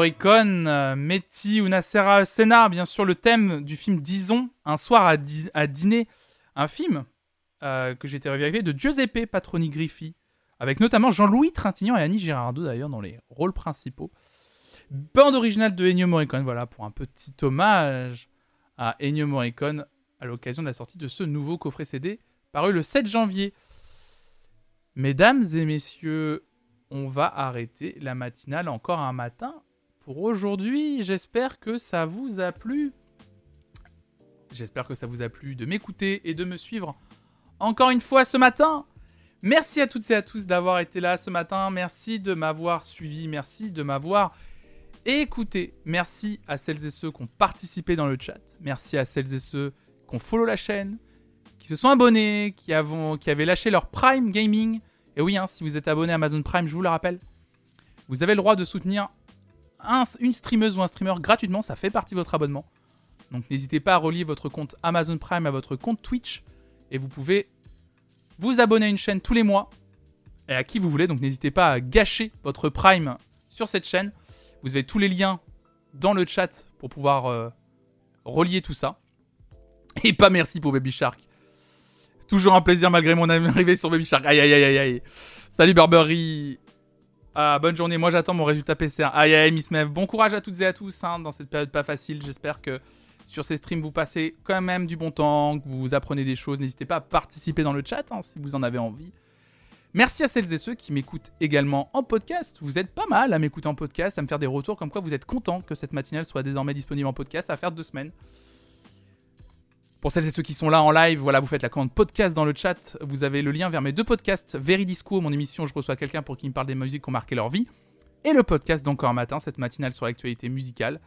Morricone, euh, Metti Sera Senna, bien sûr le thème du film Disons, un soir à dîner, un film euh, que j'ai été revérifié de Giuseppe Patroni Griffi, avec notamment Jean-Louis Trintignant et Annie Girardot d'ailleurs dans les rôles principaux. Bande originale de Ennio Morricone, voilà, pour un petit hommage à Ennio Morricone à l'occasion de la sortie de ce nouveau coffret CD paru le 7 janvier. Mesdames et messieurs, on va arrêter la matinale encore un matin pour aujourd'hui. J'espère que ça vous a plu. J'espère que ça vous a plu de m'écouter et de me suivre encore une fois ce matin. Merci à toutes et à tous d'avoir été là ce matin. Merci de m'avoir suivi. Merci de m'avoir écouté. Merci à celles et ceux qui ont participé dans le chat. Merci à celles et ceux qui ont follow la chaîne, qui se sont abonnés, qui, avaient lâché leur Prime Gaming. Et oui, hein, si vous êtes abonné à Amazon Prime, je vous le rappelle, vous avez le droit de soutenir un- une streameuse ou un streamer gratuitement. Ça fait partie de votre abonnement. Donc n'hésitez pas à relier votre compte Amazon Prime à votre compte Twitch. Et vous pouvez vous abonner à une chaîne tous les mois. Et à qui vous voulez. Donc n'hésitez pas à gâcher votre Prime sur cette chaîne. Vous avez tous les liens dans le chat pour pouvoir euh, relier tout ça. Et pas merci pour Baby Shark. Toujours un plaisir malgré mon arrivée sur Baby Shark. Aïe aïe aïe aïe aïe. Salut Burberry. Ah, bonne journée. Moi j'attends mon résultat PCR. Aïe aïe Miss Mev. Bon courage à toutes et à tous hein, dans cette période pas facile. J'espère que sur ces streams vous passez quand même du bon temps, que vous apprenez des choses. N'hésitez pas à participer dans le chat hein, si vous en avez envie. Merci à celles et ceux qui m'écoutent également en podcast. Vous êtes pas mal à m'écouter en podcast, à me faire des retours comme quoi vous êtes content que cette matinale soit désormais disponible en podcast. à faire deux semaines. Pour celles et ceux qui sont là en live, voilà, vous faites la commande podcast dans le chat. Vous avez le lien vers mes deux podcasts, Veridisco, mon émission, je reçois quelqu'un pour qui me parle des musiques qui ont marqué leur vie, et le podcast d'Encore matin, cette matinale sur l'actualité musicale.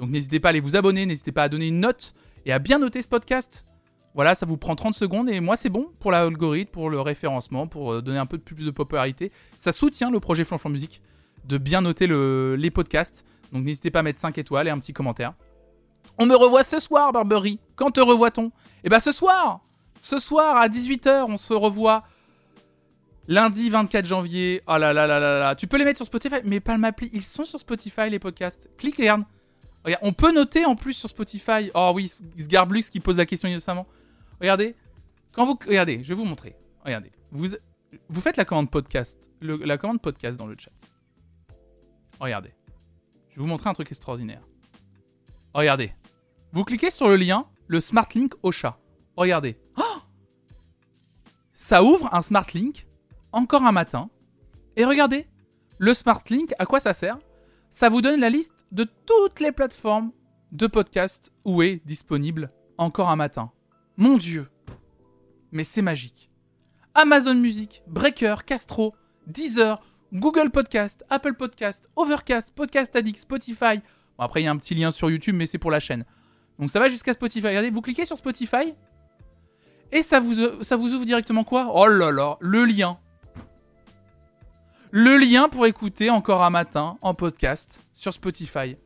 Donc n'hésitez pas à aller vous abonner, n'hésitez pas à donner une note et à bien noter ce podcast. Voilà, ça vous prend 30 secondes et moi c'est bon pour l'algorithme, pour le référencement, pour euh, donner un peu plus de popularité. Ça soutient le projet Flanflan Musique de bien noter le- les podcasts. Donc n'hésitez pas à mettre 5 étoiles et un petit commentaire. On me revoit ce soir, Barbery. Quand te revoit-on? Eh ben ce soir Ce soir à 18h, on se revoit lundi 24 janvier. Oh là là là là là. Tu peux les mettre sur Spotify, mais pas m'appli. Ils sont sur Spotify, les podcasts. Clique, regarde. Regarde, on peut noter en plus sur Spotify. Oh oui, Sgarblux qui pose la question innocemment. Regardez. Quand vous. Regardez, je vais vous montrer. Regardez. Vous, faites la commande podcast. le- la commande podcast dans le chat. Regardez. Je vais vous montrer un truc extraordinaire. Regardez. Vous cliquez sur le lien, le Smart Link au chat. Regardez. Oh Ça ouvre un Smart Link, encore un matin. Et regardez, le Smart Link, à quoi ça sert? Ça vous donne la liste de toutes les plateformes de podcast où est disponible encore un matin. Mon Dieu Mais c'est magique. Amazon Music, Breaker, Castro, Deezer, Google Podcast, Apple Podcast, Overcast, Podcast Addict, Spotify. Après, il y a un petit lien sur YouTube, mais c'est pour la chaîne. Donc ça va jusqu'à Spotify. Regardez, vous cliquez sur Spotify et ça vous, ça vous ouvre directement quoi? Oh là là, le lien. Le lien pour écouter encore un matin en podcast sur Spotify.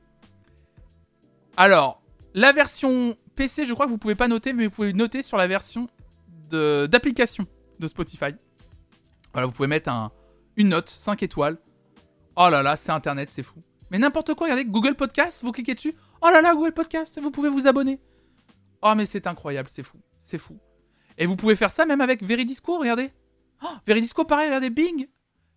Alors, la version PC, je crois que vous pouvez pas noter, mais vous pouvez noter sur la version d'application de, Spotify. Voilà, vous pouvez mettre un, une note, 5 étoiles. Oh là là, c'est Internet, c'est fou. Mais n'importe quoi, regardez, Google Podcast, vous cliquez dessus. Oh là là, Google Podcast, vous pouvez vous abonner. Oh mais c'est incroyable, c'est fou, c'est fou. Et vous pouvez faire ça même avec Veridisco, regardez. Oh, Veridisco pareil, regardez, bing.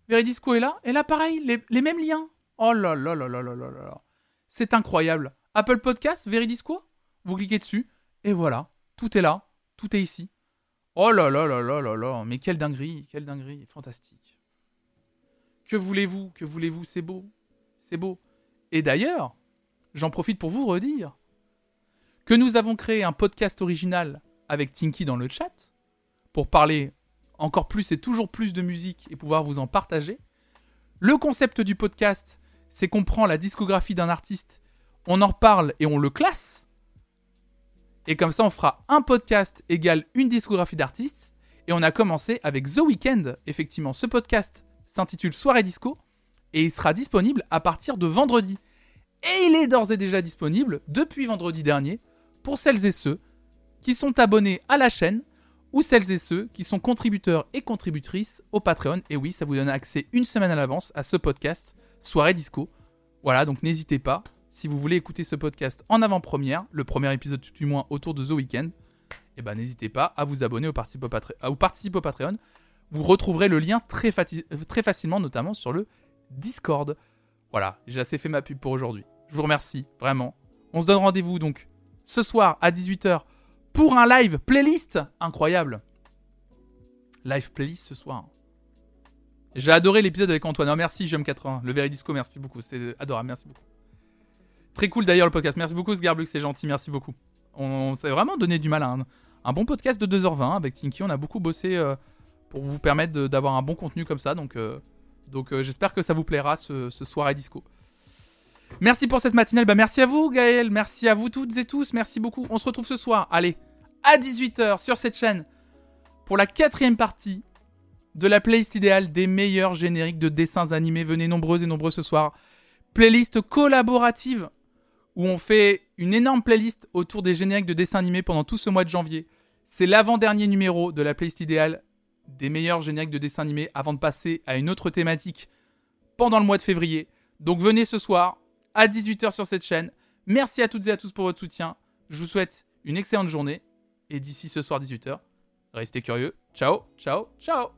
Veridisco est là, et là pareil, les, les mêmes liens. Oh là là là là là là là. C'est incroyable. Apple Podcast, Veridisco, vous cliquez dessus, et voilà, tout est là, tout est ici. Oh là là là là là là, mais quelle dinguerie, quelle dinguerie, fantastique. Que voulez-vous, que voulez-vous, c'est beau, c'est beau. Et d'ailleurs, j'en profite pour vous redire que nous avons créé un podcast original avec Tinky dans le chat pour parler encore plus et toujours plus de musique et pouvoir vous en partager. Le concept du podcast, c'est qu'on prend la discographie d'un artiste, on en reparle et on le classe. Et comme ça, on fera un podcast égal une discographie d'artistes. Et on a commencé avec The Weeknd. Effectivement, ce podcast s'intitule Soirée Disco et il sera disponible à partir de vendredi. Et il est d'ores et déjà disponible depuis vendredi dernier pour celles et ceux qui sont abonnés à la chaîne ou celles et ceux qui sont contributeurs et contributrices au Patreon. Et oui, ça vous donne accès une semaine à l'avance à ce podcast Soirée Disco. Voilà, donc n'hésitez pas, si vous voulez écouter ce podcast en avant-première, le premier épisode tout du moins autour de The Weeknd, eh ben n'hésitez pas à vous abonner au participer au Patreon. Vous retrouverez le lien très facilement, notamment sur le Discord. Voilà, j'ai assez fait ma pub pour aujourd'hui. Je vous remercie, vraiment. On se donne rendez-vous donc ce soir à 18h pour un live playlist incroyable. Live playlist ce soir. J'ai adoré l'épisode avec Antoine. Oh, merci, JM80. Le Veridisco, merci beaucoup. C'est adorable, merci beaucoup. Très cool d'ailleurs le podcast. Merci beaucoup, Sgarbux, c'est gentil, merci beaucoup. On s'est vraiment donné du mal à un, bon podcast de 2h20 avec Tinky. On a beaucoup bossé euh, pour vous permettre d'avoir un bon contenu comme ça. Donc, euh, donc euh, j'espère que ça vous plaira ce, soir à disco. Merci pour cette matinale. Bah, merci à vous, Gaël. Merci à vous toutes et tous. Merci beaucoup. On se retrouve ce soir. Allez, à 18h sur cette chaîne pour la quatrième partie de la playlist idéale des meilleurs génériques de dessins animés. Venez nombreux et nombreux ce soir. Playlist collaborative où on fait une énorme playlist autour des génériques de dessins animés pendant tout ce mois de janvier. C'est l'avant-dernier numéro de la playlist idéale des meilleurs génériques de dessins animés avant de passer à une autre thématique pendant le mois de février. Donc venez ce soir à 18h sur cette chaîne. Merci à toutes et à tous pour votre soutien. Je vous souhaite une excellente journée. Et d'ici ce soir 18h, restez curieux. Ciao, ciao, ciao.